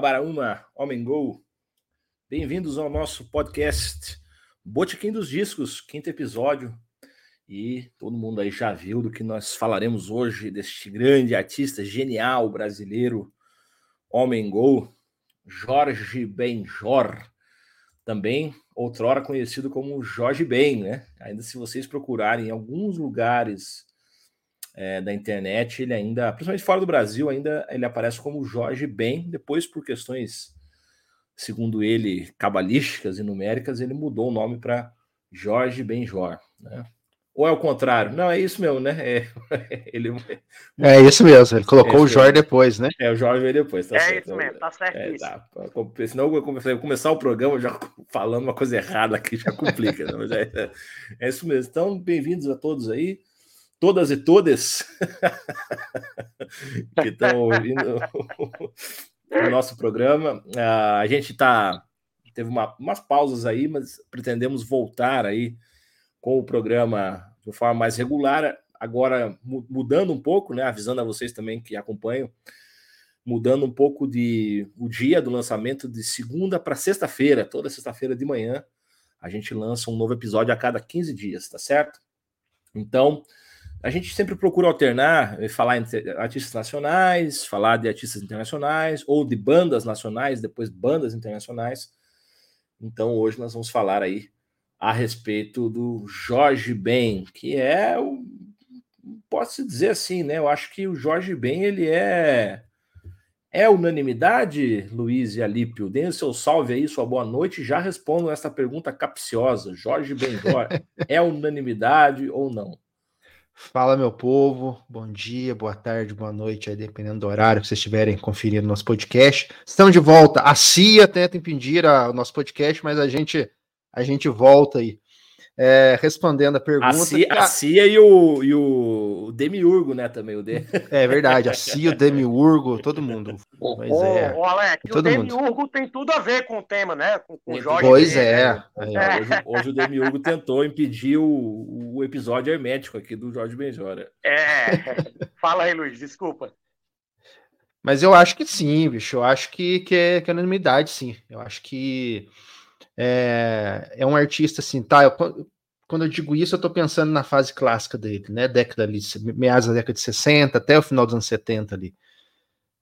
Para uma, Omengo. Bem-vindos ao nosso podcast Botequim dos Discos, quinto episódio. E todo mundo aí já viu do que nós falaremos hoje deste grande artista genial brasileiro, Homem Gol, Jorge Benjor, também outrora conhecido como Jorge Ben, né? Ainda se vocês procurarem em alguns lugares é, da internet, ele ainda, principalmente fora do Brasil, ainda ele aparece como Jorge Ben, depois por questões, segundo ele, cabalísticas e numéricas, ele mudou o nome para Jorge Benjor, né? Ou é o contrário? Não, é isso mesmo, né? É, ele... é isso mesmo, ele colocou é o Jorge depois, né? É, o Jorge veio depois, tá é certo. isso mesmo, tá certo é, tá. Senão eu vou começar o programa já falando uma coisa errada aqui, já complica. né? Mas é, é, é, isso mesmo. Então, bem-vindos a todos aí, todas e todas que estão ouvindo o nosso programa. Uh, a gente tá teve uma, umas pausas aí, mas pretendemos voltar aí com o programa de forma mais regular, agora mudando um pouco, né, avisando a vocês também que acompanham, mudando um pouco de o dia do lançamento de segunda para sexta-feira, toda sexta-feira de manhã, a gente lança um novo episódio a cada 15 dias, tá certo? Então, a gente sempre procura alternar, eh, falar entre artistas nacionais, falar de artistas internacionais, ou de bandas nacionais, depois bandas internacionais. Então, hoje nós vamos falar aí a respeito do Jorge Ben, que é o posso dizer assim, né? Eu acho que o Jorge Ben ele é é unanimidade, Luiz e Alípio. Deem o seu salve aí, sua boa noite. Já respondam essa pergunta capciosa. Jorge Benjor, é unanimidade ou não? Fala, meu povo. Bom dia, boa tarde, boa noite, aí, dependendo do horário que vocês estiverem conferindo nosso podcast. Estamos de volta. A CIA tenta impedir o nosso podcast, mas a gente a gente volta aí. É, respondendo a pergunta. A Cia, a Cia e, o, e o Demiurgo, né? Também o de... É verdade, a Cia, o Demiurgo, todo mundo. Pois ô, é. Ô, Alex, todo o Demiurgo mundo. tem tudo a ver com o tema, né? Com, com o Jorge. Pois é. Né? é. Hoje, hoje, o Demiurgo tentou impedir o, o episódio hermético aqui do Jorge Benjora. É. Fala aí, Luiz, desculpa. Mas eu acho que sim, bicho. Eu acho que, que, é, que é unanimidade, sim. Eu acho que é, é um artista assim, tá? Eu, quando eu digo isso, eu estou pensando na fase clássica dele, né? Década ali, meados da década de 60 até o final dos anos 70 ali.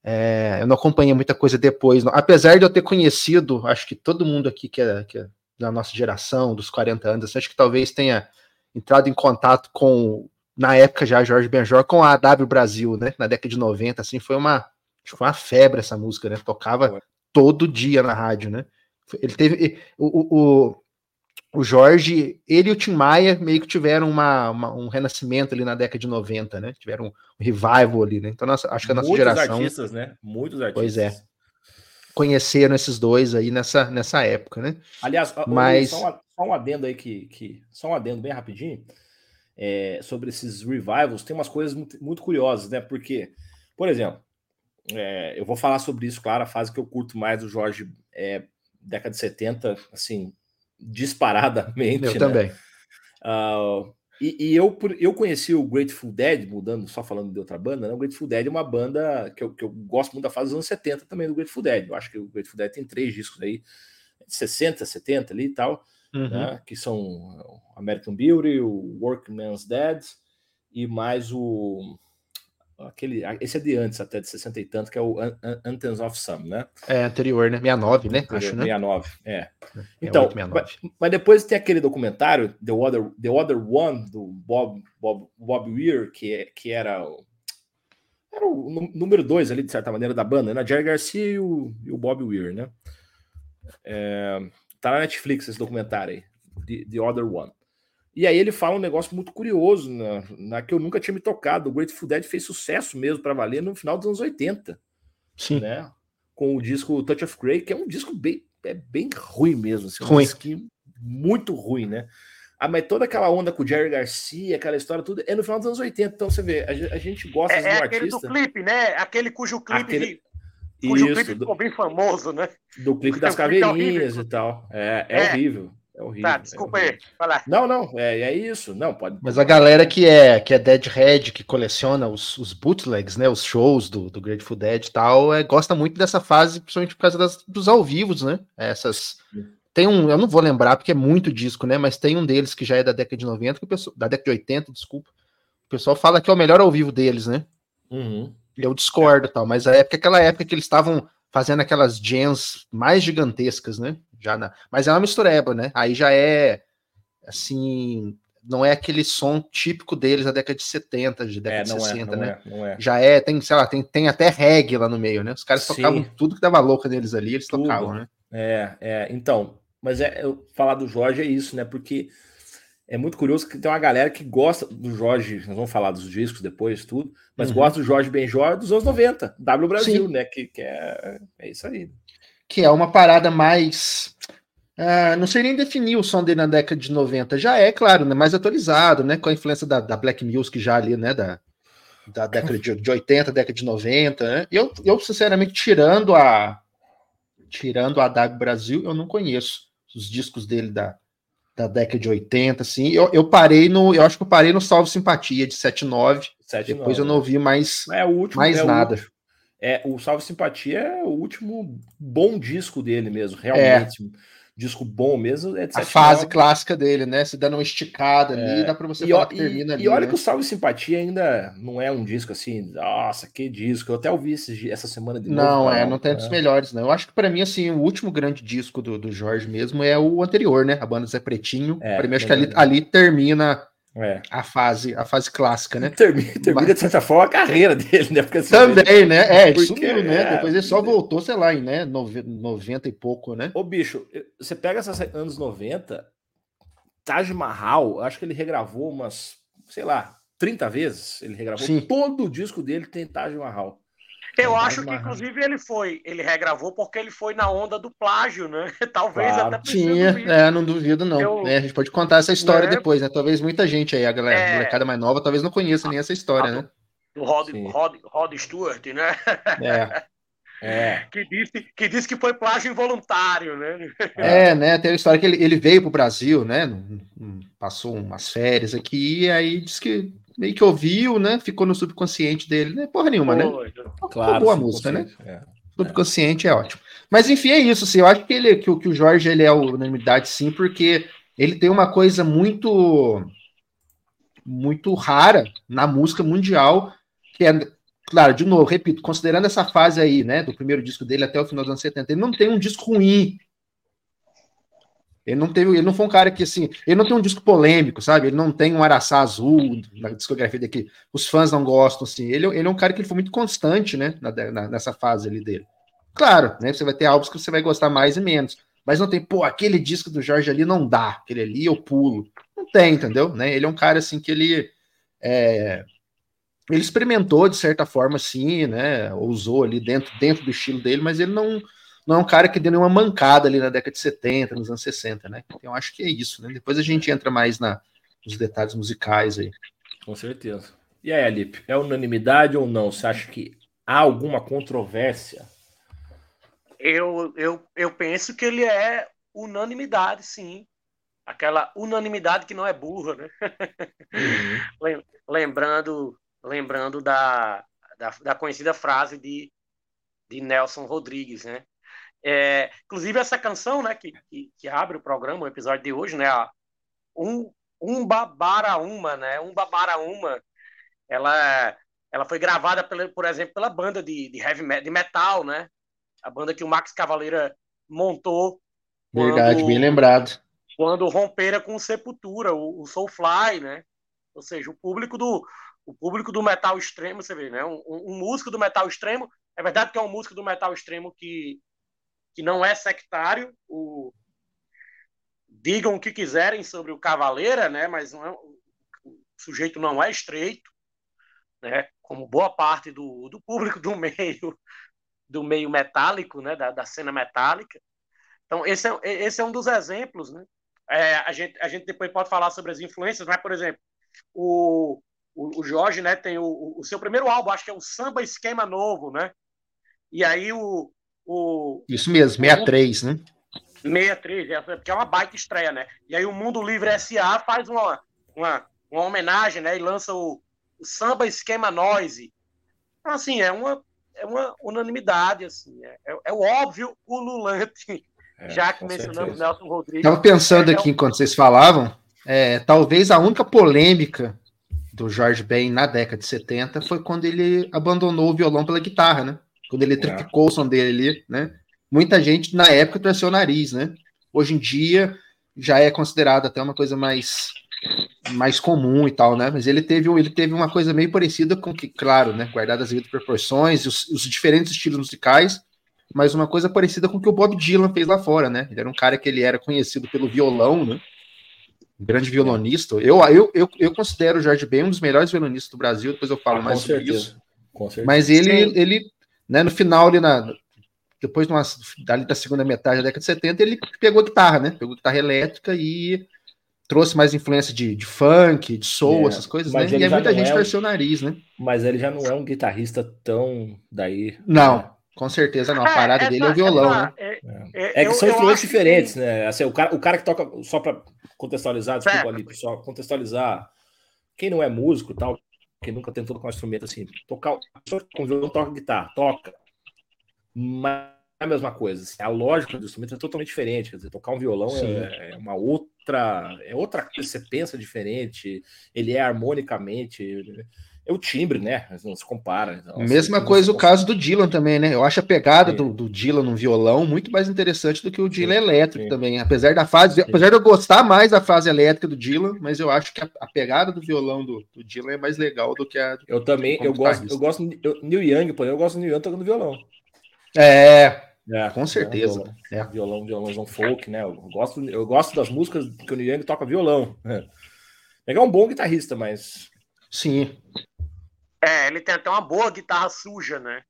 É, eu não acompanhei muita coisa depois, não. apesar de eu ter conhecido, acho que todo mundo aqui que é, que é da nossa geração, dos 40 anos, assim, acho que talvez tenha entrado em contato com, na época já, Jorge Benjor, com a AW Brasil, né? Na década de 90, assim, foi uma, foi uma febre essa música, né? Tocava todo dia na rádio, né? Ele teve. O, o, o Jorge, ele e o Tim Maia meio que tiveram uma, uma, um renascimento ali na década de 90, né? Tiveram um revival ali, né? Então, nossa, acho que a nossa Muitos geração. Muitos artistas, né? Muitos artistas. Pois é. Conheceram esses dois aí nessa, nessa época, né? Aliás, Mas... só, um, só um adendo aí que, que. Só um adendo bem rapidinho. É, sobre esses revivals, tem umas coisas muito, muito curiosas, né? Porque, por exemplo, é, eu vou falar sobre isso, claro, a fase que eu curto mais do Jorge é década de 70, assim, disparadamente. Eu né? também. Uh, e, e, eu, eu conheci o Grateful Dead, mudando, só falando de outra banda, né? O Grateful Dead é uma banda que eu, que eu gosto muito da fase dos anos 70 também do Grateful Dead. Eu acho que o Grateful Dead tem três discos aí, 60, 70 ali e tal, uhum. né? que são American Beauty, o Workman's Dead e mais o aquele, esse é de antes, até de 60 e tanto, que é o Anthems of Some, né? É anterior, né? 69, né? Acho, 69, né? é. Então, 69. Mas, mas, depois tem aquele documentário, The Other, The Other One, do Bob, Bob, Bob Weir, que, é, que era o, era o número dois ali, de certa maneira, da banda, né? Jerry Garcia e o, e o Bob Weir, né? É, tá na Netflix esse documentário aí, The, The Other One. E aí ele fala um negócio muito curioso, na, na que eu nunca tinha me tocado. O Grateful Dead fez sucesso mesmo para valer no final dos anos 80. Sim. Né? Com o disco Touch of Grey, que é um disco bem, é bem ruim mesmo. Assim, ruim. Um muito ruim, né? Ah, mas toda aquela onda com o Jerry Garcia, aquela história, tudo é no final dos anos 80. Então você vê, a, a gente gosta é, de um é aquele artista. do clipe, né? Aquele cujo clipe. Aquele... Cujo Isso, clipe ficou bem famoso, né? Do clipe das caveirinhas e tal. É, é, é. horrível. É horrível. Tá, desculpa é aí. Vai lá. Não, não, é, é isso. Não, pode. Mas a galera que é que é Deadhead, que coleciona os, os bootlegs, né? Os shows do, do Grateful Dead e tal, é, gosta muito dessa fase, principalmente por causa das, dos ao vivos, né? Essas. Tem um, eu não vou lembrar porque é muito disco, né? Mas tem um deles que já é da década de 90, que o pessoal, da década de 80, desculpa. O pessoal fala que é o melhor ao vivo deles, né? Uhum. Eu discordo tal, mas a época, aquela época que eles estavam fazendo aquelas jams mais gigantescas, né? Já na, mas é uma mistureba, né? Aí já é assim, não é aquele som típico deles da década de 70, de década é, de 60, é, né? É, é. Já é, tem, sei lá, tem, tem até reggae lá no meio, né? Os caras Sim. tocavam tudo que dava louca neles ali, eles tudo. tocavam, né? É, é, então, mas é, eu falar do Jorge é isso, né? Porque é muito curioso que tem uma galera que gosta do Jorge, nós vamos falar dos discos depois, tudo, mas uhum. gosta do Jorge Benjor dos anos 90, W Brasil, Sim. né? Que, que é, é isso aí. Que é uma parada mais. Uh, não sei nem definir o som dele na década de 90. Já é, claro, né, mais atualizado, né? Com a influência da, da Black Music já ali, né? Da, da década de, de 80, década de 90. Né? Eu, eu, sinceramente, tirando a. Tirando a W Brasil, eu não conheço os discos dele da, da década de 80, assim. Eu, eu parei no. Eu acho que eu parei no Salve Simpatia de 79. 79. Depois eu não ouvi mais, é o último, mais é nada. O, é, o Salve Simpatia é o último bom disco dele mesmo, realmente. É disco bom mesmo é de A fase clássica dele, né? Se dando uma esticada é. ali, dá pra você e, falar que termina e, ali. E olha né? que o Salve Simpatia ainda não é um disco assim, nossa, que disco. Eu até ouvi esse, essa semana de novo. Não, é, não tem é. dos melhores, não. Eu acho que para mim, assim, o último grande disco do, do Jorge mesmo é o anterior, né? A banda Zé Pretinho. É, pra mim, acho que ali, ali termina é. A fase, a fase clássica, né? Termina, termina de certa forma a carreira dele, né? Porque, assim, Também, né? É, porque, sumiu, né? É, Depois ele só voltou, sei lá, em né? 90 e pouco, né? Ô, bicho, você pega esses anos 90, Taj Mahal, acho que ele regravou umas, sei lá, 30 vezes. Ele regravou Sim. todo o disco dele tem Taj Mahal. Eu acho que, inclusive, ele foi, ele regravou porque ele foi na onda do plágio, né? Talvez claro. até Tinha, é, não duvido, não. Eu... É, a gente pode contar essa história é... depois, né? Talvez muita gente aí, a galera, é... a molecada mais nova, talvez não conheça nem essa história, né? Do Rod, Rod, Rod Stewart, né? É. É. Que, disse, que disse que foi plágio involuntário, né? É, né? Tem a história que ele, ele veio para o Brasil, né? Passou umas férias aqui, e aí disse que meio que ouviu, né? Ficou no subconsciente dele, né? Porra nenhuma, né? Claro. Boa música, né? É. Subconsciente é. é ótimo. Mas enfim, é isso, assim, eu acho que, ele, que, que o Jorge ele é unanimidade, sim, porque ele tem uma coisa muito muito rara na música mundial, que é, claro, de novo, repito, considerando essa fase aí, né, do primeiro disco dele até o final dos anos 70, ele não tem um disco ruim, ele não teve, ele não foi um cara que assim, ele não tem um disco polêmico, sabe? Ele não tem um araçá azul na discografia daqui. Os fãs não gostam, assim. Ele, ele é um cara que ele foi muito constante, né? Na, na, nessa fase ali dele. Claro, né? Você vai ter álbuns que você vai gostar mais e menos. Mas não tem, pô, aquele disco do Jorge ali não dá. Aquele ali eu pulo. Não tem, entendeu? Né? Ele é um cara assim que ele. É, ele experimentou de certa forma, assim, né? Usou ali dentro, dentro do estilo dele, mas ele não não é um cara que deu nenhuma mancada ali na década de 70, nos anos 60, né? Então eu acho que é isso, né? Depois a gente entra mais na, nos detalhes musicais aí. Com certeza. E aí, Alipe, é unanimidade ou não? Você acha que há alguma controvérsia? Eu, eu, eu penso que ele é unanimidade, sim. Aquela unanimidade que não é burra, né? Uhum. lembrando lembrando da, da, da, conhecida frase de, de Nelson Rodrigues, né? É, inclusive, essa canção, né, que, que, que, abre o programa, o episódio de hoje, né, a um, um Babaraúma, né, um Babaraúma, ela, ela foi gravada, pela, por exemplo, pela banda de, de heavy metal, de metal, né, a banda que o Max Cavaleira montou. Verdade, quando, bem lembrado. Quando rompera com Sepultura, o, o Soulfly, né, ou seja, o público do o público do metal extremo, você vê, né, um, um músico do metal extremo, é verdade que é um músico do metal extremo que que não é sectário. O... Digam o que quiserem sobre o Cavaleira, né? mas é... o sujeito não é estreito, né? como boa parte do, do público do meio do meio metálico, né? da, da cena metálica. Então, esse é, esse é um dos exemplos. Né? É, a, gente, a gente depois pode falar sobre as influências, mas, por exemplo, o, o, o Jorge né, tem o, o seu primeiro álbum, acho que é o Samba Esquema Novo, né? E aí o. o Isso mesmo, 63, né? 63, é, porque é uma baita estreia, né? E aí o Mundo Livre SA faz uma, uma, uma homenagem, né? E lança o, o Samba Esquema Noise. Então, assim, é uma, é uma unanimidade, assim. É, é, é o óbvio ululante, é, já que mencionamos certeza. Nelson Rodrigues. Estava pensando é, aqui enquanto vocês falavam, é, talvez a única polêmica do Jorge Ben na década de 70 foi quando ele abandonou o violão pela guitarra, né? Quando ele triplicou o som dele ali, né? muita gente na época torceu o nariz, né? Hoje em dia já é considerado até uma coisa mais mais comum e tal, né? Mas ele teve, ele teve uma coisa meio parecida com que, claro, né? Guardadas as devidas proporções, os, os diferentes estilos musicais, mas uma coisa parecida com o que o Bob Dylan fez lá fora, né? Ele era um cara que ele era conhecido pelo violão, né? Um grande violonista. Eu, eu, eu, eu considero o Jorge Ben um dos melhores violonistas do Brasil, depois eu falo ah, mais sobre certeza. isso. Com certeza. Mas ele, ele né, no final, ali na, depois numa, dali da segunda metade da década de 70, ele pegou guitarra, né? Pegou guitarra elétrica e trouxe mais influência de, de funk, de soul, é, essas coisas, né? E aí muita gente é torceu o nariz, né? Mas ele já não é um guitarrista tão daí. Não, né? com certeza não. A é, parada é, dele é o violão, né? É, é, é que são influências diferentes, que... né? Assim, o, cara, o cara que toca, só para contextualizar, desculpa ali, pessoal, contextualizar, quem não é músico tal, quem nunca tentou tocar um instrumento assim, tocar com violão, toca guitarra, toca mas é a mesma coisa. Assim, a lógica do instrumento é totalmente diferente. Quer dizer, tocar um violão é, é, uma outra, é outra coisa, você pensa diferente, ele é harmonicamente. É o timbre, né? Não se compara. Nossa, Mesma coisa o caso do Dylan também, né? Eu acho a pegada do, do, Dylan no violão muito mais interessante do que o Dylan sim, elétrico sim. também. Apesar da fase, sim. apesar de eu gostar mais da fase elétrica do Dylan, mas eu acho que a, a pegada do violão do, do, Dylan é mais legal do que a. Eu também, eu gosto, eu gosto. Eu, Neil Young, por eu gosto do Neil Young tocando violão. É, é, com certeza. Violão, é. violão, violãozão folk, né? Eu gosto, eu gosto das músicas que o Neil Young toca violão. É. é um bom guitarrista, mas. Sim. É, ele tem até uma boa guitarra suja, né?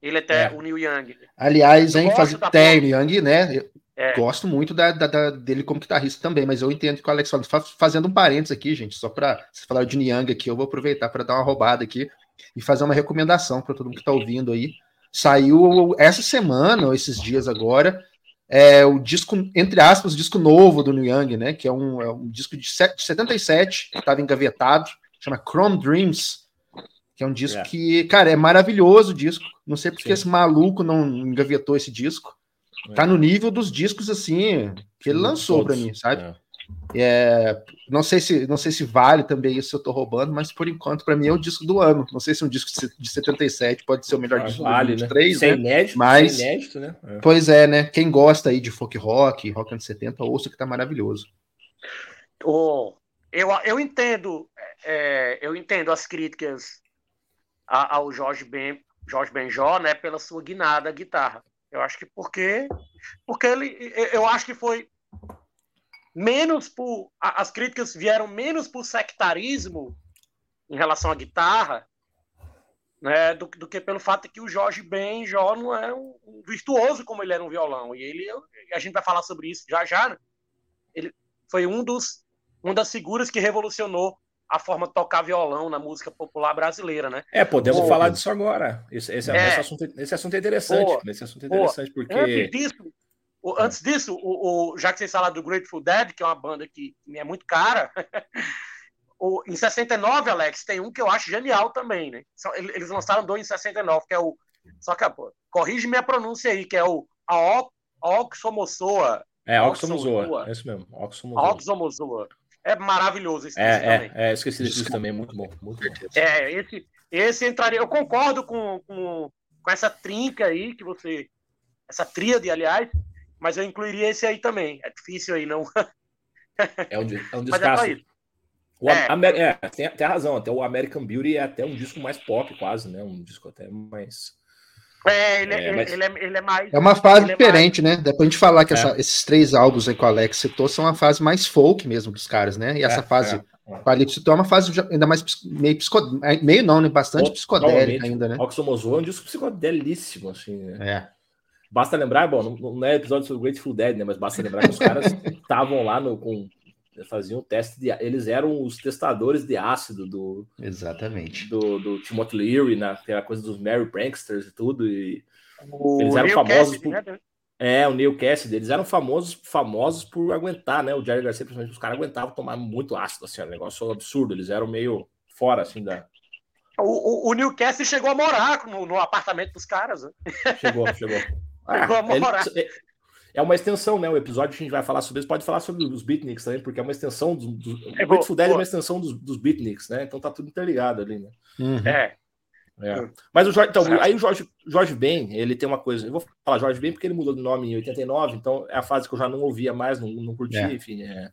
Ele até é. o Neil Young. Aliás, hein, fazer até o Young, né? Eu é. Gosto muito da, da, da, dele como guitarrista também, mas eu entendo que o Alex fala. Fazendo um parênteses aqui, gente, só para você falar de Neil Young aqui, eu vou aproveitar para dar uma roubada aqui e fazer uma recomendação para todo mundo que está ouvindo aí. Saiu essa semana, ou esses dias agora, é o disco, entre aspas, o disco novo do Young, né? Que é um, é um disco de, set, de 77, que estava engavetado, chama Chrome Dreams, que é um disco é. que, cara, é maravilhoso o disco. Não sei porque Sim. esse maluco não engavetou esse disco. É. Tá no nível dos discos, assim, que ele lançou para mim, sabe? É. É, não sei se não sei se vale também isso se eu estou roubando, mas por enquanto para mim é o disco do ano. Não sei se um disco de 77 pode ser o melhor ah, disco vale, de 23, né? né? Inédito, mas inédito, né? É. Pois é, né? Quem gosta aí de folk rock, rock anos 70, ouça que tá maravilhoso. Oh, eu, eu entendo, é, eu entendo as críticas ao Jorge Ben, Jorge Benjó, né, pela sua guinada à guitarra. Eu acho que porque porque ele eu acho que foi menos por. As críticas vieram menos por sectarismo em relação à guitarra, né, do, do que pelo fato de que o Jorge Ben Jó não é um, um, virtuoso como ele era um violão. E ele, a gente vai falar sobre isso já já, né? Ele foi um dos uma das figuras que revolucionou a forma de tocar violão na música popular brasileira, né? É, podemos Pô, falar disso agora. Esse, esse, é, esse, assunto, esse assunto é interessante. Pô, esse assunto é interessante porque. Antes disso, o, antes disso, o, o, já que vocês falaram do Grateful Dead, que é uma banda que me é muito cara, o, em 69, Alex, tem um que eu acho genial também, né? Eles lançaram dois em 69, que é o. Só que, pô, corrige minha pronúncia aí, que é o Oxomosoa. É, Oxomosoa. É isso mesmo, Oxomosoa. Oxomosoa. É maravilhoso esse é, é, também. É, esqueci desse também, muito bom. Muito bom. É, esse, esse entraria. Eu concordo com, com, com essa trinca aí que você. Essa tríade, aliás, mas eu incluiria esse aí também. É difícil aí, não. é um, é um descasso. É o, é. Amer, é, tem, tem razão, até o American Beauty é até um disco mais pop, quase, né? Um disco até mais. É, ele é, é, mas... ele, é, ele é mais. É uma fase é diferente, mais... né? Depois de falar que é. essa, esses três álbuns aí que o Alex citou são uma fase mais folk mesmo dos caras, né? E essa é, fase. É, o Alex citou é uma fase ainda mais meio psicodélica. Meio não, né? Bastante psicodélica ainda, né? Oxomozo é um disco psicodelíssimo, assim, né? É. Basta lembrar, bom, não, não é episódio sobre Grateful Dead, né? Mas basta lembrar que os caras estavam lá no, com, faziam o teste de. Eles eram os testadores de ácido do. Exatamente. Do, do Timothy Leary, na, aquela coisa dos Mary Pranksters e tudo. E O eles eram Neil famosos Cassidy, por... Né? É, o Neil Cassidy, eles eram famosos, famosos por aguentar, né? O Jerry Garcia, principalmente, os caras aguentavam tomar muito ácido, assim, um negócio absurdo. Eles eram meio fora, assim, da... O, o, o Neil Cassidy chegou a morar no, no apartamento dos caras, né? Chegou, chegou. Ah, chegou a morar. Ele, é uma extensão, né? O episódio que a gente vai falar sobre isso pode falar sobre os beatniks também, porque é uma extensão dos. Do, é, o Grateful Dead é uma extensão dos, dos beatniks, né? Então tá tudo interligado ali, né? Uhum. É. é. Mas o Jorge, então, aí o Jorge, Jorge Ben, ele tem uma coisa. Eu vou falar Jorge Ben porque ele mudou de nome em 89, então é a fase que eu já não ouvia mais, não, não curtia, é. enfim. É.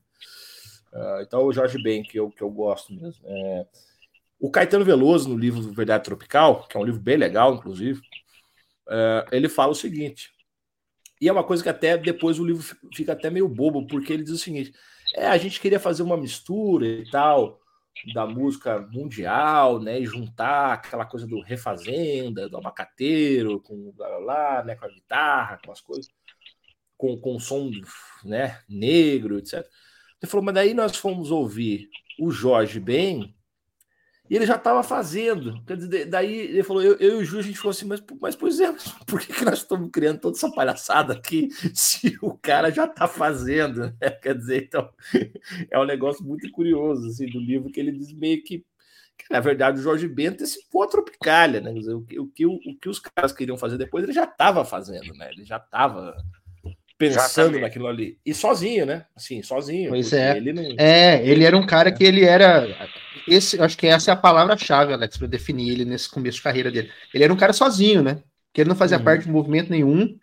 Uh, então o Jorge Ben, que eu, que eu gosto mesmo. É. O Caetano Veloso, no livro Verdade Tropical, que é um livro bem legal, inclusive, uh, ele fala o seguinte: e é uma coisa que até depois o livro fica até meio bobo, porque ele diz o seguinte: é, a gente queria fazer uma mistura e tal da música mundial, né, e juntar aquela coisa do refazenda, do abacateiro, com lá, lá, né, com a guitarra, com as coisas, com, com o som, né, negro, etc. Ele falou, mas daí nós fomos ouvir o Jorge Ben, e ele já estava fazendo. Daí ele falou, eu, eu e o Ju, a gente falou assim, mas, mas pois é, por que, que nós estamos criando toda essa palhaçada aqui se o cara já está fazendo? Né? Quer dizer, então, é um negócio muito curioso, assim, do livro, que ele diz meio que, que na verdade, o Jorge Bento esse a Tropicália, né? Dizer, o, o, que, o, o que os caras queriam fazer depois, ele já estava fazendo, né? Ele já estava pensando naquilo ali. E sozinho, né? Assim, sozinho. Pois é. Ele não... É, ele era um cara que ele era. Esse, acho que essa é a palavra-chave, Alex, para definir ele nesse começo de carreira dele. Ele era um cara sozinho, né? Que ele não fazia uhum. parte de movimento nenhum.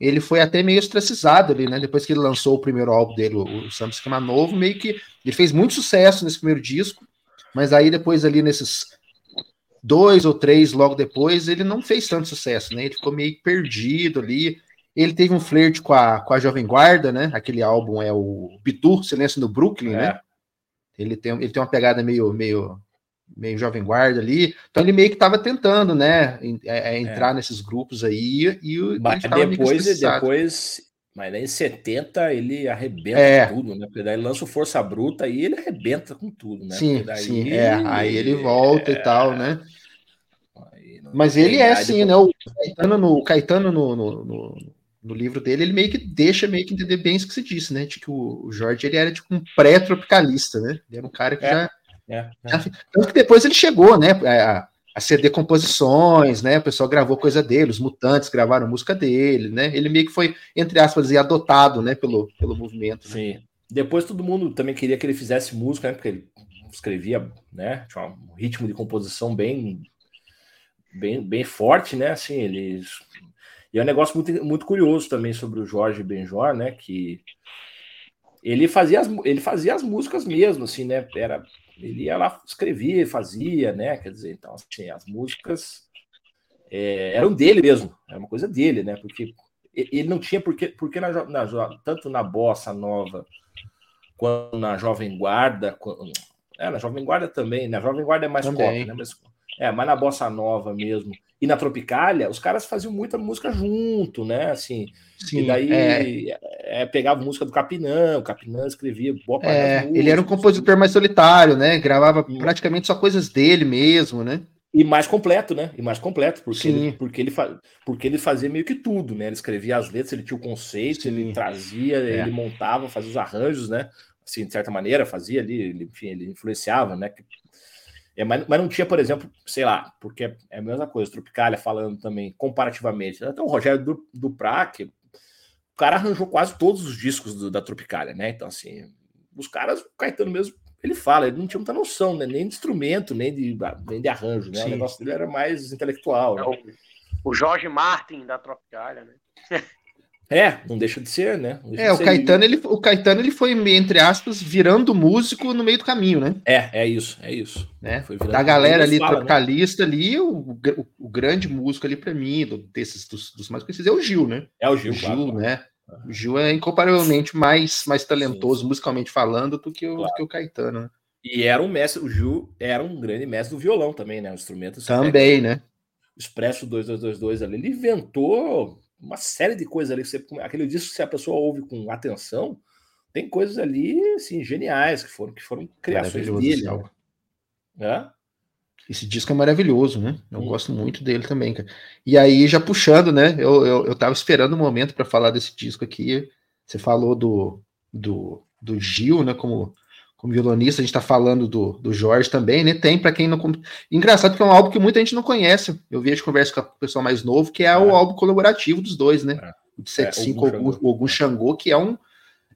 Ele foi até meio ostracizado ali, né? Depois que ele lançou o primeiro álbum dele, o, o Samba Esquema Novo, meio que ele fez muito sucesso nesse primeiro disco, mas aí depois ali nesses dois ou três logo depois, ele não fez tanto sucesso, né? Ele ficou meio perdido ali. Ele teve um flerte com a, com a Jovem Guarda, né? Aquele álbum é o Bitu, Silêncio no Brooklyn, é. né? Ele tem, ele tem uma pegada meio, meio, meio Jovem Guarda ali. Então ele meio que estava tentando, né? É, é, entrar é. nesses grupos aí e Mas depois, depois, mas em 70 ele arrebenta é. tudo, né? Porque daí ele lança o Força Bruta e ele arrebenta com tudo, né? Sim, daí, sim. É, aí ele volta e tal, né? Mas ele é sim, né? O Caetano no, Caetano no, no, no, no livro dele, ele meio que deixa meio que entender bem isso que você disse, né? De que o, Jorge ele era tipo um pré-tropicalista, né? Ele era um cara que é, já, é, é. Tanto que depois ele chegou, né? A, a CD composições, né? O pessoal gravou coisa dele, os mutantes gravaram música dele, né? Ele meio que foi, entre aspas, adotado, né? Pelo, pelo movimento. Né? Sim. Depois todo mundo também queria que ele fizesse música, né? Porque ele escrevia, né? Tinha um ritmo de composição bem, bem, bem forte, né? Assim, ele e é um negócio muito, muito curioso também sobre o Jorge Benjor, né? Que ele fazia as, ele fazia as músicas mesmo, assim, né? Era, ele ia lá, escrevia e fazia, né? Quer dizer, então, assim, as músicas é, eram dele mesmo, era uma coisa dele, né? Porque ele não tinha porque, porque na, na, tanto na bossa nova quanto na jovem guarda, é, na jovem guarda também, na jovem guarda é mais também. pop, né? Mas, é, mas na bossa nova mesmo e na Tropicália, os caras faziam muita música junto, né? Assim, Sim, e daí é... É, pegava música do Capinã, o Capinã escrevia boa parte é, músicas, Ele era um compositor mais solitário, né? Gravava e... praticamente só coisas dele mesmo, né? E mais completo, né? E mais completo, porque, ele, porque, ele, porque ele fazia meio que tudo, né? Ele escrevia as letras, ele tinha o conceito, Sim. ele trazia, é. ele montava, fazia os arranjos, né? Assim, de certa maneira, fazia ali, ele, enfim, ele influenciava, né? É, mas, mas, não tinha, por exemplo, sei lá, porque é a mesma coisa, Tropicália falando também, comparativamente. Até o Rogério Praque, o cara arranjou quase todos os discos do, da Tropicália, né? Então, assim, os caras, o Caetano mesmo, ele fala, ele não tinha muita noção, né? Nem de instrumento, nem de, nem de arranjo, né? Sim. O negócio dele era mais intelectual. É né? o, o Jorge Martin da Tropicália, né? É, não deixa de ser, né? É, o Caetano, ele, o Caetano ele foi, entre aspas, virando músico no meio do caminho, né? É, é isso, é isso. Né? da galera ali, fala, tropicalista né? ali, o, o, o, grande músico ali para mim, do, desses dos, dos, mais conhecidos, é o Gil, né? É o Gil, o Gil, claro, né? O Gil é incomparavelmente mais, mais talentoso sim, musicalmente falando do que o, claro. que o Caetano, né? E era um mestre, o Gil era um grande mestre do violão também, né? O instrumento. Também, né? O Expresso 2222 ali, ele inventou uma série de coisas ali. Você, aquele disco, se a pessoa ouve com atenção, tem coisas ali assim, geniais que foram, que foram criações dele. Né? Esse disco é maravilhoso, né? Eu hum. gosto muito dele também, cara. E aí, já puxando, né? Eu, eu, eu tava esperando o um momento para falar desse disco aqui. Você falou do, do, do Gil, né? Como, como violonista, a gente tá falando do, do Jorge também, né? Tem para quem não. Engraçado que é um álbum que muita gente não conhece. Eu vi de conversa com o pessoal mais novo, que é, é. o álbum colaborativo dos dois, né? É. O de 75 é, Ogum, Ogum Xangô, que é um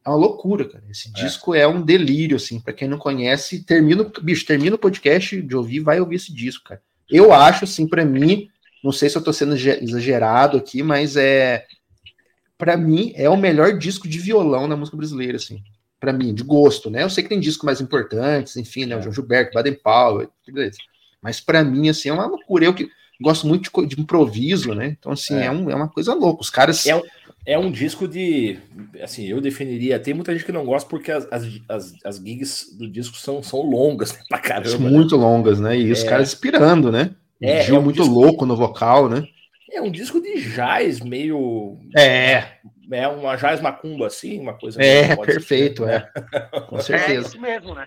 é uma loucura, cara. Esse é. disco é um delírio, assim, para quem não conhece. Termina, bicho, termina o podcast de ouvir, vai ouvir esse disco, cara. Eu acho, assim, para mim, não sei se eu tô sendo exagerado aqui, mas é. para mim, é o melhor disco de violão na música brasileira, assim. Para mim, de gosto, né? Eu sei que tem discos mais importantes, enfim, né? O é. João Gilberto, Baden Powell, beleza. Mas para mim, assim, é uma loucura. Eu que gosto muito de, de improviso, né? Então, assim, é. é, um, é uma coisa louca. Os caras. É um é um disco de. Assim, eu definiria. Tem muita gente que não gosta porque as, as, as, gigs do disco são, são longas, né, pra caramba. Né? Muito longas, né? E é. os caras inspirando, né? É, Gil é um muito disco, louco no vocal, né? É um disco de jazz meio. É. É uma jazz macumba, assim, uma coisa. É, perfeito, ser, é. Né? Com certeza. É isso mesmo, né?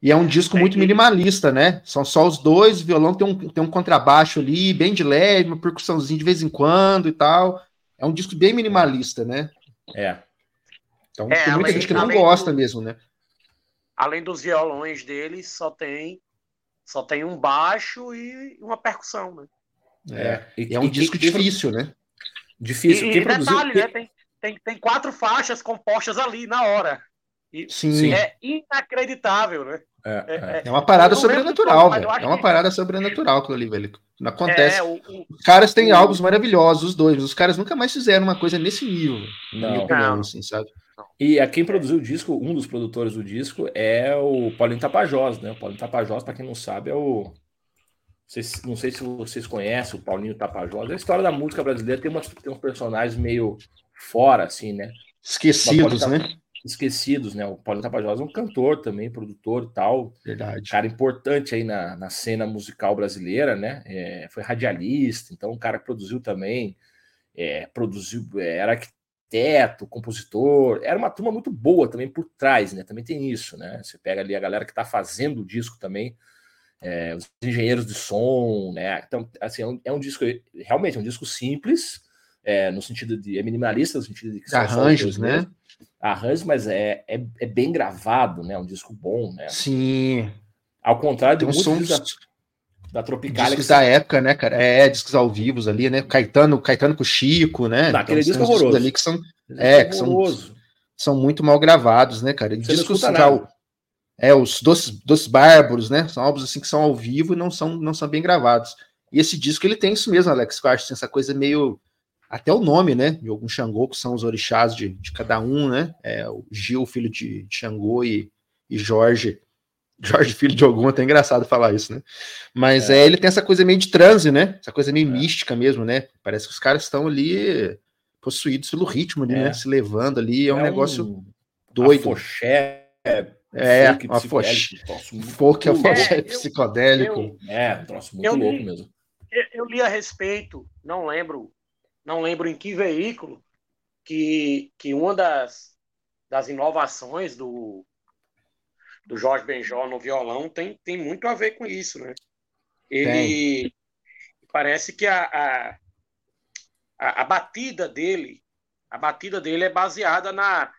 E é um disco muito minimalista, né? São só os dois, o violão tem um, tem um contrabaixo ali, bem de leve, uma percussãozinha de vez em quando e tal. É um disco bem minimalista, né? É. Então é, tem muita além, gente que não gosta do, mesmo, né? Além dos violões dele, só tem só tem um baixo e uma percussão, né? É, e, é um e, disco e, difícil, né? Difícil. E, e detalhe, né? Tem, tem, tem quatro faixas compostas ali na hora. E Sim. É inacreditável, né? É, é, é. é uma parada sobrenatural, velho. É uma parada sobrenatural aquilo ali, velho. Não acontece. É, o, o, os caras têm o, álbuns maravilhosos, os dois. Os caras nunca mais fizeram uma coisa nesse nível. Não, opinião, não. Assim, sabe? E a quem produziu o disco, um dos produtores do disco é o Paulinho Tapajós, né? O Paulinho Tapajós, para quem não sabe, é o. Vocês, não sei se vocês conhecem o Paulinho Tapajós. A história da música brasileira tem, umas, tem uns personagens meio fora, assim, né? Esquecidos, né? esquecidos, né? O Paulo Tapajós é um cantor também, produtor e tal. Verdade. Cara importante aí na, na cena musical brasileira, né? É, foi radialista, então um cara que produziu também, é, produziu, é, era arquiteto, compositor, era uma turma muito boa também por trás, né? Também tem isso, né? Você pega ali a galera que está fazendo o disco também, é, os engenheiros de som, né? Então, assim, é um, é um disco, realmente, é um disco simples, é, no sentido de, é minimalista, no sentido de que arranjos, né? Mesmo arranjos, mas é, é, é, bem gravado, né? Um disco bom, né? Sim. Ao contrário de muitos sons... da, da Tropicália. Discos da época, né, cara? É, discos ao vivo ali, né? Caetano, Caetano com Chico, né? Naquele então, disco horroroso. Ali que são, é, que são, são muito mal gravados, né, cara? Você discos ao, é, os Doces, Doces Bárbaros, né? São álbuns assim que são ao vivo e não são, não são bem gravados. E esse disco ele tem isso mesmo, Alex, que eu acho assim, essa coisa meio até o nome, né? De algum Xangô, que são os orixás de, de cada um, né? É, o Gil, filho de, de Xangô, e, e Jorge, Jorge, filho de algum, até engraçado falar isso, né? Mas é. é. ele tem essa coisa meio de transe, né? Essa coisa meio é. mística mesmo, né? Parece que os caras estão ali possuídos pelo ritmo ali, né? É. Se levando ali, é um, é negócio doido. Afoxé, é, uma foxé, folk, afoxé psicodélico. é, um troço muito louco li, mesmo. Eu, eu li a respeito, não lembro não lembro em que veículo, que, que uma das, das inovações do, do Jorge Benjó no violão tem, tem muito a ver com isso, né? Ele tem. parece que a, a, a, batida dele, a batida dele é baseada na,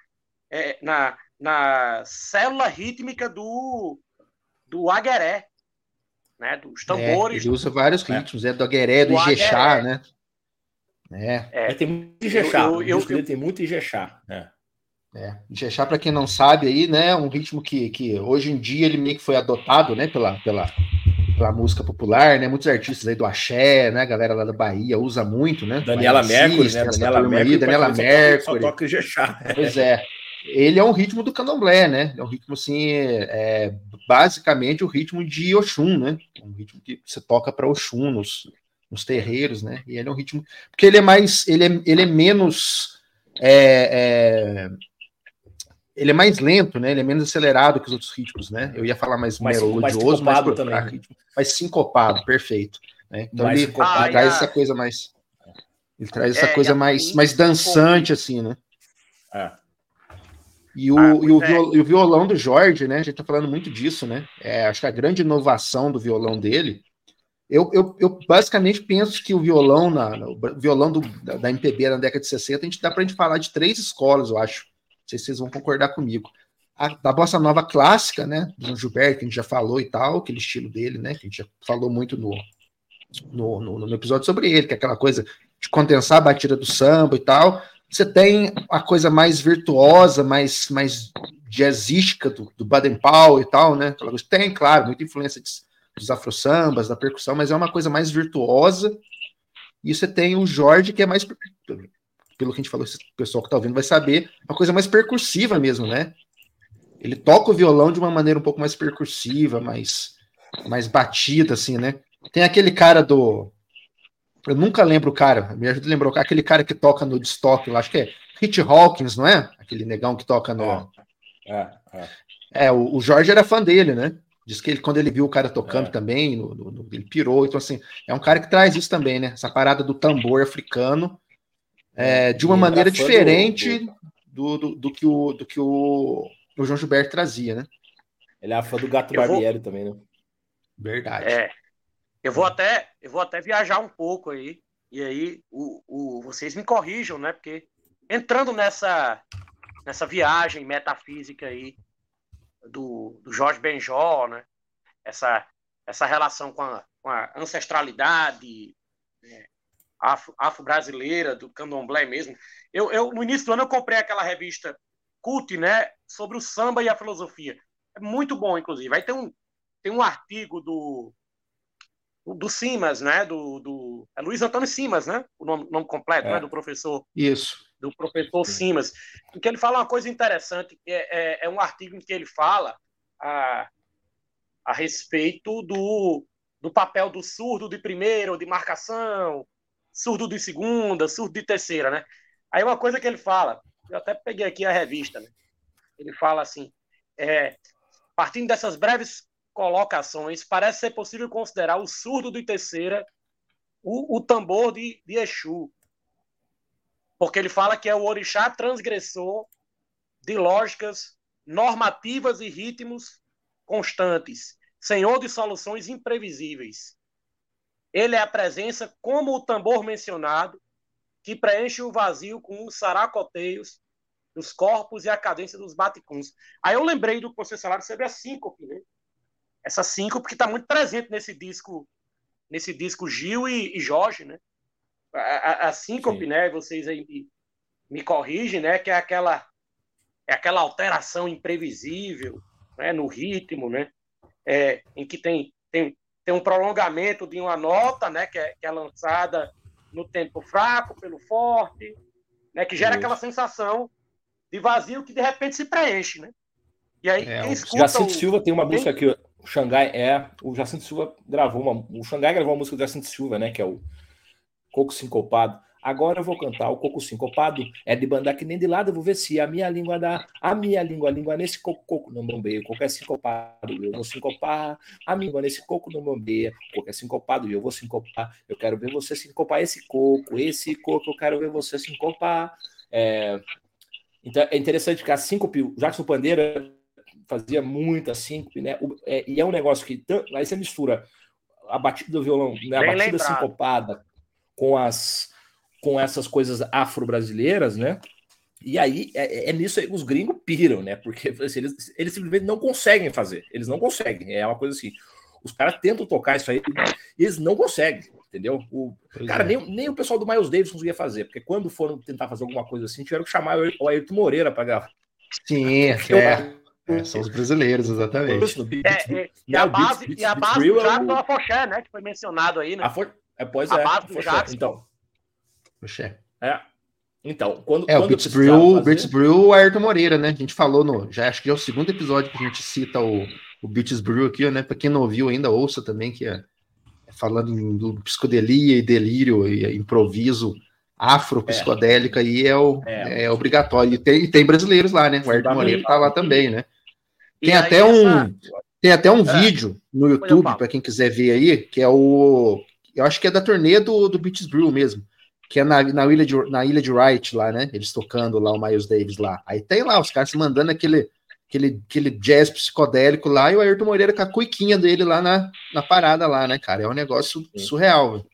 é, na, na célula rítmica do, do agueré, né? Dos é, tambores. É, ele usa vários ritmos, é, do agueré, do, do ijexá, né? É. é. Tem muito Ijexá. Eu, eu, eu, tem muito Ijexá. É. É, Ijexá, para quem não sabe aí, né, um ritmo que, que hoje em dia ele meio que foi adotado, né, pela, pela, pela música popular, né, muitos artistas aí do axé, né, galera lá da Bahia usa muito, né. Daniela Mercury, né, Daniela Mercury, Daniela Mercury. Só toca Ijexá. Pois é. Ele é um ritmo do candomblé, né, é um ritmo, assim, é, basicamente o ritmo de Oxum, né, um ritmo que você toca para Oxum nos, nos terreiros, né? E ele é um ritmo. Porque ele é mais. Ele é, ele é menos. É, é, ele é mais lento, né? Ele é menos acelerado que os outros ritmos, né? Eu ia falar mais, mais melodioso, mais, mais, também, né? ritmo, mais sincopado, perfeito. Né? Então mais ele traz ah, essa coisa mais. Ele traz essa é, coisa mais, mais dançante, assim, né? É. E o, ah, e, o é. viol, e o, violão do Jorge, né? A gente tá falando muito disso, né? É, acho que a grande inovação do violão dele. Eu, eu, eu basicamente penso que o violão, na, o violão do, da, da, MPB na década de 60, a gente dá pra gente falar de três escolas, eu acho. Não sei se vocês vão concordar comigo. A, da bossa nova clássica, né? Do Gilberto, que a gente já falou e tal, aquele estilo dele, né? Que a gente já falou muito no, no, no, no episódio sobre ele, que é aquela coisa de condensar a batida do samba e tal. Você tem a coisa mais virtuosa, mais, mais jazzística do, do Baden Powell e tal, né? Tem, claro, muita influência de, dos afro-sambas, da percussão, mas é uma coisa mais virtuosa. E você tem o Jorge, que é mais, pelo que a gente falou, o pessoal que está ouvindo vai saber, uma coisa mais percursiva mesmo, né? Ele toca o violão de uma maneira um pouco mais percursiva, mais, mais batida, assim, né? Tem aquele cara do. Eu nunca lembro o cara, me ajuda a lembrar aquele cara que toca no Destock lá, acho que é Hit Hawkins, não é? Aquele negão que toca no. É, é, é. é o, o, Jorge era fã dele, né? Diz que ele, quando ele viu o cara tocando é. também, no, no, no, ele pirou. Então, assim, é um cara que traz isso também, né? Essa parada do tambor africano é, de uma maneira diferente do, do, do, que, o, do que o, o João Gilberto trazia, né? Ele é fã do Gato Barbieri também, né? Verdade. É. Eu vou até, eu vou até viajar um pouco aí, e aí o, o, vocês me corrijam, né? Porque entrando nessa, nessa viagem metafísica aí do, do Jorge Benjó, né? Essa, essa relação com a, com a ancestralidade né? afro-brasileira, afro do candomblé mesmo. Eu, eu, no início do ano, eu comprei aquela revista Cult, né? Sobre o samba e a filosofia. É muito bom, inclusive. Aí tem um, tem um artigo do do Simas, né? Do, do é Luiz Antônio Simas, né? O nome, nome completo, é. né? Do professor. Isso. Do professor Simas, em que ele fala uma coisa interessante. É, é, é um artigo em que ele fala a, a respeito do, do papel do surdo de primeira ou de marcação, surdo de segunda, surdo de terceira, né? Aí uma coisa que ele fala, eu até peguei aqui a revista, né? Ele fala assim, é, partindo dessas breves colocações, parece ser possível considerar o surdo de terceira o, o tambor de, de Exu. Porque ele fala que é o orixá transgressor de lógicas normativas e ritmos constantes, senhor de soluções imprevisíveis. Ele é a presença como o tambor mencionado, que preenche o vazio com os saracoteios dos corpos e a cadência dos baticuns. Aí eu lembrei do que você sobre a síncope, né? essa síncope que está muito presente nesse disco, nesse disco Gil e, e Jorge, né? A, a, síncope, Sim. né? Vocês aí me, me corrigem, né? Que é aquela é aquela alteração imprevisível, né? No ritmo, né? É, em que tem, tem tem um prolongamento de uma nota, né? Que é, que é lançada no tempo fraco pelo forte, né? Que gera Isso. aquela sensação de vazio que de repente se preenche, né? E aí, é, escuta. Jacinto o... Silva tem uma música aqui, o Xangai é. O Jacinto Silva gravou uma. O Xangai gravou uma música do Jacinto Silva, né? Que é o Coco Sincopado. Agora eu vou cantar o Coco Sincopado. É de bandar que nem de lado, eu vou ver se a minha língua dá. A minha língua, a língua nesse coco, coco não bombeia. O coco é sincopado, eu vou sincopar. A minha língua nesse coco não bombeia. O coco é sincopado, eu vou sincopar. Eu quero ver você sincopar esse coco, esse coco, eu quero ver você sincopar. É... Então é interessante que a síncope, o Jackson Pandeira fazia muito assim, né? É, e é um negócio que aí você mistura a batida do violão, né? a Bem batida lembrado. sincopada com as com essas coisas afro-brasileiras, né? E aí é, é, nisso aí que os gringos piram, né? Porque assim, eles, eles simplesmente não conseguem fazer, eles não conseguem. É uma coisa assim. Os caras tentam tocar isso aí e eles não conseguem, entendeu? O, cara, é. nem, nem o pessoal do Miles Davis conseguia fazer, porque quando foram tentar fazer alguma coisa assim, tiveram que chamar o Ayrton Moreira para gravar. Sim, é. É, são os brasileiros, exatamente. É, é, e, a base, e a base do Jacques é o Afoxé, né? Que foi mencionado aí, né? A for... é, pois a é, base do Jacques. Então. Afoxé. É. Então, quando. É, quando o Brits Brew, fazer... Brew, Ayrton Moreira, né? A gente falou no. Já acho que é o segundo episódio que a gente cita o, o Beats Brew aqui, né? Pra quem não ouviu ainda, ouça também, que é, é falando em, do psicodelia e delírio e improviso afro-psicodélica é. aí é, o, é. é obrigatório. E tem, e tem brasileiros lá, né? O Ayrton Moreira tá lá também, né? Tem até um essa... tem até um é. vídeo no YouTube para quem quiser ver aí, que é o eu acho que é da turnê do do Beats Brew mesmo, que é na, na, ilha de, na ilha de Wright lá, né? Eles tocando lá o Miles Davis lá. Aí tem lá os caras se mandando aquele, aquele, aquele jazz psicodélico lá e o Ayrton Moreira com a cuiquinha dele lá na, na parada lá, né, cara? É um negócio Sim. surreal. Véio.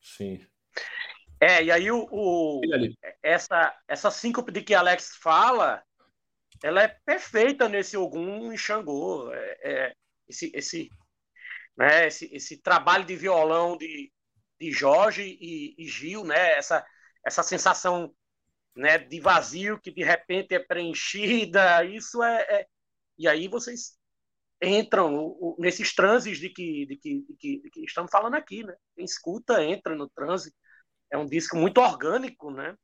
Sim. É, e aí o, o essa, essa síncope de que Alex fala, ela é perfeita nesse Ogum e Xangô. É, é, esse, esse, né, esse, esse trabalho de violão de, de Jorge e, e Gil, né, essa, essa sensação né, de vazio que de repente é preenchida, isso é, é... e aí vocês entram o, o, nesses transes de que, de que, de que, de que estamos falando aqui, né? Quem escuta entra no transe. É um disco muito orgânico, né?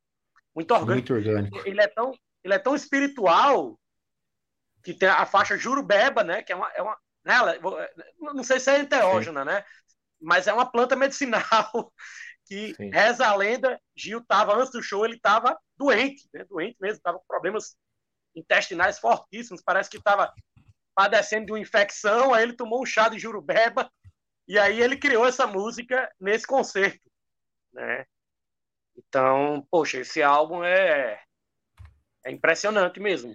Muito orgânico. Muito orgânico. Ele é tão, ele é tão espiritual que tem a faixa Jurubeba, né? Que é uma, é uma né? não sei se é enteógena, Sim. né? Mas é uma planta medicinal que Sim. reza a lenda. Gil estava antes do show, ele estava doente, né? Doente mesmo, estava com problemas intestinais fortíssimos. Parece que estava padecendo de uma infecção. Aí ele tomou um chá de Jurubeba e aí ele criou essa música nesse concerto, né? Então, poxa, esse álbum é, é impressionante mesmo.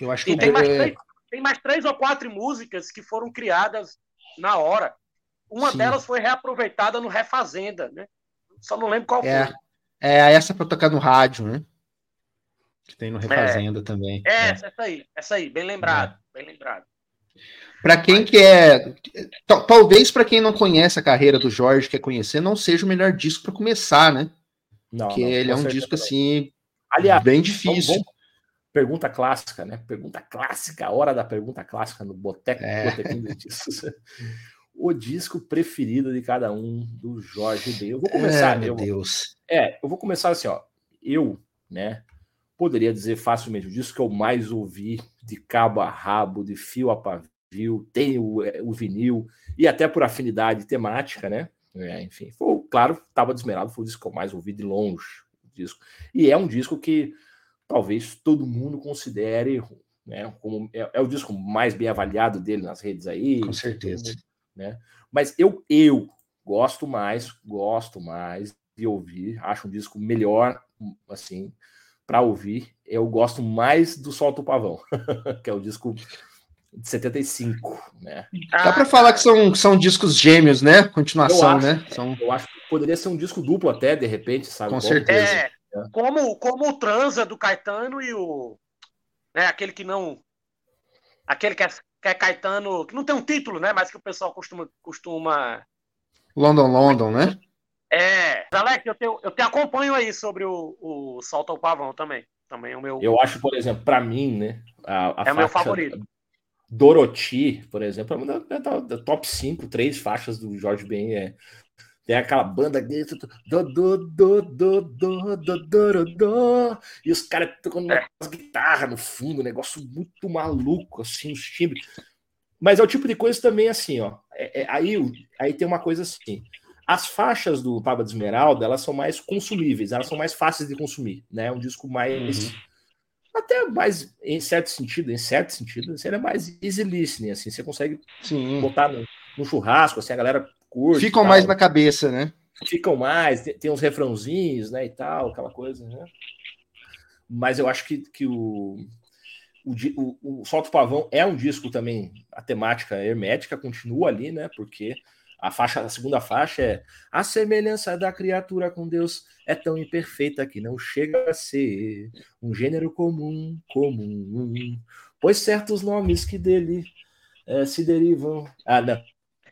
Eu acho que e tem, mais três, tem mais três ou quatro músicas que foram criadas na hora. Uma Sim. delas foi reaproveitada no Refazenda, né? Só não lembro qual é, foi. É essa para tocar no rádio, né? Que tem no é. Refazenda é. também. É, é, essa aí, essa aí, bem lembrado, é. bem lembrado. Para quem quer, talvez para quem não conhece a carreira do Jorge, quer conhecer, não seja o melhor disco para começar, né? Não, Porque não, ele é um disco assim, aliás, bem difícil. Vamos, pergunta clássica, né? Pergunta clássica, a hora da pergunta clássica no Boteco é. O disco preferido de cada um do Jorge Ben. Eu vou começar, é, meu eu, Deus. É, eu vou começar assim, ó. Eu, né, poderia dizer facilmente o disco que eu mais ouvi de cabo a rabo, de fio a pavio, tem o, é, o vinil e até por afinidade temática, né? É, enfim, foi, claro, Tábua de Esmeralda foi o disco que eu mais ouvi de longe. Disco. E é um disco que talvez todo mundo considere né, como é, é, o disco mais bem avaliado dele nas redes aí. Com certeza. né? Mas eu, eu gosto mais, gosto mais de ouvir, acho um disco melhor, assim, para ouvir. Eu gosto mais do Solto Pavão, que é o disco de 75, né? Dá para falar que são, são discos gêmeos, né? Continuação, acho, né? São... Eu acho que poderia ser um disco duplo até, de repente, sabe? Com certeza. É, como, como o Transa do Caetano e o. Né, aquele que não. Aquele que é, que é Caetano, que não tem um título, né? Mas que o pessoal costuma. costuma... London, London, né? É. Alex, eu te, eu te acompanho aí sobre o, o Salto ao Pavão também. Também é o meu. Eu acho, por exemplo, para mim, né? A, a é o meu favorito. Dorothy, por exemplo, é uma da, da, top 5, três faixas do Jorge Ben. É, tem aquela banda do, do, do, do, do, do, do, do e os caras tocando é. guitarras no fundo, um negócio muito maluco, assim, os timbres. Mas é o tipo de coisa também assim, ó. É, é, aí, aí tem uma coisa assim. As faixas do Paba de Esmeralda, elas são mais consumíveis, elas são mais fáceis de consumir, né? É um disco mais uhum até mais, em certo sentido, em certo sentido, seria mais easy listening, assim, você consegue Sim. botar no, no, churrasco, assim, a galera curte. Ficam mais na cabeça, né? Ficam mais, tem, uns refrãozinhos, né, e tal, aquela coisa, né? Mas eu acho que, que o, o, o, o Solto Pavão é um disco também, a temática hermética continua ali, né? Porque a faixa, a segunda faixa é a semelhança da criatura com Deus é tão imperfeita que não chega a ser um gênero comum, comum, pois certos nomes que dele é, se derivam. Ah, não.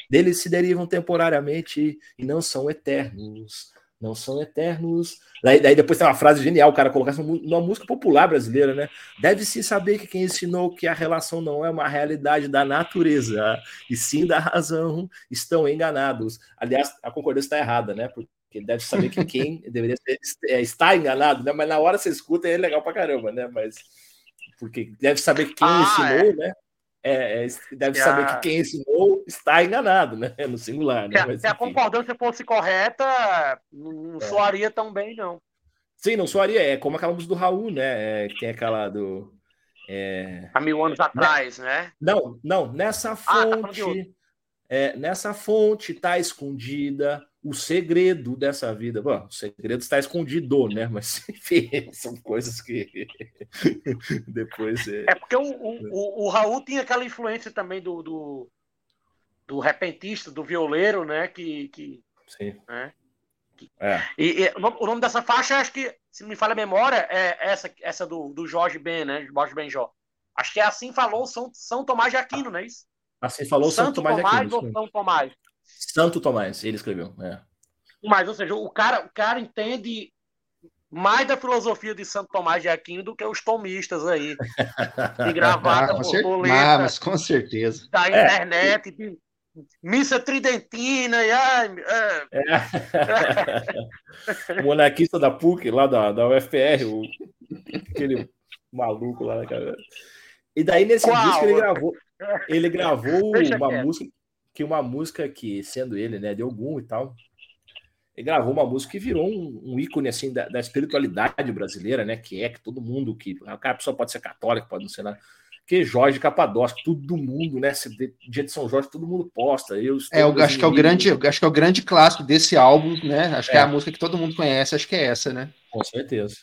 Deles se derivam temporariamente e não são eternos. Não são eternos. Daí, daí depois tem uma frase genial, o cara colocar numa música popular brasileira, né? Deve-se saber que quem ensinou que a relação não é uma realidade da natureza, e sim da razão, estão enganados. Aliás, a concordância está errada, né? Porque deve saber que quem deveria ser, é, está enganado, né? Mas na hora você escuta é legal pra caramba, né? Mas porque deve saber quem ah, ensinou, é. né? É, é, deve saber a... que quem ensinou está enganado, né? No singular. Né? Se, Mas, se a concordância fosse correta, não é. soaria tão bem, não. Sim, não soaria. É como aquela música do Raul, né? É, que tem aquela do. É... Há mil anos atrás, né? Não, não. Nessa fonte. Ah, tá é, nessa fonte está escondida o segredo dessa vida. Bom, o segredo está escondido, né? Mas, enfim, são coisas que depois. É, é porque o, o, o, Raul tinha aquela influência também do, do, do repentista, do violeiro, né? Que. que Sim. Né? É. E, e, o nome dessa faixa, acho que, se não me falha a memória, é essa, essa do, do Jorge Ben, né? Jorge Benjó. Acho que é assim falou São, São Tomás de Aquino, não é isso? Assim falou Santo São Tomás, Tomás de Aquino. Ou São Tomás? Santo Tomás, ele escreveu. É. Mas, ou seja, o cara, o cara entende mais da filosofia de Santo Tomás de Aquino do que os tomistas aí. De gravata, ah, boleta, ah, mas com certeza. Da é. internet, de missa tridentina e ai, é. É. o monarquista da PUC, lá da, da UFR, o, aquele maluco lá, cara. E daí nesse Qual? disco ele gravou, ele gravou uma música que uma música que, sendo ele, né, de algum e tal, ele gravou uma música que virou um, um ícone assim da, da, espiritualidade brasileira, né? Que é que todo mundo que a pessoa pode ser católica, pode não ser nada. Que Jorge Capadócio, todo mundo, né? Dia de São Jorge, todo mundo posta. Eu é, eu acho que é o grande, acho que é o grande clássico desse álbum, né? Acho é. que é a música que todo mundo conhece, acho que é essa, né? Com certeza.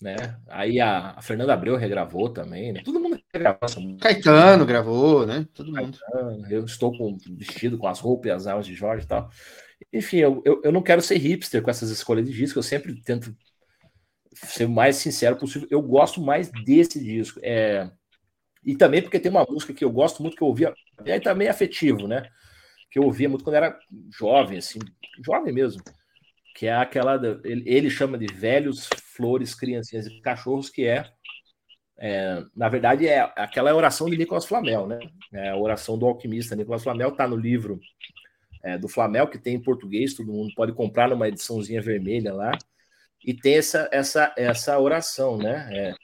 Né? Aí a, a Fernanda Abreu regravou também, né? Todo mundo regravou essa música. Caetano gravou, né? Todo mundo. Caetano, eu estou com vestido com as roupas e as aulas de Jorge e tal. Enfim, eu, eu, eu, não quero ser hipster com essas escolhas de disco, eu sempre tento ser o mais sincero possível. Eu gosto mais desse disco. É... E também porque tem uma música que eu gosto muito, que eu ouvia, e aí também tá afetivo, né? Que eu ouvia muito quando era jovem, assim, jovem mesmo. Que é aquela. Ele, chama de velhos, flores, criancinhas e cachorros, que é, é, na verdade, é aquela oração de Nicolas Flamel, né? É a oração do alquimista Nicolas Flamel, tá no livro é, do Flamengo, que tem em português, todo mundo pode comprar numa ediçãozinha vermelha lá. E tem essa, essa, essa oração, né? É,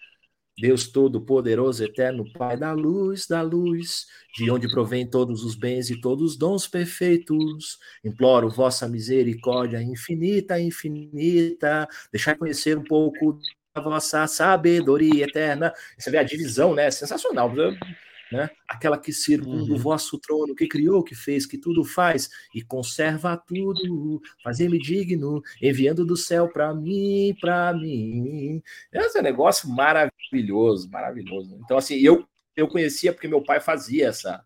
Deus Todo-Poderoso, Eterno, Pai da luz, da luz, de onde provém todos os bens e todos os dons perfeitos, imploro vossa misericórdia infinita, infinita, deixar conhecer um pouco da vossa sabedoria eterna. Você vê a divisão, né? Sensacional né? Aquela que circunda uhum. o vosso trono, que criou, que fez, que tudo faz e conserva tudo, fazer-me digno, enviando do céu para mim, para mim. Esse é um negócio maravilhoso, maravilhoso. Então, assim, eu, eu conhecia porque meu pai fazia essa,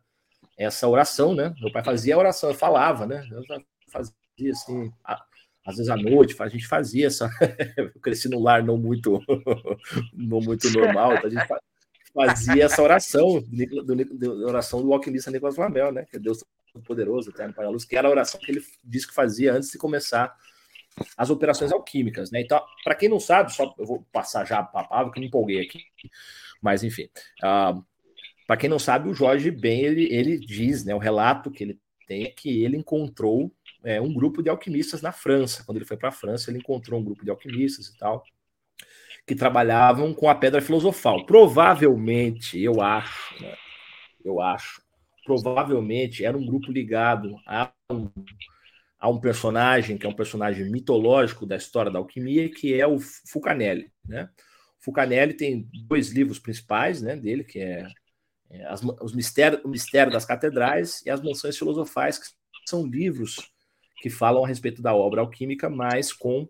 essa oração, né? Meu pai fazia a oração, eu falava, né? Eu fazia assim, a, às vezes à noite, a gente fazia essa. eu cresci num lar não muito, não muito normal, então a gente fazia essa oração, do, do, oração do alquimista Nicolas Flamel, né? Que é Deus Poderoso, Eterno Pai da Luz, que era a oração que ele disse que fazia antes de começar as operações alquímicas, né? Então, para quem não sabe, só eu vou passar já a palavra que me empolguei aqui, mas enfim, uh, para quem não sabe, o Jorge Ben ele, ele diz, né? O relato que ele tem é que ele encontrou é, um grupo de alquimistas na França. Quando ele foi para a França, ele encontrou um grupo de alquimistas e tal que trabalhavam com a pedra filosofal. Provavelmente, eu acho, né, eu acho, provavelmente era um grupo ligado a um, a um personagem que é um personagem mitológico da história da alquimia, que é o Fulcanelli. Né? Fulcanelli tem dois livros principais né, dele, que é, é as, os mistérios, o Mistério das Catedrais e as Mansões Filosofais, que são livros que falam a respeito da obra alquímica, mas com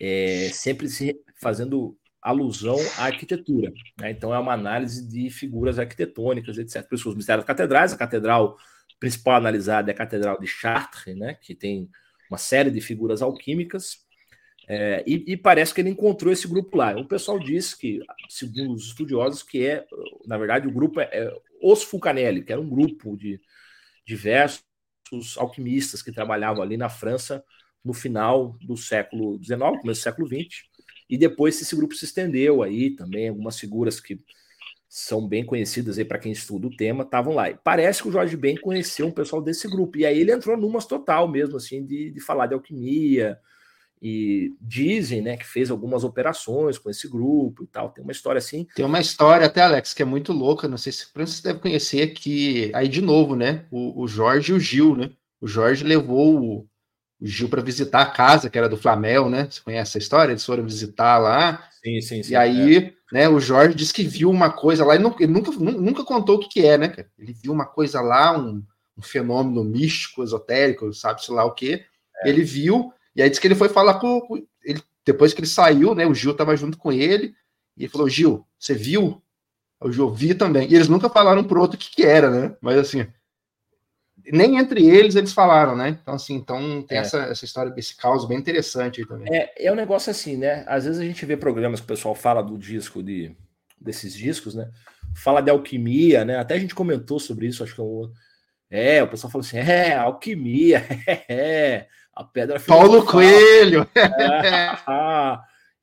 é, sempre se fazendo alusão à arquitetura. Né? Então, é uma análise de figuras arquitetônicas, etc. Por isso, os mistérios catedrais, a catedral principal analisada é a Catedral de Chartres, né? que tem uma série de figuras alquímicas, é, e, e, parece que ele encontrou esse grupo lá. O pessoal diz que, segundo os estudiosos, que é, na verdade, o grupo é, é os Fulcanelli, que era um grupo de diversos alquimistas que trabalhavam ali na França no final do século XIX, começo do século XX, e depois esse grupo se estendeu aí também, algumas figuras que são bem conhecidas aí para quem estuda o tema, estavam lá. E parece que o Jorge Ben conheceu um pessoal desse grupo. E aí ele entrou numas total mesmo, assim, de, de falar de alquimia. E dizem, né, que fez algumas operações com esse grupo e tal. Tem uma história assim. Tem uma história até, Alex, que é muito louca. Não sei se você deve conhecer, que aí de novo, né? O, o Jorge e o Gil, né? O Jorge levou o, o Gil para visitar a casa que era do Flamel, né? Você conhece essa história? Eles foram visitar lá. Sim, sim, sim. E aí, é. né, o Jorge disse que viu uma coisa lá, ele, nunca, ele nunca, nunca contou o que, que é, né? Ele viu uma coisa lá, um, um fenômeno místico, esotérico, sabe-se lá o quê. É. Ele viu, e aí disse que ele foi falar com. Ele, depois que ele saiu, né? O Gil estava junto com ele, e ele falou: Gil, você viu? O Gil vi também. E eles nunca falaram pro outro o que, que era, né? Mas assim, nem entre eles eles falaram, né? Então, assim, então tem é. essa, essa história desse caos bem interessante aí também. É, é um negócio assim, né? Às vezes a gente vê programas que o pessoal fala do disco, de, desses discos, né? Fala de alquimia, né? Até a gente comentou sobre isso, acho que é, é o pessoal falou assim: é, alquimia, é, a pedra. Paulo Coelho! É,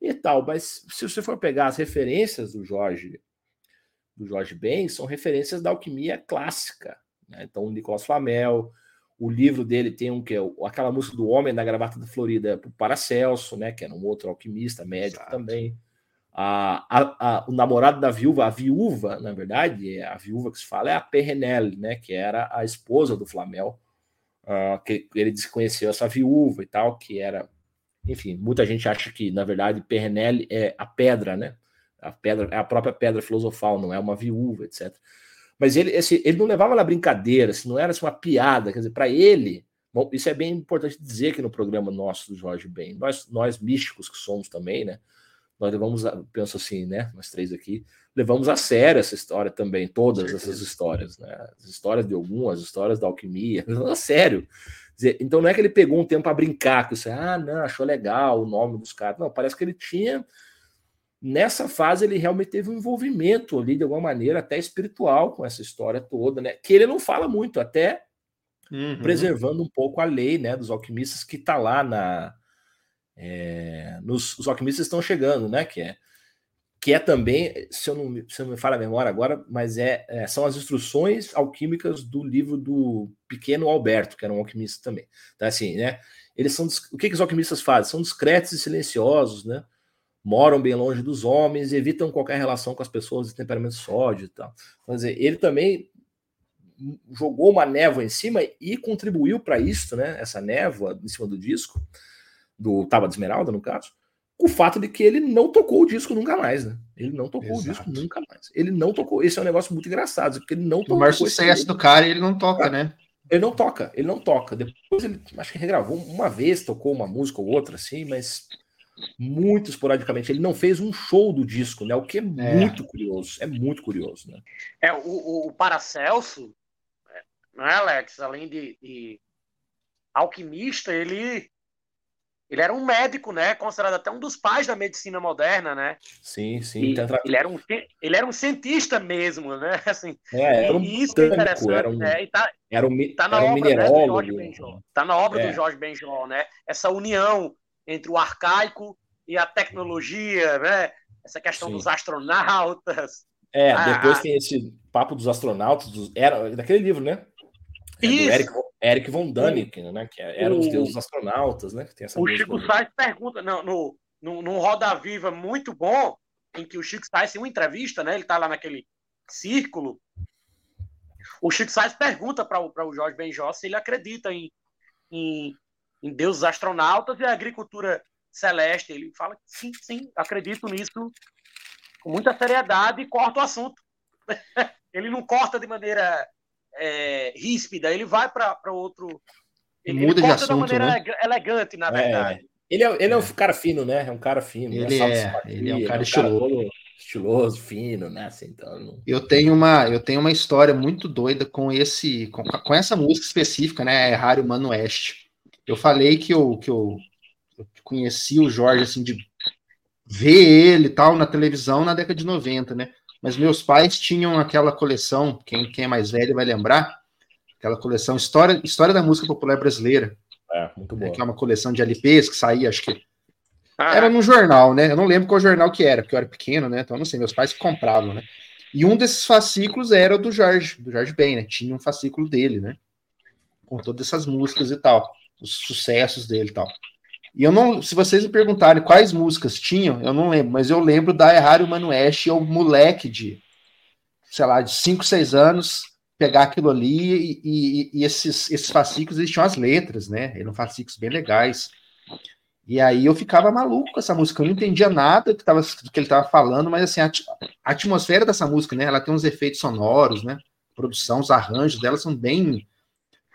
e tal, mas se você for pegar as referências do Jorge, do Jorge Ben, são referências da alquimia clássica, né? Então, o Nicolas Flamel, o livro dele tem um que é aquela música do Homem na Gravata da Florida para Paracelso, né? Que era um outro alquimista, médico Exato. também. A, a, a, o namorado da viúva, a viúva, na verdade, é a viúva que se fala é a Perrenelle, né? Que era a esposa do Flamel. Uh, que ele desconheceu essa viúva e tal, que era, enfim, muita gente acha que, na verdade, Perrenelle é a pedra, né? A pedra é a própria pedra filosofal, não é uma viúva, etc. Mas ele, esse, ele não levava na brincadeira, assim, não era assim, uma piada. Quer dizer, para ele, bom, isso é bem importante dizer aqui no programa nosso do Jorge Ben. Nós, nós místicos que somos também, né? Nós levamos, a, penso assim, né? Nós três aqui, levamos a sério essa história também, todas essas histórias, né? As histórias de algumas, as histórias da alquimia, a sério. Dizer, então não é que ele pegou um tempo para brincar, que você, ah, não, achou legal o nome dos caras. Não, parece que ele tinha nessa fase ele realmente teve um envolvimento ali de alguma maneira até espiritual com essa história toda, né? Que ele não fala muito, até uhum. preservando um pouco a lei, né, dos alquimistas que está lá na é, nos os alquimistas estão chegando, né? Que é que é também, se eu não, se eu não me falo a memória agora, mas é, é, são as instruções alquímicas do livro do pequeno Alberto, que era um alquimista também. Então, assim, né? Eles são o que, que os alquimistas fazem? São discretos e silenciosos, né? Moram bem longe dos homens, evitam qualquer relação com as pessoas de temperamento sódio e tal. Quer dizer, ele também jogou uma névoa em cima e contribuiu para isso, né? Essa névoa em cima do disco, do Tava de Esmeralda, no caso, com o fato de que ele não tocou o disco nunca mais, né? Ele não tocou Exato. o disco nunca mais. Ele não tocou. Esse é um negócio muito engraçado, porque ele não tocou. O maior sucesso do cara ele não toca, né? Ele não toca, ele não toca. Depois ele acho que regravou uma vez, tocou uma música ou outra, assim, mas muito esporadicamente. Ele não fez um show do disco, né? O que é, é. muito curioso. É muito curioso, né? É, o, o Paracelso, não é, Alex? Além de, de alquimista, ele ele era um médico, né? Considerado até um dos pais da medicina moderna, né? Sim, sim. E, ele, era um, ele era um cientista mesmo, né? Assim, é, era um isso é interessante, era um, né? E tá, era um, tá na era obra, um né, do Jorge Benjol. Tá na obra é. do Jorge Benjol, né? Essa união entre o arcaico e a tecnologia, né? Essa questão Sim. dos astronautas. É, ah, depois ah. tem esse papo dos astronautas, dos, era daquele livro, né? É. Eric, Eric von Däniken, né? Que eram os deuses astronautas, né? o Chico Sainz pergunta não, no, no, no Roda Viva muito bom, em que o Chico Sainz, em uma entrevista, né? Ele tá lá naquele círculo. O Chico Sainz pergunta para o Jorge Benjó se ele acredita em, em em deuses astronautas e a agricultura celeste. Ele fala que sim, sim, acredito nisso com muita seriedade e corta o assunto. ele não corta de maneira é, ríspida, ele vai para outro. Ele, Muda ele corta de, assunto, de maneira né? elegante, na é, verdade. Ele é, ele é um cara fino, né? É um cara fino. Ele, é, ele é um cara estiloso. É um estiloso, fino, né? Assim, então, eu, tenho uma, eu tenho uma história muito doida com esse com, com essa música específica, né? É Rário Mano Oeste. Eu falei que eu, que eu, eu conheci o Jorge, assim, de ver ele e tal na televisão na década de 90, né? Mas meus pais tinham aquela coleção, quem, quem é mais velho vai lembrar, aquela coleção História, História da Música Popular Brasileira. É, muito bom. É, que é uma coleção de LPs que saía, acho que. Ah, era num jornal, né? Eu não lembro qual jornal que era, porque eu era pequeno, né? Então eu não sei, meus pais compravam, né? E um desses fascículos era o do Jorge, do Jorge Ben, né? Tinha um fascículo dele, né? Com todas essas músicas e tal os sucessos dele e tal. E eu não, se vocês me perguntarem quais músicas tinham, eu não lembro, mas eu lembro da Errário Manueste, eu moleque de, sei lá, de 5, 6 anos, pegar aquilo ali e, e, e, esses, esses fascículos, eles tinham as letras, né? Eram fascículos bem legais. E aí eu ficava maluco com essa música, eu não entendia nada do que, tava, do que ele estava falando, mas assim, a, a, atmosfera dessa música, né? Ela tem uns efeitos sonoros, né? A produção, os arranjos dela são bem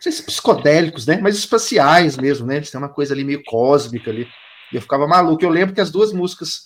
sei se psicodélicos, né? Mas espaciais mesmo, né? Eles têm uma coisa ali meio cósmica ali. E eu ficava maluco. Eu lembro que as duas músicas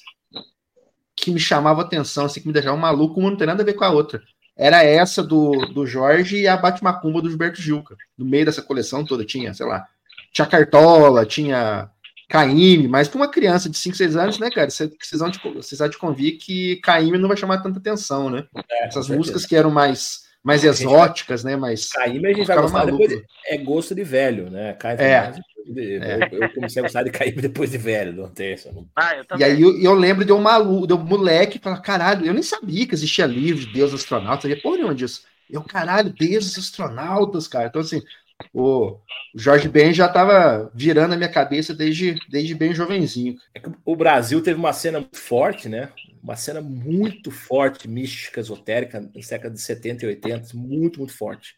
que me chamavam atenção, assim, que me deixavam maluco, uma não tem nada a ver com a outra. Era essa do, do Jorge e a Batmacumba do Gilberto Gilca. No meio dessa coleção toda tinha, sei lá, tinha Cartola, tinha Caíme, mas para uma criança de 5, 6 anos, né, cara, vocês vão te, vocês vão te convir que Caíme não vai chamar tanta atenção, né? É, Essas músicas que eram mais mais exóticas, né? Mais. Caíme a gente vai gostar maluco. depois. É gosto de velho, né? Caíme é. De, é. Eu, comecei a gostar de Caíme depois de velho, não tem isso. Ah, eu e aí eu, eu, lembro de um maluco, de um moleque falar, caralho, eu nem sabia que existia livro de Deus astronautas, sabia porra nenhuma disso. Eu, caralho, Deus astronautas, cara. Então, assim, o Jorge Ben já estava virando a minha cabeça desde, desde bem jovenzinho. É o Brasil teve uma cena forte, né? Uma cena muito forte, mística, esotérica, na década de 70 e 80, muito, muito forte.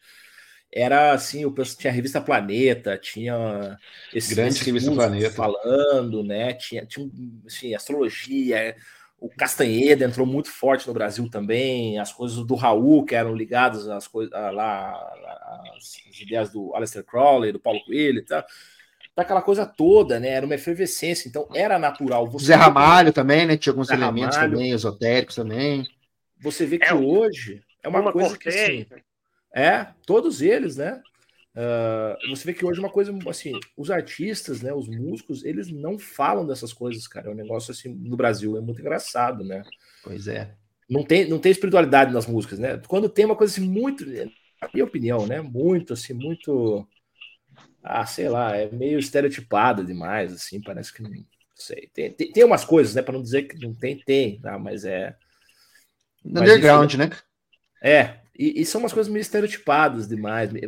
Era assim, o pessoal tinha a revista Planeta, tinha esse grande revista Planeta falando, né? Tinha, tinha assim, astrologia, o Castanheda entrou muito forte no Brasil também, as coisas do Raul, que eram ligadas às coisas lá, as ideias do Aleister Crowley, do Paulo Coelho e tal. Daquela coisa toda, né? Era uma efervescência, então era natural. Você Zé Ramalho também, né? Tinha alguns Zé elementos Ramalho. também, esotéricos também. Você vê que é, hoje é uma, uma coisa que assim, é, todos eles, né? Uh, você vê que hoje é uma coisa assim, os artistas, né, os músicos, eles não falam dessas coisas, cara. É um negócio assim no Brasil, é muito engraçado, né? Pois é. Não tem, não tem espiritualidade nas músicas, né? Quando tem uma coisa assim muito, na minha opinião, né, muito assim, muito ah, sei lá, é meio estereotipada demais, assim, parece que não sei. Tem, tem, tem umas coisas, né, para não dizer que não tem, tem, tá? mas é underground, né? É, e, e, são umas coisas meio estereotipadas demais. Me,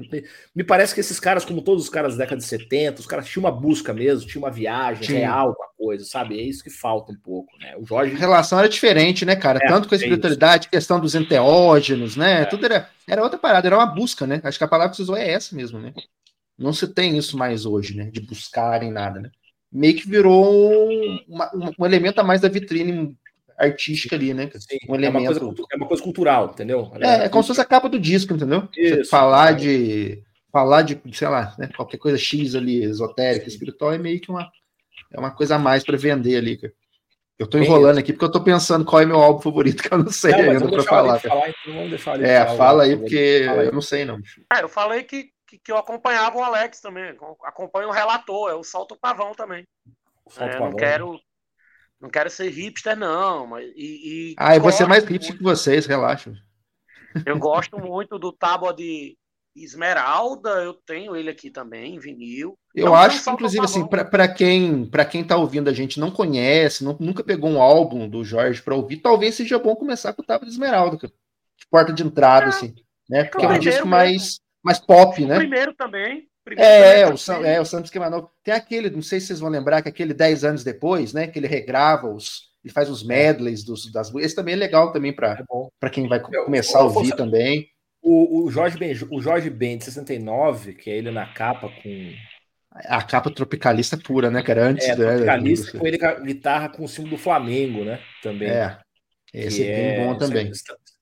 me, parece que esses caras, como todos os caras da década de 70, os caras tinham uma busca mesmo, tinham uma viagem Sim. real com a coisa, sabe? É isso que falta um pouco, né? O Jorge. A relação era diferente, né, cara? É, Tanto com a é espiritualidade, é questão dos enteógenos, né? É. Tudo era, era outra parada, era uma busca, né? Acho que a palavra que você usou é essa mesmo, né? Não se tem isso mais hoje, né? De buscar em nada, né? Meio que virou um, uma, um elemento a mais da vitrine artística ali, né? Sim, um elemento... é, uma coisa, é uma coisa cultural, entendeu? É, é como se fosse a capa do disco, entendeu? Isso, Você falar é. de falar de, sei lá, né, qualquer coisa X ali, esotérica, espiritual, é meio que uma, é uma coisa a mais para vender ali, cara. Eu tô enrolando aqui porque eu tô pensando qual é meu álbum favorito, que eu não sei não, ainda para falar. falar então é, fala aí, porque fala aí. eu não sei, não. Ah, eu falei que, que, que, eu acompanhava o Alex também. Acompanho o relator, é o Salto Pavão também. Salto é, Pavão. Não quero não quero ser hipster, não. Mas, e, e ah, eu vou ser mais hipster muito, que vocês, relaxa. Eu gosto muito do Tábua de Esmeralda, eu tenho ele aqui também, vinil. Eu então, acho que, inclusive, assim, para quem para quem tá ouvindo a gente não conhece, não, nunca pegou um álbum do Jorge para ouvir, talvez seja bom começar com o Tábua de Esmeralda, de porta de entrada, é, assim, né? Porque é um disco mais, mais pop, né? O primeiro também. É, é, o, é, o Santos Queimanov. Tem aquele, não sei se vocês vão lembrar, que aquele 10 anos depois, né? Que ele regrava os. Ele faz os medleys dos, das. Esse também é legal também para é quem vai começar a ouvir também. O, o, Jorge ben, o Jorge Ben de 69, que é ele na capa com. A capa tropicalista pura, né, cara? Antes é, tropicalista com ele com a guitarra com o símbolo do Flamengo, né? Também. É. Esse é bem bom também.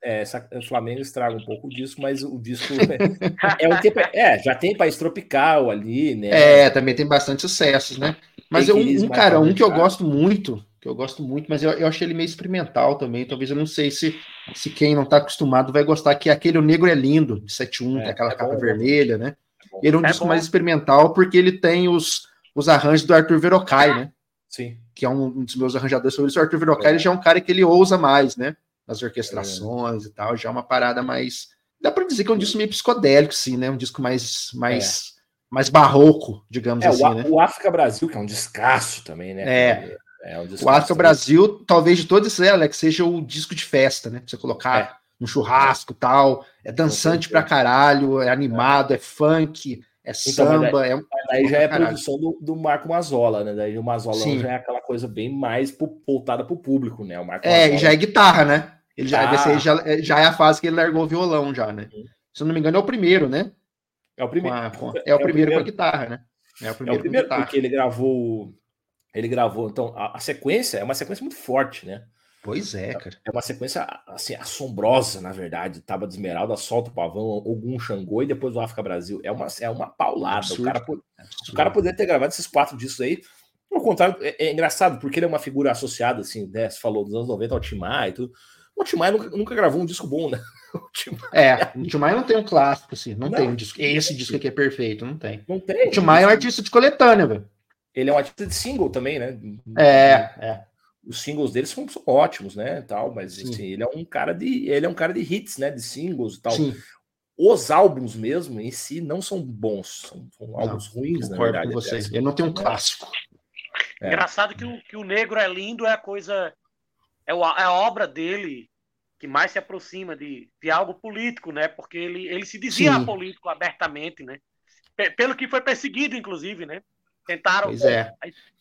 É, o Flamengo estraga um pouco disso, mas o disco é, é, um tempo, é já tem país tropical ali, né? É, também tem bastante sucessos, né? Mas eu, um cara, um que eu gosto muito, que eu gosto muito, mas eu, eu achei ele meio experimental também. Talvez eu não sei se, se quem não está acostumado vai gostar, que é aquele O Negro é Lindo, de 71, é, que é aquela é capa bom, vermelha, né? É ele é um disco bom. mais experimental porque ele tem os, os arranjos do Arthur Verocai, né? Sim. Que é um, um dos meus arranjadores sobre isso. O Arthur Verocai é. já é um cara que ele ousa mais, né? Nas orquestrações é. e tal, já é uma parada mais. Dá para dizer que é um disco meio psicodélico, sim, né? Um disco mais, mais, é. mais barroco, digamos é, assim. O, né? o África Brasil, que é um descasso também, né? É. é um o África Brasil, talvez de todos esses, Alex, seja o disco de festa, né? Pra você colocar é. no churrasco tal. É dançante pra caralho, é animado, é funk é então, samba, daí, é. Daí já é a produção do, do, Marco Mazola, né? Daí o Mazola já é aquela coisa bem mais voltada para o público, né? O Marco é, Mazola... já é guitarra, né? Ele já, ah. já, já é a fase que ele largou o violão, já, né? Se eu não me engano, é o primeiro, né? É o primeiro. Com a, com, é, é, o primeiro, com a guitarra, né? É o primeiro, é o primeiro porque ele gravou. Ele gravou. Então, a, a, sequência é uma sequência muito forte, né? Pois é, cara. É uma sequência assim, assombrosa, na verdade. Taba de Esmeralda, solta o pavão, algum Xangô e depois o África Brasil. É uma, é uma paulada. Absurdo. O cara, o cara poderia ter gravado esses quatro discos aí. Ao contrário, é, é engraçado, porque ele é uma figura associada, assim, né? Você falou dos anos 90 ao Timai e tudo. O Timai nunca, nunca gravou um disco bom, né? O Timai, é, o Timai não tem um clássico, assim. Não, Não. tem um disco. Esse disco aqui é perfeito, não tem. não tem. O Timai é um artista de coletânea, velho. Ele é um artista de single também, né? É, é. Os singles dele são, são ótimos, né? Tal, mas Sim. assim, ele é um cara de. Ele é um cara de hits, né? De singles e tal. Sim, Os álbuns mesmo em si não são bons, são, são álbuns ruins, na concordo verdade. com você. aliás. Ele não tem um clássico. É. Engraçado que o, que o negro é lindo é a coisa. É, é a obra dele que mais se aproxima de, de algo político, né? Porque ele, ele se dizia Sim. político abertamente, né? Pe- Pelo que foi perseguido, inclusive, né? Tentaram, Pois é.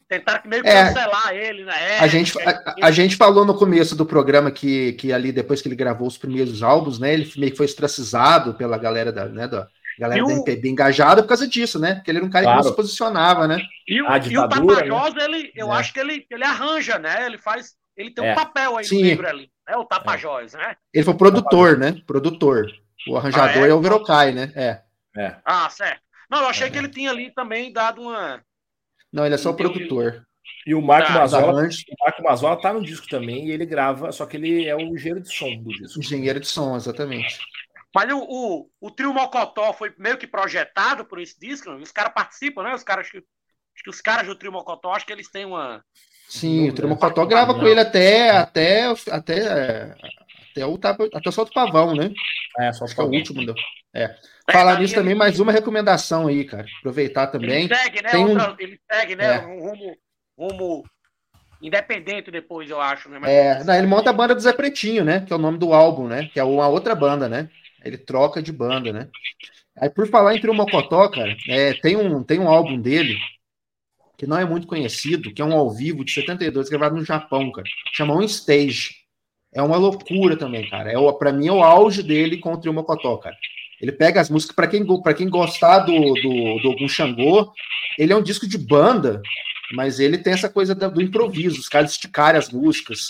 tentaram meio que É. cancelar ele na A época. gente, a, a gente falou no começo do programa que, que ali, depois que ele gravou os primeiros álbuns, né? Ele meio que foi ostracizado pela galera da, né, da galera E da o- MPB engajada por causa disso, né? Porque ele era um cara que Claro. não se posicionava, né? E o, A e o ditadura, Tapajós, ele, eu É. acho que ele, ele arranja, né? Ele faz. Ele tem um É. papel aí Sim. no negro ali, né? O Tapajós, né? Ele foi produtor, né? Produtor. O arranjador Ah, é? é? o Verocai, né? É. É. Ah, certo. Não, eu achei É. que ele tinha ali também dado uma. Não, ele é só o produtor. E o Marco Tá, Mazola, o Marco Mazola tá no disco também e ele grava, só que ele é o engenheiro de som do disco. engenheiro de som, exatamente. Mas o, o, o trio Mocotó foi meio que projetado por esse disco, os caras participam, né? Os caras, acho que, acho que os caras do trio Mocotó, acho que eles têm uma. Sim, o Não, Tremocotó grava com ele até, até, até, até o, até o Solto Pavão, né? É, só é o pra último. do- É. Falar É, nisso ele- também, mais uma recomendação aí, cara. Aproveitar também. Ele segue, né? Tem um- ele segue, né? É. Um rumo, rumo independente depois, eu acho, né? Mas- É, não, ele monta a banda do Zé Pretinho, né? Que é o nome do álbum, né? Que é uma outra banda, né? Ele troca de banda, né? Aí, por falar em Trio Mocotó, cara, é, tem, um, tem um álbum dele que não é muito conhecido, que é um ao vivo de 72, gravado no Japão, cara. Chama On Stage. É uma loucura também, cara. É o, pra mim é o auge dele com o Mocotó, cara. Ele pega as músicas, pra quem, pra quem gostar do, do, do Ogum Xangô, ele é um disco de banda, mas ele tem essa coisa do improviso, os caras esticarem as músicas.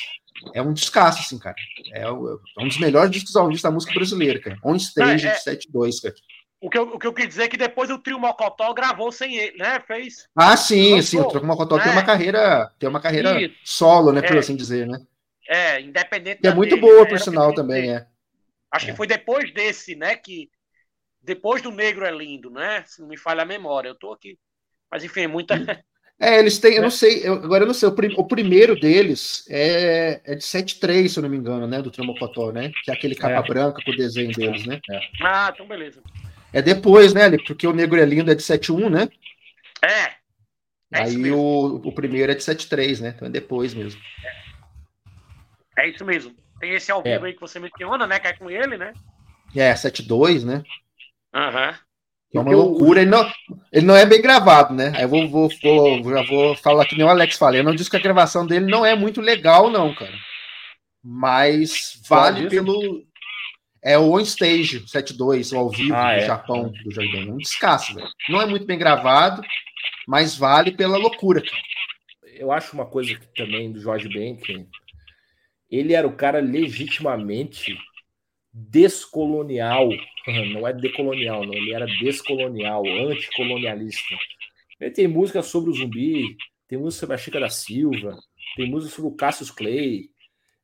É um descasso, assim, cara. É, é um dos melhores discos ao vivo da música brasileira, cara. On Stage Não, é- de 7.2, cara. O que, eu, o que eu quis dizer é que depois o trio Mocotó gravou sem ele, né? Fez. Ah, sim, sim. O Troco Mocotó tem né? uma carreira, tem uma carreira Isso. solo, né, por É. assim dizer, né? É, independente. Que é muito dele, boa, né? por sinal, também, é. Acho É. que foi depois desse, né? Que. Depois do Negro é Lindo, né? Se não me falha a memória. Eu tô aqui. Mas enfim, muita. É, eles têm, eu Né? não sei, eu- agora eu não sei, o, prim- o primeiro deles é, é de 7.3, se eu não me engano, né, do Tromocotó, né, que é aquele capa É. branca com o desenho deles, né. Ah, então beleza. É depois, né, porque o Negro é Lindo é de 7.1, né, É. É aí o, o primeiro é de 7.3, né, então é depois mesmo. É isso mesmo. Tem esse ao É. vivo aí que você menciona, né? Que é com ele, né? É, 7.2, né, Aham. que é uma loucura, ele não, ele não é bem gravado, né, aí eu vou, vou, vou, já vou falar que nem o Alex fala, eu não disse que a gravação dele não é muito legal, não, cara, mas vale pelo... É o On Stage 72, o ao vivo Ah, do é. Japão, do Jardim. Um descasso, velho. Não é muito bem gravado, mas vale pela loucura, cara. eu acho uma coisa que também do Jorge Ben que ele era o cara legitimamente descolonial, não é decolonial, não, ele era descolonial, anticolonialista. Ele tem música sobre o zumbi, tem música sobre a Chica da Silva, tem música sobre o Cassius Clay,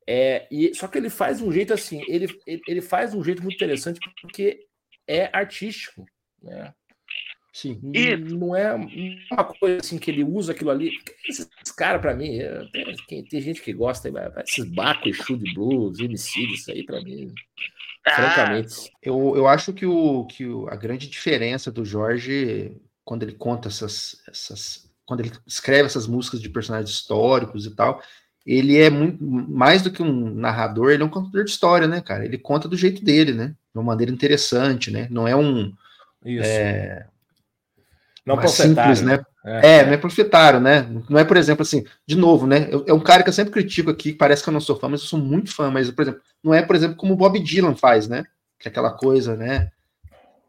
é, e, só que ele faz de um jeito assim, ele, ele, faz de um jeito muito interessante porque é artístico, né? Sim. E- Não é uma coisa assim que ele usa aquilo ali. Esses caras, pra mim, é- tem, tem gente que gosta, esses Baco, Exu de Blues, MC, isso aí, pra mim, Ah, francamente. Eu, eu acho que, o, que o, a grande diferença do Jorge, quando ele conta essas, essas. Quando ele escreve essas músicas de personagens históricos e tal, ele é muito mais do que um narrador, ele é um contador de história, né, cara? Ele conta do jeito dele, né? De uma maneira interessante, né? Não é um. Isso. não mais panfletário, simples, né? É, É, não é profetário, né? Não é, por exemplo, assim, de novo, né? eu- É um cara que eu sempre critico aqui, parece que eu não sou fã, mas eu sou muito fã, mas, por exemplo, não é, por exemplo, como o Bob Dylan faz, né? Que é aquela coisa, né?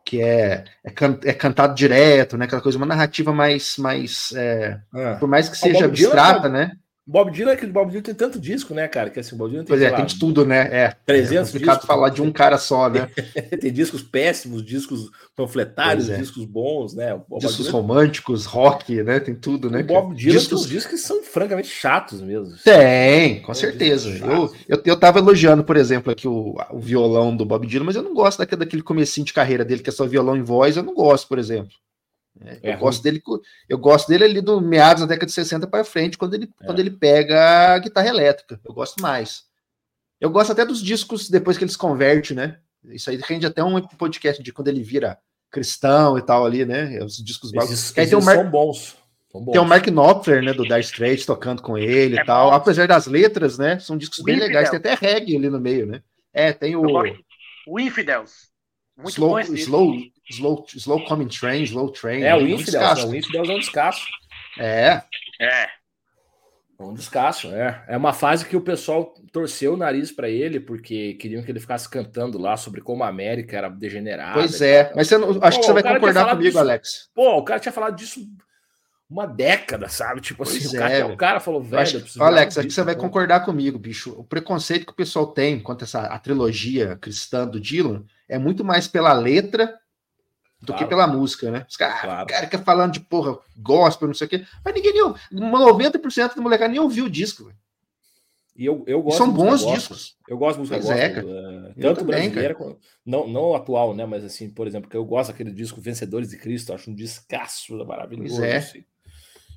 Que é, é, can- é cantado direto, né? Aquela coisa, uma narrativa mais, mais é, É. por mais que O seja Dylan abstrata, é- né? Bob Dylan, é que o Bob Dylan tem tanto disco, né, cara? Que assim, o Bob Dylan tem, Pois é, lá, tem de tudo, né? É. 300 é complicado discos. falar de um cara só, né? tem discos péssimos, discos panfletários, é. discos bons, né? O Discos Dylan- românticos, rock, né? Tem tudo, né? o Bob Dylan Discos- tem discos que são francamente chatos mesmo. Tem, com É, certeza. Eu, eu, eu tava elogiando, por exemplo, aqui o, o violão do Bob Dylan, mas eu não gosto daquele, daquele comecinho de carreira dele, que é só violão em voz, eu não gosto, por exemplo. É, É eu, gosto dele, eu gosto dele ali do meados da década de 60 para frente, quando ele, quando ele pega a guitarra elétrica. Eu gosto mais. Eu gosto até dos discos depois que eles convertem, né? Isso aí rende até um podcast de quando ele vira cristão e tal ali, né? Os discos Esses, aí tem o esses Mar- são bons. São bons. tem o Mark Knopfler, né, do Dire Straits, tocando com ele É e tal. bom. Apesar das letras, né, são discos O bem legais. Tem até reggae ali no meio, né? É, tem o. O Infidels. Muito Slow, bom esse disco. Slow, slow, Coming Train, Slow Train. É, o um Infidels, né? o Infidels é um descasso. É, É. É Um descasso, é. É uma fase que o pessoal torceu o nariz pra ele, porque queriam que ele ficasse cantando lá sobre como a América era degenerada. pois é. tal. Mas você não- acho Pô, que você vai concordar comigo, disso. Alex. Pô, o cara tinha falado disso uma década, sabe? Tipo assim, Pois o cara, é, o cara falou, velho, acho- eu Alex, acho que você vai pô. concordar comigo, bicho. O preconceito que o pessoal tem quanto a essa a trilogia cristã do Dylan é muito mais pela letra do Claro. que pela música, né? Os caras, Claro. cara fica falando de porra, gospel, não sei o quê. Mas ninguém nem ouviu. 90% da molecada nem ouviu o disco. velho. E eu, eu gosto são de música bons gospel. discos. Eu gosto de música é, gospel, eh, Eu tanto também, brasileira, não, não atual, né? Mas assim, por exemplo, que eu gosto daquele disco Vencedores de Cristo, acho um descasso maravilhoso. Pois é. assim.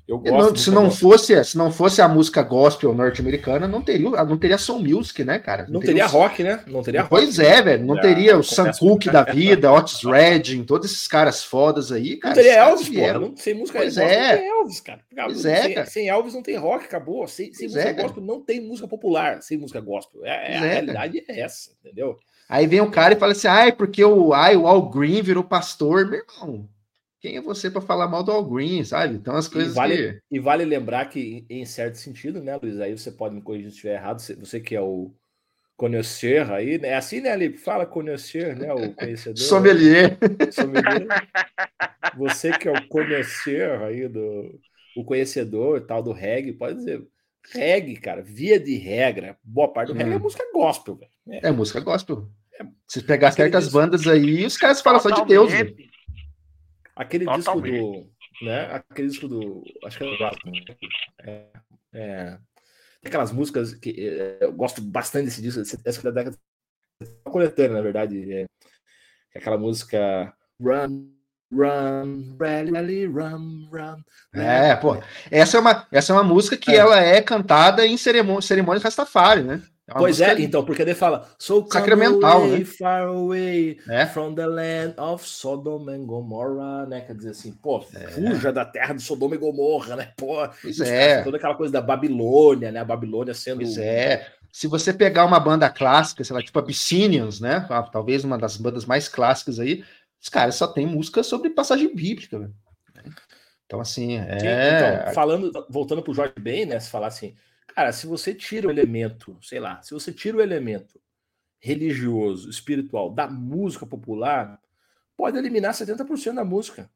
Eu gosto não- se, não gospel. fosse, se não fosse a música gospel norte-americana, não teria, não teria soul music, né, cara? Não teria os- rock, né? Não teria rock. Pois é, velho. Não Ah, teria o Sam. Cooke da vida, Otis Redding, todos esses caras fodas aí, Não cara. teria esses caras Elvis, pô. Não, sem música Pois gospel, é. não tem Elvis, cara. Acabou. Pois é, sem, cara. sem Elvis não tem rock, acabou. Sem, sem música é, gospel não tem música popular, sem música gospel. É, é- a é, cara. realidade é essa, entendeu? Aí vem um cara e fala assim: ai, porque o, ai, o Al Green virou pastor. Meu irmão, quem é você para falar mal do Al Green, sabe? Então as E coisas vale, que. e vale lembrar que, em certo sentido, né, Luiz? Aí você pode me corrigir se estiver errado. Você, você que é o conhecer aí, né? É assim, né, Lipe? Fala conhecer, né? O conhecedor. Sommelier. sommelier. Você que é o conhecer aí do o conhecedor e tal do reggae, pode dizer. Reggae, cara, via de regra, boa parte do reggae é Hum. música gospel, velho. É, É música gospel. Se pegar certas bandas aí, os caras falam só de Deus, velho. Totalmente. Aquele disco Totalmente. do. Né? Aquele disco do. Acho que é né? É, é, tem aquelas músicas que é, eu gosto bastante desse disco, essa da década coletânea, na verdade. É, é aquela música Run, Run, Rally, Run, Run. É, pô. Essa é uma, essa é uma música que É. ela é cantada em cerimônia, cerimônias Rastafari, né? É Pois é, então, porque ele fala So Sacramental, away, né? far away É. from the land of Sodom and Gomorrah, né? Quer dizer assim, pô, É. fuja da terra de Sodoma e Gomorra, né? Pô, Pois é. toda aquela coisa da Babilônia, né? A Babilônia sendo. Pois é. Se você pegar uma banda clássica, sei lá, tipo Abyssinians, né? Ah, Talvez uma das bandas mais clássicas aí, os caras só tem música sobre passagem bíblica, velho. Então, assim, Sim, é. Então, falando, voltando pro Jorge Ben, né? Se falar assim, cara, se você tira o elemento, sei lá, se você tira o elemento religioso, espiritual da música popular, pode eliminar 70% da música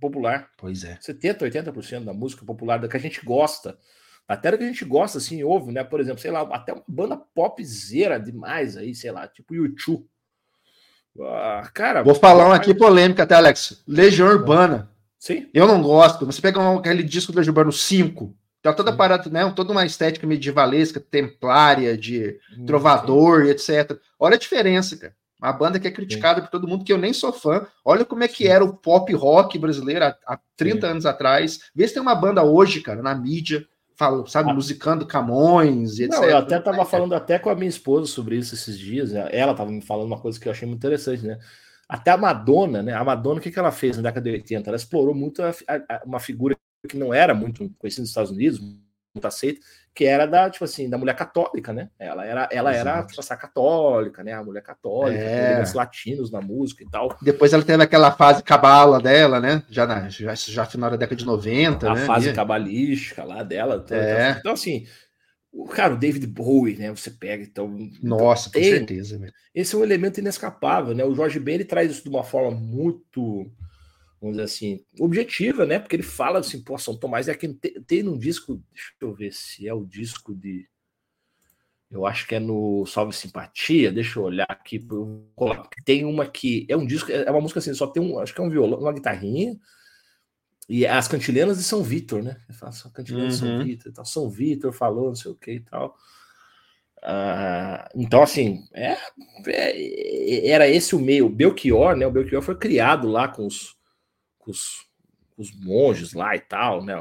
popular. Pois é. 70, 80% da música popular da que a gente gosta. Até da que a gente gosta, assim, ouve, né? Por exemplo, sei lá, até uma banda popzera demais aí, sei lá, tipo YouTube. Ah, cara. Vou falar um aqui polêmica até, Alex. Legião Urbana. Sim. Eu não gosto. Você pega um, aquele disco do Legião Urbana 5, tá toda Sim. parada, né? Toda uma estética medievalesca, templária, de trovador e etc. Olha a diferença, cara. Uma banda que é criticada por todo mundo, que eu nem sou fã. Olha como é que era o pop rock brasileiro há, há 30 anos atrás. Vê se tem uma banda hoje, cara, na mídia, fala, sabe, Ah. musicando Camões e etc. Não, eu até estava É, falando até com a minha esposa sobre isso esses dias. né? Ela estava me falando uma coisa que eu achei muito interessante, né? Até a Madonna, né? A Madonna, o que, que ela fez na década de 80? Ela explorou muito a- a- uma figura que não era muito conhecida nos Estados Unidos, muito aceita, que era da, tipo assim, da mulher católica, né? Ela era, ela era tipo, essa católica, né? A mulher católica, É. com elementos latinos na música e tal. Depois ela teve aquela fase cabala dela, né? Já, na, já, já final da década de 90, a né? fase E- cabalística lá dela. toda- É. Então, assim, o cara, o David Bowie, né? Você pega, então. Nossa, com tem- certeza. velho. esse é um elemento inescapável, né? O Jorge Ben ele traz isso de uma forma muito, vamos dizer assim, objetiva, né? Porque ele fala assim, pô, São Tomás é quem tem, tem num disco, deixa eu ver se é o disco de. Eu acho que é no Salve Simpatia, deixa eu olhar aqui. Tem uma que é um disco, é uma música assim, só tem um, acho que é um violão, uma guitarrinha, e as cantilenas de São Vitor, né? São cantilenas uhum. de São Vitor, então, São Vitor falou, não sei o que e tal. Uh, então, assim, é, é, era esse o meio. O Belchior, né? O Belchior foi criado lá com os, com os, com os monges lá e tal, né?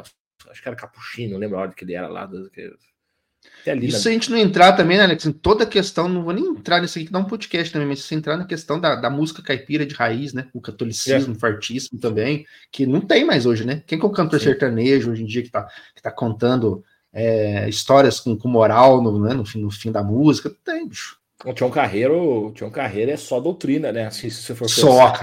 Acho que era capuchinho, não lembro a ordem que ele era lá. Que, ali, Isso né? a gente não entrar também, né, Alex? Em toda a questão, não vou nem entrar nisso aqui, que dá um podcast também, mas se entrar na questão da, da música caipira de raiz, né? O catolicismo, é. o fartismo também, que não tem mais hoje, né? Quem que é o cantor Sim. sertanejo hoje em dia que tá, que tá contando é, histórias com, com moral no, né, no, fim, no fim da música. Tem, bicho. O Tião Carreiro, o Tião Carreiro é só doutrina, né? Assim, se você for só.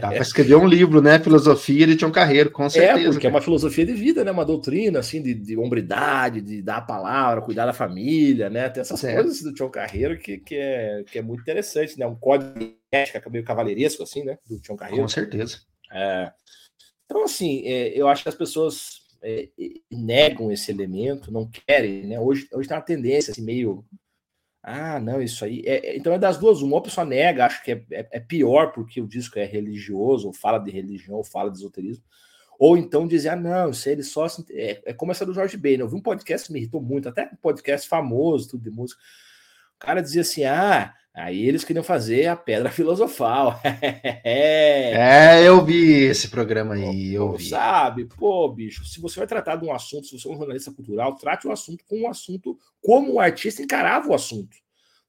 Dá para escrever um livro, né? Filosofia de Tião Carreiro, com é, certeza. É, porque é uma filosofia de vida, né? Uma doutrina, assim, de, de hombridade, de dar a palavra, cuidar da família, né? Tem essas certo. coisas do Tião Carreiro que, que, é, que é muito interessante, né? Um código de ética meio cavaleiresco, assim, né? Do Tião Carreiro. Com certeza. É. Então, assim, é, eu acho que as pessoas é, negam esse elemento, não querem, né? Hoje, hoje tem uma tendência assim, meio. Ah, não, isso aí. É, é então é das duas, uma, a pessoa nega, acho que é, é, é, pior porque o disco é religioso, ou fala de religião, ou fala de esoterismo. Ou então dizer, ah, não, aí ele só. É, é como essa do Jorge Ben. Né? Eu vi um podcast que me irritou muito, até um podcast famoso, tudo de música. O cara dizia assim: ah, Aí eles queriam fazer a pedra filosofal. é, eu vi esse programa aí, eu vi. Sabe, pô, bicho, se você vai tratar de um assunto, se você é um jornalista cultural, trate o assunto com o assunto como o artista encarava o assunto.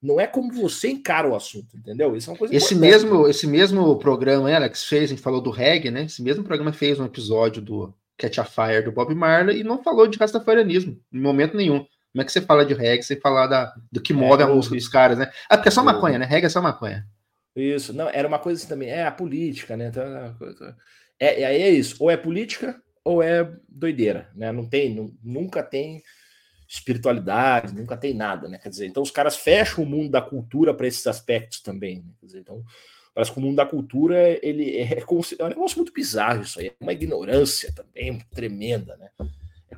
Não é como você encara o assunto, entendeu? Isso é uma coisa esse mesmo, esse mesmo programa, Alex, fez, a gente falou do reggae, né? Esse mesmo programa fez um episódio do Catch a Fire do Bob Marley e não falou de rastafarianismo em momento nenhum. Como é que você fala de reggae sem falar da, do que move é, a música dos caras, né? Ah, porque é só maconha, né? Reggae é só maconha. Isso, não, era uma coisa assim também, é a política, né? Então, é, é, é isso, ou é política ou é doideira, né? Não tem, não, nunca tem espiritualidade, nunca tem nada, né? Quer dizer, então os caras fecham o mundo da cultura para esses aspectos também. Né? Quer dizer, então parece que o mundo da cultura ele é, se, é um negócio muito bizarro isso aí, é uma ignorância também tremenda, né?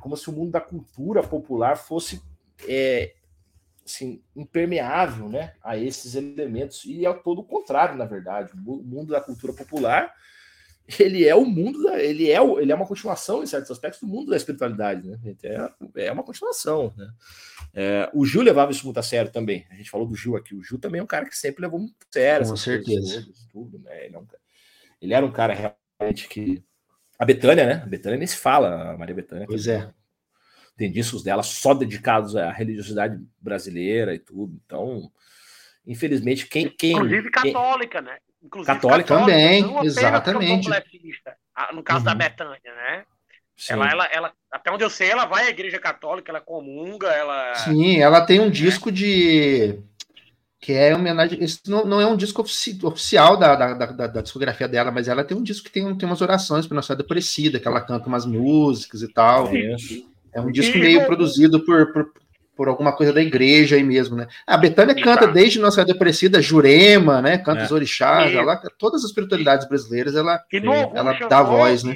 Como se o mundo da cultura popular fosse é, assim, impermeável né, a esses elementos. E é todo o contrário, na verdade. O mundo da cultura popular ele é o mundo da, ele é ele é uma continuação em certos aspectos do mundo da espiritualidade né é, é uma continuação né? É, o Gil levava isso muito a sério também a gente falou do Gil aqui o Gil também é um cara que sempre levou muito a sério com certeza todas, tudo, né? ele, é um, ele, era um cara realmente que a Betânia né a Betânia nem se fala a Maria Betânia pois é tem discos dela só dedicados à religiosidade brasileira e tudo. Então, infelizmente, quem. quem Inclusive católica, quem... né? Inclusive católica, católica também, exatamente. Ah, no caso uhum. da Betânia, né? Ela, ela, ela, até onde eu sei, ela vai à igreja católica, ela comunga, ela. Sim, ela tem um é. disco de. Que é homenagem. Esse não, não é um disco ofici oficial da, da, da, da, discografia dela, mas ela tem um disco que tem, tem umas orações para Nossa Senhora Aparecida, que ela canta umas músicas e tal. Isso. É um disco meio produzido por, por, por, alguma coisa da igreja aí mesmo, né? A Betânia canta desde Nossa Depressida, Jurema, né? Canta é. os orixás, ela, todas as espiritualidades brasileiras, ela, ela dá voz, né?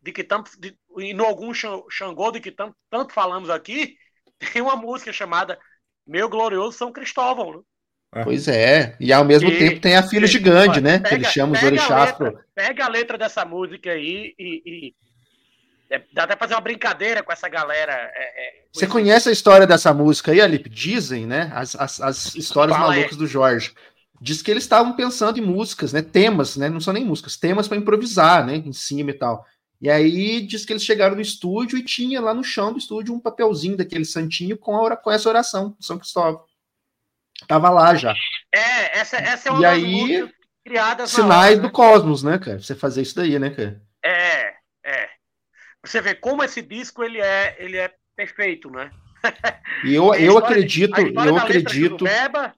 De que tanto, de, e no algum Xangô de que tanto, tanto falamos aqui, tem uma música chamada Meu Glorioso São Cristóvão, né? Pois é, e ao mesmo e, tempo tem a Filha Gigante, né? Pega, que ele chama os orixás. Letra. Pega a letra dessa música aí e, e é, dá até fazer uma brincadeira com essa galera. É, é, Você conhece a história dessa música aí, Alip? Dizem, né? As, as, as histórias Fala malucas do Jorge. Diz que eles estavam pensando em músicas, né? Temas, né? Não são nem músicas, temas para improvisar, né? Em cima e tal. E aí diz que eles chegaram no estúdio e tinha lá no chão do estúdio um papelzinho daquele santinho com, a, com essa oração, São Cristóvão. Tava lá já. É, essa, essa é uma e aí, criadas Sinais hora, né? do cosmos, né, cara? Você fazer isso daí, né, cara? É, você vê como esse disco ele é, ele é perfeito, né? E eu, eu acredito, eu acredito. Beba,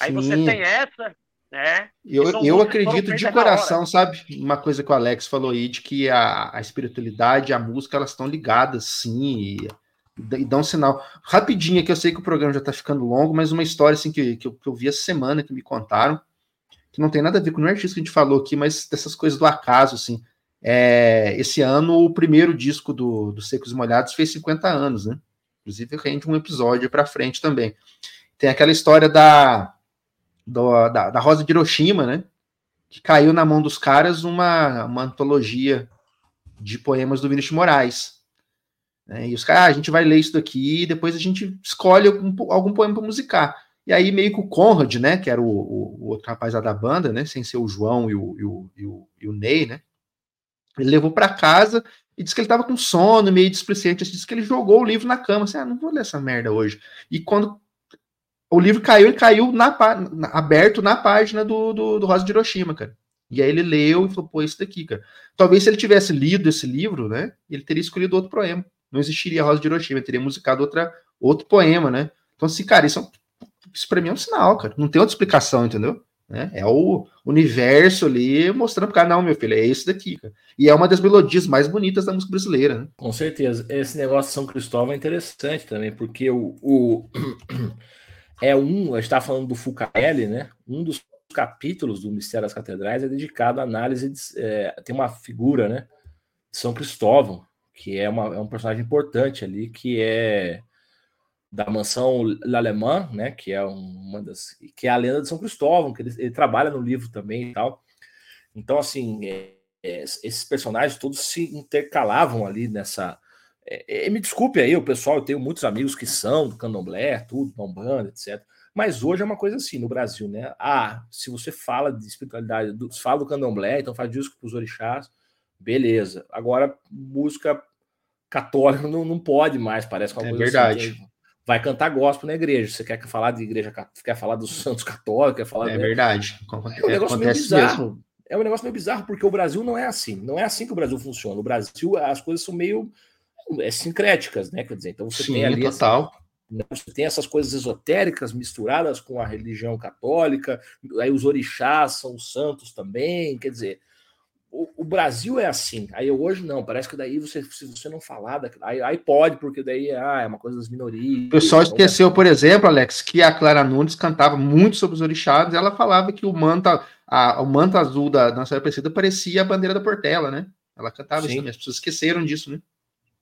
aí você tem essa, né? Eu, eu acredito de coração, sabe? Uma coisa que o Alex falou aí, de que a, a espiritualidade e a música elas estão ligadas, sim, e, e dão um sinal. Rapidinho, que eu sei que o programa já está ficando longo, mas uma história assim que, que, eu, que eu vi essa semana, que me contaram, que não tem nada a ver com o artista que a gente falou aqui, mas dessas coisas do acaso, assim. É, esse ano, o primeiro disco do, do Secos e Molhados fez 50 anos, né? Inclusive, rende um episódio para frente também. Tem aquela história da, do, da, da Rosa de Hiroshima, né? Que caiu na mão dos caras uma, uma antologia de poemas do Vinícius Moraes. Né? E os caras, ah, a gente vai ler isso daqui e depois a gente escolhe algum, algum poema para musicar. E aí, meio que o Conrad, né, que era o, o, o outro rapaz lá da banda, né, sem ser o João e o, e o, e o, e o Ney, né, ele levou para casa e disse que ele estava com sono, meio displicente, disse que ele jogou o livro na cama, assim, ah, não vou ler essa merda hoje. E quando o livro caiu, ele caiu na, na, aberto na página do, do, do Rosa de Hiroshima, cara. E aí ele leu e falou, pô, isso daqui, cara. Talvez se ele tivesse lido esse livro, né, ele teria escolhido outro poema. Não existiria Rosa de Hiroshima, teria musicado outra, outro poema, né. Então, assim, cara, isso, é isso pra mim é um sinal, cara. Não tem outra explicação, entendeu? Né? É o universo ali mostrando pro cara, não, meu filho, é esse daqui, cara. E é uma das melodias mais bonitas da música brasileira, né? Com certeza. Esse negócio de São Cristóvão é interessante também, porque o, o é um, a gente tá falando do Fucaelli, né? Um dos capítulos do Mistério das Catedrais é dedicado à análise, de, é, tem uma figura, né? São Cristóvão, que é, uma, é um personagem importante ali, que é da mansão L'Allemand, né, que é uma das que é a lenda de São Cristóvão, que ele, ele trabalha no livro também e tal. Então, assim, é, é, esses personagens todos se intercalavam ali nessa. É, é, me desculpe aí, o pessoal, eu tenho muitos amigos que são do candomblé, tudo, da Umbanda, etc. Mas hoje é uma coisa assim no Brasil, né? Ah, se você fala de espiritualidade, do, fala do candomblé, então faz disco para os orixás, beleza. Agora, música católica não, não pode mais, parece uma é coisa verdade. Assim, vai cantar gospel na igreja. Você quer falar de igreja, quer falar dos santos católicos, quer falar. É de... verdade. É um negócio meio bizarro. Mesmo. É um negócio meio bizarro, porque o Brasil não é assim. Não é assim que o Brasil funciona. O Brasil, as coisas são meio é, sincréticas, né? Quer dizer, então você Sim, tem ali. Total. Né, você tem essas coisas esotéricas misturadas com a religião católica, aí os orixás são os santos também, quer dizer, o, o, Brasil é assim. Aí hoje não, parece que daí você, se você não falar, aí, aí pode, porque daí ah, é uma coisa das minorias. O pessoal então, esqueceu, por exemplo, Alex, que a Clara Nunes cantava muito sobre os orixás, ela falava que o manto, a, o manto azul da Nossa Aparecida parecia a bandeira da Portela, né? Ela cantava sim. assim, as pessoas esqueceram disso, né?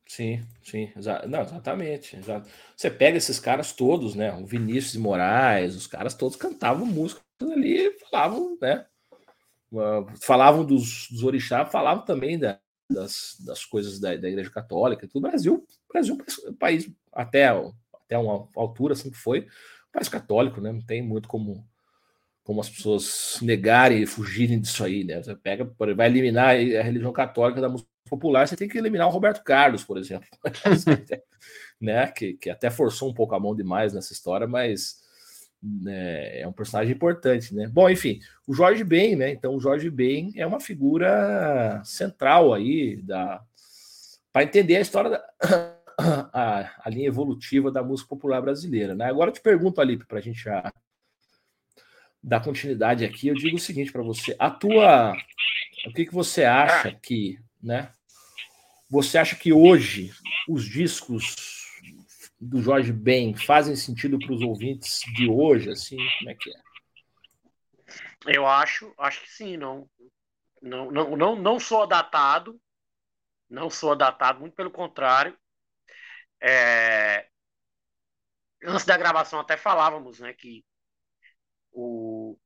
Sim, sim, exa não, exatamente, exato. Você pega esses caras todos, né? O Vinícius de Moraes, os caras todos cantavam música ali, falavam, né? Falavam dos, dos orixás, falavam também da, das, das coisas da, da Igreja Católica. Tudo Brasil, Brasil é país até, até uma altura sempre foi um país católico, né? Não tem muito como como as pessoas negarem e fugirem disso aí, né? Você pega, vai eliminar a religião católica da música popular, você tem que eliminar o Roberto Carlos, por exemplo, né? Que, que até forçou um pouco a mão demais nessa história, mas né, é um personagem importante, né? Bom, enfim, o Jorge Ben, né? Então, o Jorge Ben é uma figura central aí da para entender a história da a, a, linha evolutiva da música popular brasileira, né? Agora eu te pergunto ali para a gente já dar continuidade aqui, eu digo o seguinte para você: a tua, o que que você acha que, né? Você acha que hoje os discos do Jorge Ben fazem sentido para os ouvintes de hoje, assim, como é que é? Eu acho, acho que sim, não, não, não, não, sou datado, não sou datado, muito pelo contrário. É, antes da gravação até falávamos, né, que o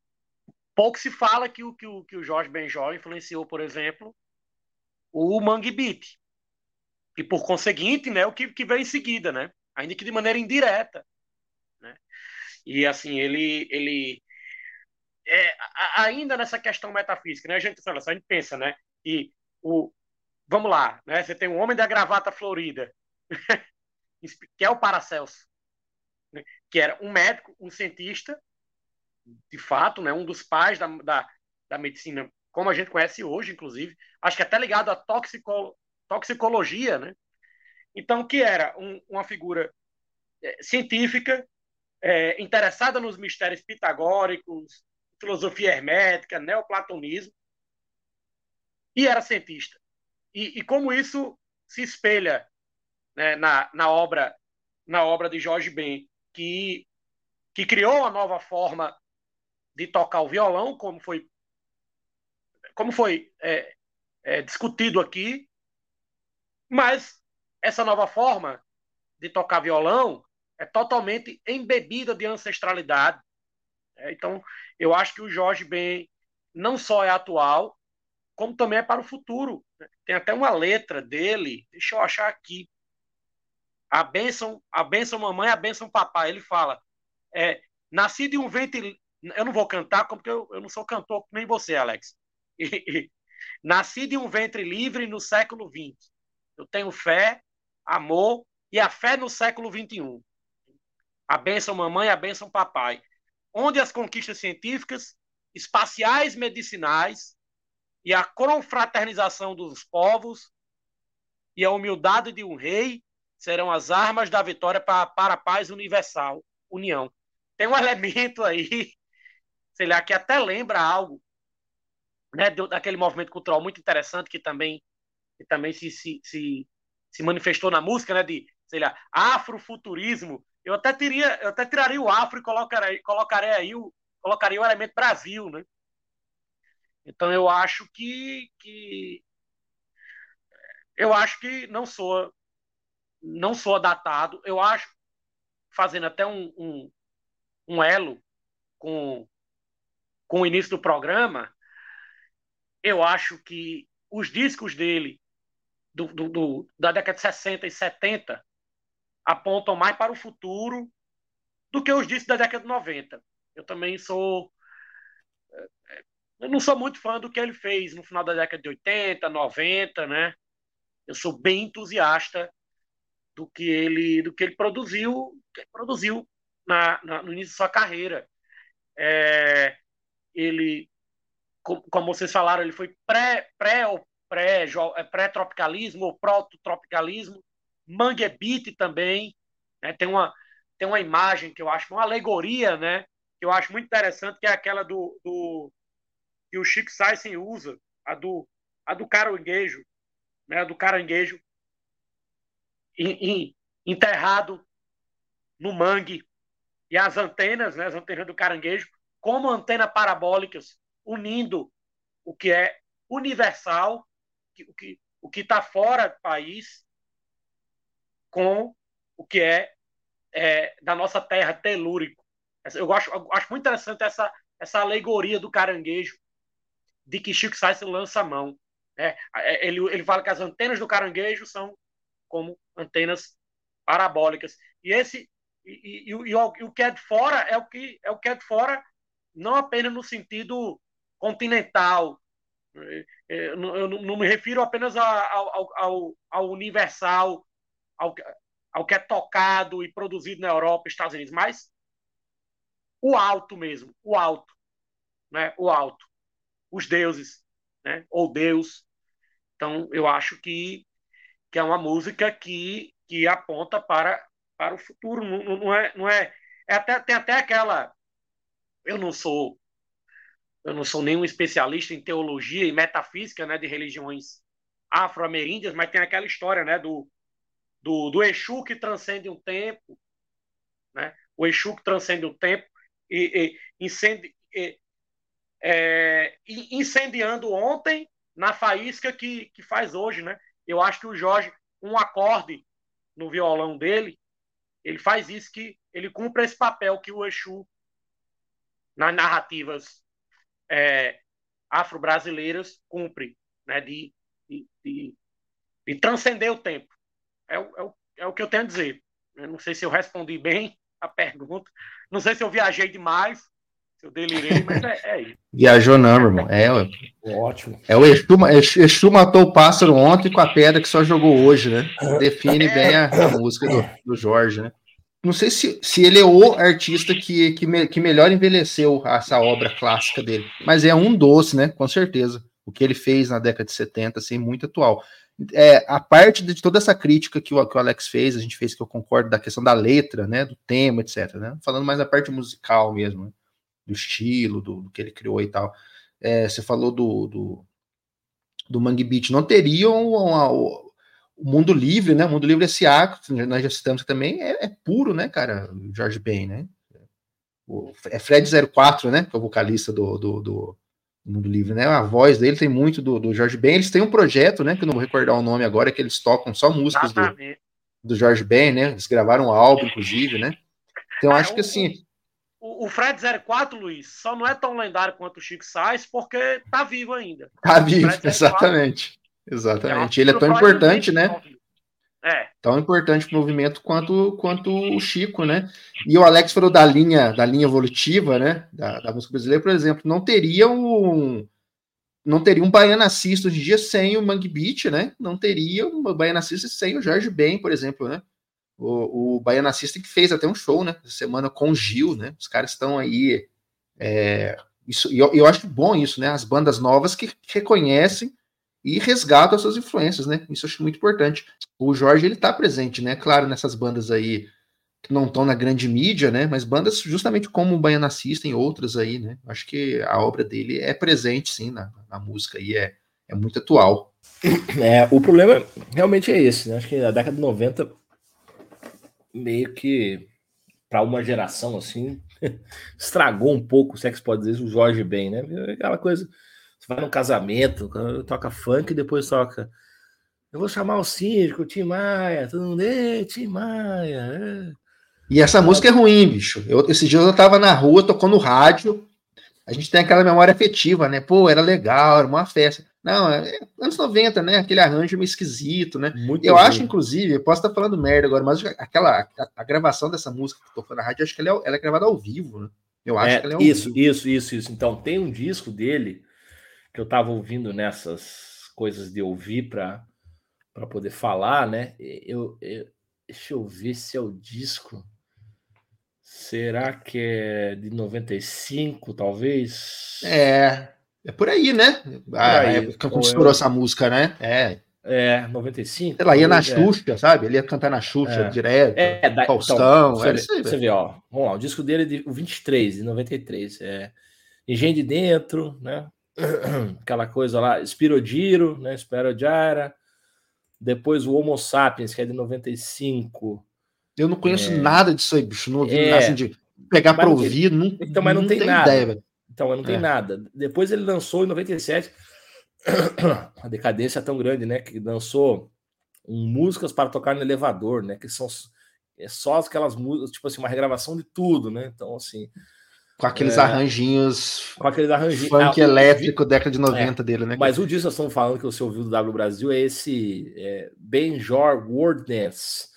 pouco se fala que o que o, que o Jorge Benjol influenciou, por exemplo, o Mangue Beat. E por conseguinte, né, o que, que veio em seguida, né? Ainda que de maneira indireta. Né? E assim, ele, ele é, ainda nessa questão metafísica, né? A gente, a gente pensa, né? E o, vamos lá, né? Você tem um homem da gravata florida, que é o Paracelso, né? que era um médico, um cientista, de fato, né? Um dos pais da, da, da medicina, como a gente conhece hoje, inclusive, acho que até ligado à toxicolo, toxicologia, né? Então, que era um, uma figura é, científica, é, interessada nos mistérios pitagóricos, filosofia hermética, neoplatonismo, e era cientista. E, e como isso se espelha né, na, na, obra na obra de Jorge Ben, que, que criou uma nova forma de tocar o violão, como foi, como foi é, é, discutido aqui, mas essa nova forma de tocar violão é totalmente embebida de ancestralidade. É, então, eu acho que o Jorge Ben não só é atual, como também é para o futuro. Tem até uma letra dele, deixa eu achar aqui. A bênção, a bênção mamãe, a bênção papai. Ele fala: é, nasci de um ventre. Eu não vou cantar, porque eu, eu não sou cantor nem você, Alex. Nasci de um ventre livre no século XX. Eu tenho fé, amor e a fé no século XXI. A bênção mamãe, a bênção papai. Onde as conquistas científicas, espaciais, medicinais e a confraternização dos povos e a humildade de um rei serão as armas da vitória para, para a paz universal, união. Tem um elemento aí, sei lá, que até lembra algo, né, daquele movimento cultural muito interessante que também, que também se, se, se, se manifestou na música, né, de, sei lá, afrofuturismo. Eu até, teria, eu até tiraria o afro e colocaria, colocaria aí o, colocaria o elemento Brasil, né? Então eu acho que, que eu acho que não sou não sou datado. Eu acho, fazendo até um, um, um elo com, com o início do programa, eu acho que os discos dele, do, do, do, da década de 60 e 70, apontam mais para o futuro do que os discos da década de 90. Eu também sou. Eh, eu não sou muito fã do que ele fez no final da década de 80, 90, né? Eu sou bem entusiasta do que ele do que ele produziu que ele produziu na, na, no início de sua carreira é, ele como vocês falaram ele foi pré pré ou pré é, pré tropicalismo ou proto tropicalismo mangue beat também né? tem uma tem uma imagem que eu acho uma alegoria né que eu acho muito interessante que é aquela do, do que o Chico Saisen usa a do a do caranguejo né do caranguejo enterrado no mangue. E as antenas, né, as antenas do caranguejo, como antenas parabólicas, unindo o que é universal, o que o que está fora do país, com o que é, é, da nossa terra telúrico. Eu acho, eu acho muito interessante essa, essa alegoria do caranguejo, de que Chico Sainz lança a mão. É, é, ele, ele fala que as antenas do caranguejo são como antenas parabólicas. E esse e, e, e, o, e, o, que é de fora é o que é o que é de fora não apenas no sentido continental. É, é, eu não, me refiro apenas ao, ao, ao universal, ao, ao que é tocado e produzido na Europa, Estados Unidos, mas o alto mesmo, o alto, né? O alto, os deuses, né? Ou Deus. Então, eu acho que que é uma música que, que aponta para, para o futuro. Não, não é, não é, é até, tem até aquela. Eu não sou eu não sou nenhum especialista em teologia e metafísica né, de religiões afro-ameríndias, mas tem aquela história né, do, do, do Exu que transcende um tempo, né? o Exu que transcende um tempo e, e, incendi, e é, incendiando ontem na faísca que, que faz hoje, né? Eu acho que o Jorge, um acorde no violão dele, ele faz isso que ele cumpre esse papel que o Exu nas narrativas é, afro-brasileiras cumpre, né, de, de, de, de, transcender o tempo. É, o, é, o, é o que eu tenho a dizer. Eu não sei se eu respondi bem a pergunta, não sei se eu viajei demais, eu delirei, mas é, é isso. Viajou não, meu irmão. É, ótimo. É o Exu, Exu matou o pássaro ontem com a pedra que só jogou hoje, né? Define bem a, a música do, do, Jorge, né? Não sei se, se ele é o artista que, que, me, que melhor envelheceu essa obra clássica dele, mas é um doce, né? Com certeza. O que ele fez na década de 70, assim, muito atual. É, a parte de toda essa crítica que o, que o Alex fez, a gente fez que eu concordo da questão da letra, né? Do tema, etc. Né? Falando mais da parte musical mesmo. Né? do estilo, do, do, que ele criou e tal. É, você falou do, do, do Mangue Beat, não teria uma, o Mundo Livre, né? O Mundo Livre S.A., nós já citamos também, é, é, puro, né, cara? George Ben, né? o é Fred 04, né? Que é o vocalista do, do, do Mundo Livre, né? A voz dele tem muito do, do Jorge Ben. Eles têm um projeto, né? Que eu não vou recordar o nome agora, que eles tocam só músicas do, do Jorge Ben, né? Eles gravaram um álbum, inclusive, né? Então, é, acho que assim. O, o Fred 04, Luiz, só não é tão lendário quanto o Chico Sainz, porque tá vivo ainda. Tá vivo, exatamente. Exatamente. É Ele é tão importante, né? É. Tão importante para o movimento quanto, quanto o Chico, né? E o Alex falou da linha, da linha evolutiva, né? Da, da música brasileira, por exemplo, não teria um não teria um Baiana Assist hoje em dia sem o Mangue Beat, né? Não teria um Baiana Assist sem o Jorge Ben, por exemplo, né? O, o Baiana Assist que fez até um show, né? Semana com o Gil, né? Os caras estão aí. É, isso, eu, eu acho bom isso, né? As bandas novas que reconhecem e resgatam as suas influências, né? Isso eu acho muito importante. O Jorge, ele tá presente, né? Claro, nessas bandas aí que não estão na grande mídia, né? Mas bandas justamente como o Baiana System e outras aí, né? Acho que a obra dele é presente, sim, na, na música e é, é muito atual. É, o problema realmente é esse, né? Acho que a década de 90 meio que para uma geração assim estragou um pouco, se é que se pode dizer, o Jorge bem, né? Aquela coisa você vai num casamento, toca funk e depois toca. Eu vou chamar o síndico, o Tim Maia, todo mundo, ei, Tim Maia. É. E essa música é ruim, bicho. Eu, esses dias eu tava na rua, tocou no rádio. A gente tem aquela memória afetiva, né? Pô, era legal, era uma festa. Não, é anos 90, né? Aquele arranjo meio esquisito, né? Muito eu acho, inclusive, eu posso estar falando merda agora, mas aquela a, a gravação dessa música que tocou na rádio, acho que ela é, ela é gravada ao vivo, né? Eu acho é, que ela é ao isso, vivo. Isso, isso, isso. Então, tem um disco dele que eu estava ouvindo nessas coisas de ouvir para poder falar, né? Eu, eu, deixa eu ver se é o disco. Será que é de 95, talvez? É, é por aí, né? Por ah, aí. É, quando estourou eu... essa música, né? É. É, 95. Ela ia na é. Xuxa, sabe? Ele ia cantar na Xuxa é. direto. É, da, Faustão. Então, você, vê, você vê, ó. Vamos lá, o disco dele é de 23, de 93. É Engenho de Dentro, né? aquela coisa lá, Spirodiro, né? Spirodjara. Depois o Homo Sapiens, que é de 95. Eu não conheço é... nada disso aí, bicho. Não ouvi é... nada assim de pegar para ouvir. Não, então, mas não, não tem, tem, nada. Ideia, então, não tem é. nada. Depois ele lançou em 97 a decadência é tão grande, né? Que lançou um, músicas para tocar no elevador, né? Que são é só aquelas músicas, tipo assim, uma regravação de tudo, né? Então, assim, com aqueles é, arranjinhos. Com aqueles arranjinhos. Funk ah, elétrico, vi... década de 90 é, dele, né? Mas o disco que estamos falando que você ouviu do W Brasil é esse é, Benjor Dance,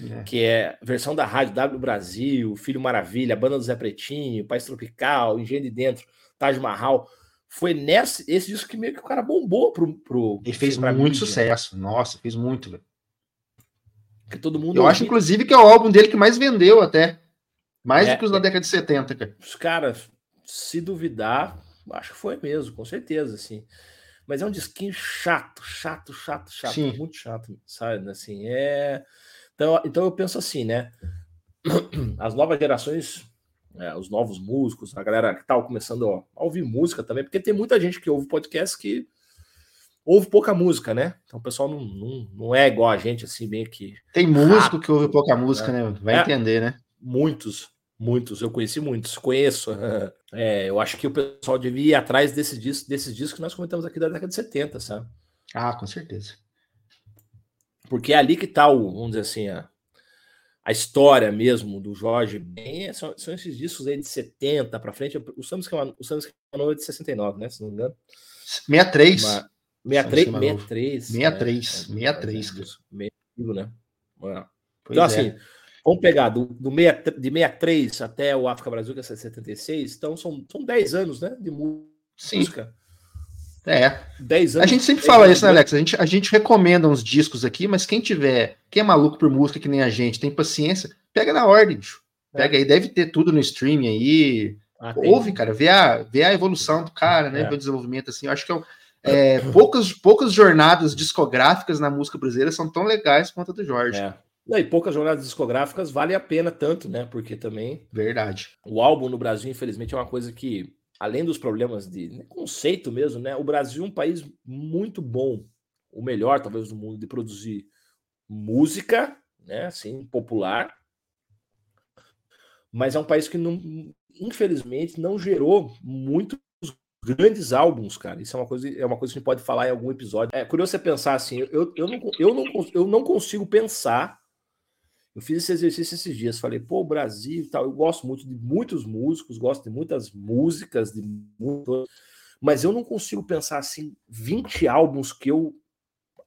é. que é versão da rádio W Brasil, Filho Maravilha, Banda do Zé Pretinho, País Tropical, Engenho de Dentro, Taj Mahal. Foi nesse esse disco que meio que o cara bombou pro. pro Ele fez muito mídia. sucesso. Nossa, fez muito, velho. Que todo mundo. Eu acho, inclusive, que é o álbum dele que mais vendeu até. Mais é, do que os da década de 70, cara. Os caras, se duvidar, acho que foi mesmo, com certeza, assim. Mas é um disquinho chato, chato, chato, chato, Sim. muito chato, sabe? Assim, é. Então, então eu penso assim, né? As novas gerações, é, os novos músicos, a galera que tá começando ó, a ouvir música também, porque tem muita gente que ouve podcast que ouve pouca música, né? Então o pessoal não, não, não é igual a gente, assim, bem que. Tem músico que ouve pouca música, né? né? Vai é, entender, né? Muitos, Muitos, eu conheci muitos, conheço. É, eu acho que o pessoal devia ir atrás desse disco, desses discos que nós comentamos aqui da década de 70, sabe? Ah, com certeza. Porque é ali que está o, vamos dizer assim, a, a história mesmo do Jorge Ben, são, são esses discos aí de 70 para frente. O Samus que é de 69, né? Se não me engano. 63. Uma, 63, 63. 63, 63. 63, né? Então, é. Vamos pegar do, do meia, de 63 até o África Brasil, que é 76, então são, são 10 anos né, de música. Sim. É. 10 anos. A gente sempre fala isso, né, Alex? A gente, a gente recomenda uns discos aqui, mas quem tiver, quem é maluco por música que nem a gente, tem paciência, pega na ordem, bicho. É. Pega é. aí, deve ter tudo no streaming aí. Ah, Ouve, cara, vê a, vê a evolução do cara, né? É. Vê o desenvolvimento assim. Eu acho que é, é, poucas, poucas jornadas discográficas na música brasileira são tão legais quanto a do Jorge. É. E poucas jornadas discográficas vale a pena tanto, né? Porque também. Verdade. O álbum no Brasil, infelizmente, é uma coisa que, além dos problemas de né, conceito mesmo, né? O Brasil é um país muito bom, o melhor, talvez, do mundo, de produzir música, né? Assim, popular. Mas é um país que não, infelizmente, não gerou muitos grandes álbuns, cara. Isso é uma coisa, é uma coisa que a gente pode falar em algum episódio. É curioso você pensar assim, eu, eu, não, eu, não, eu não consigo pensar. Eu fiz esse exercício esses dias, falei, pô, Brasil e tal, eu gosto muito de muitos músicos, gosto de muitas músicas, de muito, mas eu não consigo pensar assim 20 álbuns que eu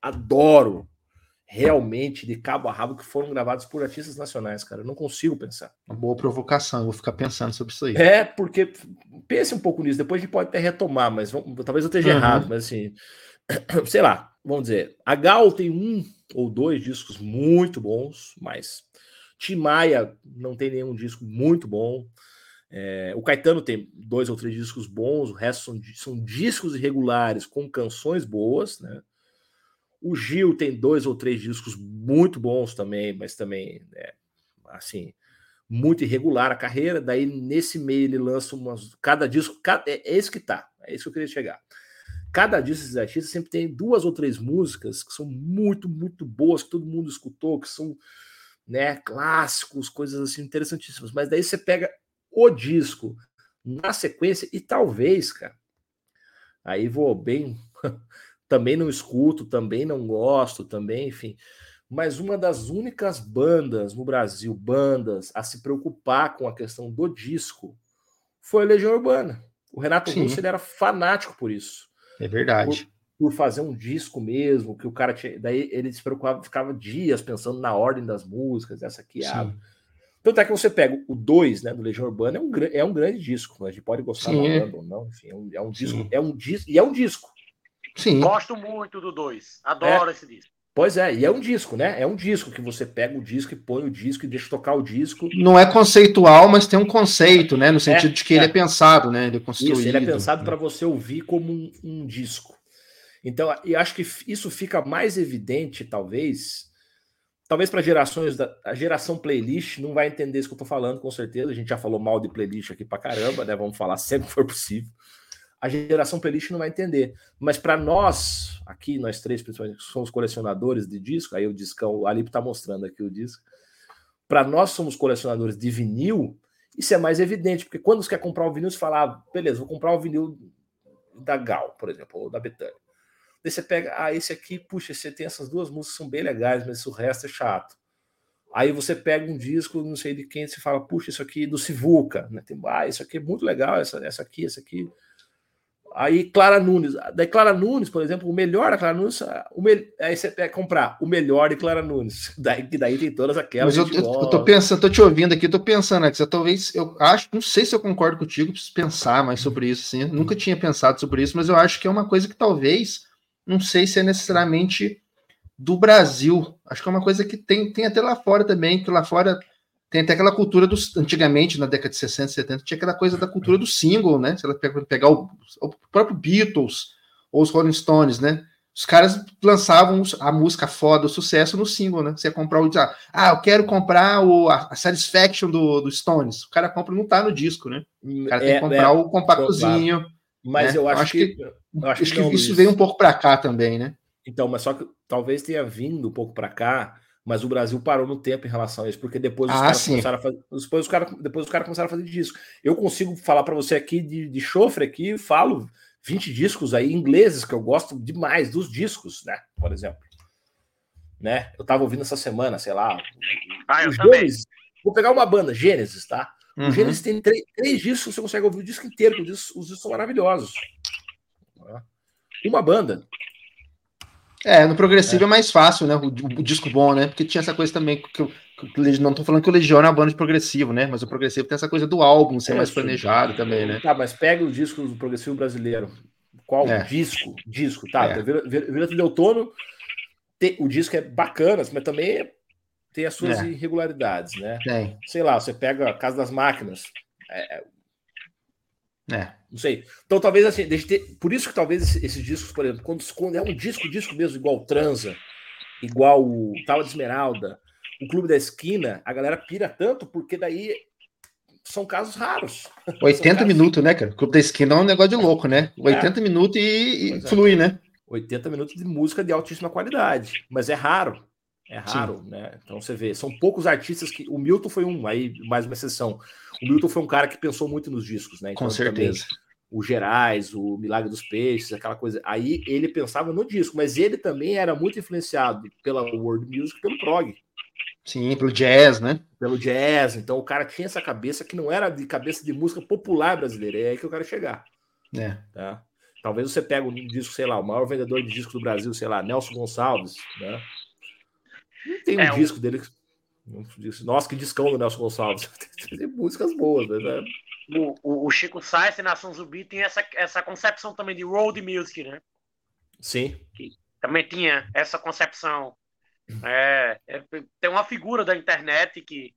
adoro realmente de cabo a rabo que foram gravados por artistas nacionais, cara. Eu não consigo pensar. Uma boa provocação, vou ficar pensando sobre isso aí. É, porque pense um pouco nisso, depois a gente pode até retomar, mas vamos, talvez eu esteja uhum. errado, mas assim, sei lá, vamos dizer, a Gal tem um ou dois discos muito bons, mas Tim Maia não tem nenhum disco muito bom. É, o Caetano tem dois ou três discos bons, o resto são, são discos irregulares com canções boas, né? O Gil tem dois ou três discos muito bons também, mas também, é, assim, muito irregular a carreira. Daí, nesse meio, ele lança umas. Cada disco. Cada, é, é isso que tá. É isso que eu queria chegar. Cada disco desses artistas sempre tem duas ou três músicas que são muito, muito boas, que todo mundo escutou, que são né, clássicos, coisas assim interessantíssimas. Mas daí você pega o disco na sequência e talvez, cara. Aí vou bem também não escuto, também não gosto, também, enfim. Mas uma das únicas bandas no Brasil, bandas, a se preocupar com a questão do disco, foi a Legião Urbana. O Renato Sim. Russo ele era fanático por isso. É verdade. Por, por, fazer um disco mesmo, que o cara tinha. Daí ele se preocupava, ficava dias pensando na ordem das músicas, essa aqui, a. Tanto é que você pega o 2, né, do Legião Urbana, é um, é um grande disco. A gente pode gostar da banda ou não, enfim, é um, é um disco, é um disco, e é um disco. Sim. Gosto muito do 2. Adoro é. esse disco. Pois é, e é um disco, né? É um disco que você pega o disco e põe o disco e deixa tocar o disco. Não é conceitual, mas tem um conceito, né? No sentido é, de que é. ele é pensado, né? Ele é construído. Isso, ele é pensado para você ouvir como um, um, disco. Então, eu acho que isso fica mais evidente, talvez, talvez para gerações da a geração playlist não vai entender isso que eu tô falando, com certeza. A gente já falou mal de playlist aqui para caramba, né? Vamos falar sempre que for possível a geração playlist não vai entender. Mas para nós, aqui, nós três, principalmente, somos colecionadores de disco, aí o discão, o Alip está mostrando aqui o disco. Para nós somos colecionadores de vinil, isso é mais evidente, porque quando você quer comprar um vinil, você fala, ah, beleza, vou comprar um vinil da Gal, por exemplo, ou da Betânia. Daí você pega, ah, esse aqui, puxa, você tem essas duas músicas são bem legais, mas o resto é chato. Aí você pega um disco, não sei de quem, você fala, puxa, isso aqui do Sivuca, né? Tem, ah, isso aqui é muito legal, essa, essa aqui, essa aqui. Aí Clara Nunes, da Clara Nunes, por exemplo, o melhor da Clara Nunes, o me... aí você quer comprar o melhor de Clara Nunes. Daí, daí tem todas aquelas. Mas eu, eu, eu, tô pensando, tô te ouvindo aqui, tô pensando, Alex, talvez, eu acho, não sei se eu concordo contigo, preciso pensar mais sobre isso, assim. nunca tinha pensado sobre isso, mas eu acho que é uma coisa que talvez, não sei se é necessariamente do Brasil. Acho que é uma coisa que tem, tem até lá fora também, que lá fora tem até aquela cultura dos. Antigamente, na década de 60, 70, tinha aquela coisa da cultura do single, né? Se ela pegar o, o próprio Beatles ou os Rolling Stones, né? Os caras lançavam a música foda, o sucesso no single, né? Você ia comprar o. Ah, eu quero comprar o, a, Satisfaction do, do Stones. O cara compra não tá no disco, né? O cara é, tem que comprar é, o compactozinho. Mas né? eu, acho eu acho que. que eu acho, acho que, que, isso veio um pouco para cá também, né? Então, mas só que talvez tenha vindo um pouco para cá mas o Brasil parou no tempo em relação a isso, porque depois os ah, caras começaram a fazer, depois os caras, depois os caras começaram a fazer disco. Eu consigo falar para você aqui de, de chofre aqui, falo 20 discos aí ingleses que eu gosto demais dos discos, né? Por exemplo, né? Eu tava ouvindo essa semana, sei lá, ah, eu Gênesis, vou pegar uma banda, Gênesis, tá? Uhum. O Gênesis tem três, três, discos, você consegue ouvir o disco inteiro, os discos, os discos são maravilhosos. Uma banda, é, no progressivo é, é mais fácil, né? O, o, disco bom, né? Porque tinha essa coisa também que eu, não tô falando que o Legião é uma banda de progressivo, né? Mas o progressivo tem essa coisa do álbum ser é, mais planejado também, né? Tá, mas pega os discos do progressivo brasileiro. Qual é. disco? Disco, tá. É. De Outono, tem, o disco é bacana, mas também tem as suas é. irregularidades, né? Tem. Sei lá, você pega a Casa das Máquinas. É, é. Não sei. Então, talvez assim, ter... por isso que talvez esses discos, por exemplo, quando, quando é um disco, disco mesmo, igual Transa, igual o Tava de Esmeralda, o Clube da Esquina, a galera pira tanto, porque daí são casos raros. 80 casos... minutos, né, cara? O Clube da Esquina é um negócio de louco, né? 80 é. minutos e, e é. flui, né? 80 minutos de música de altíssima qualidade, mas é raro. É raro, Sim. né? Então você vê, são poucos artistas que. O Milton foi um, aí mais uma exceção. O Milton foi um cara que pensou muito nos discos, né? Então, Com certeza. Também, o Gerais, o Milagre dos Peixes, aquela coisa. Aí ele pensava no disco, mas ele também era muito influenciado pela world music, pelo prog. Sim, pelo jazz, né? Pelo jazz. Então o cara tinha essa cabeça que não era de cabeça de música popular brasileira. É aí que eu quero chegar. É. Tá? Talvez você pegue um disco, sei lá, o maior vendedor de disco do Brasil, sei lá, Nelson Gonçalves, né? Tem um é, disco um... dele. Nossa, que discão do Nelson Gonçalves. tem músicas boas, né? o, o, o Chico Sainz e Nação Zumbi tem essa, essa concepção também de road music, né? Sim. Que também tinha essa concepção. É, é, tem uma figura da internet que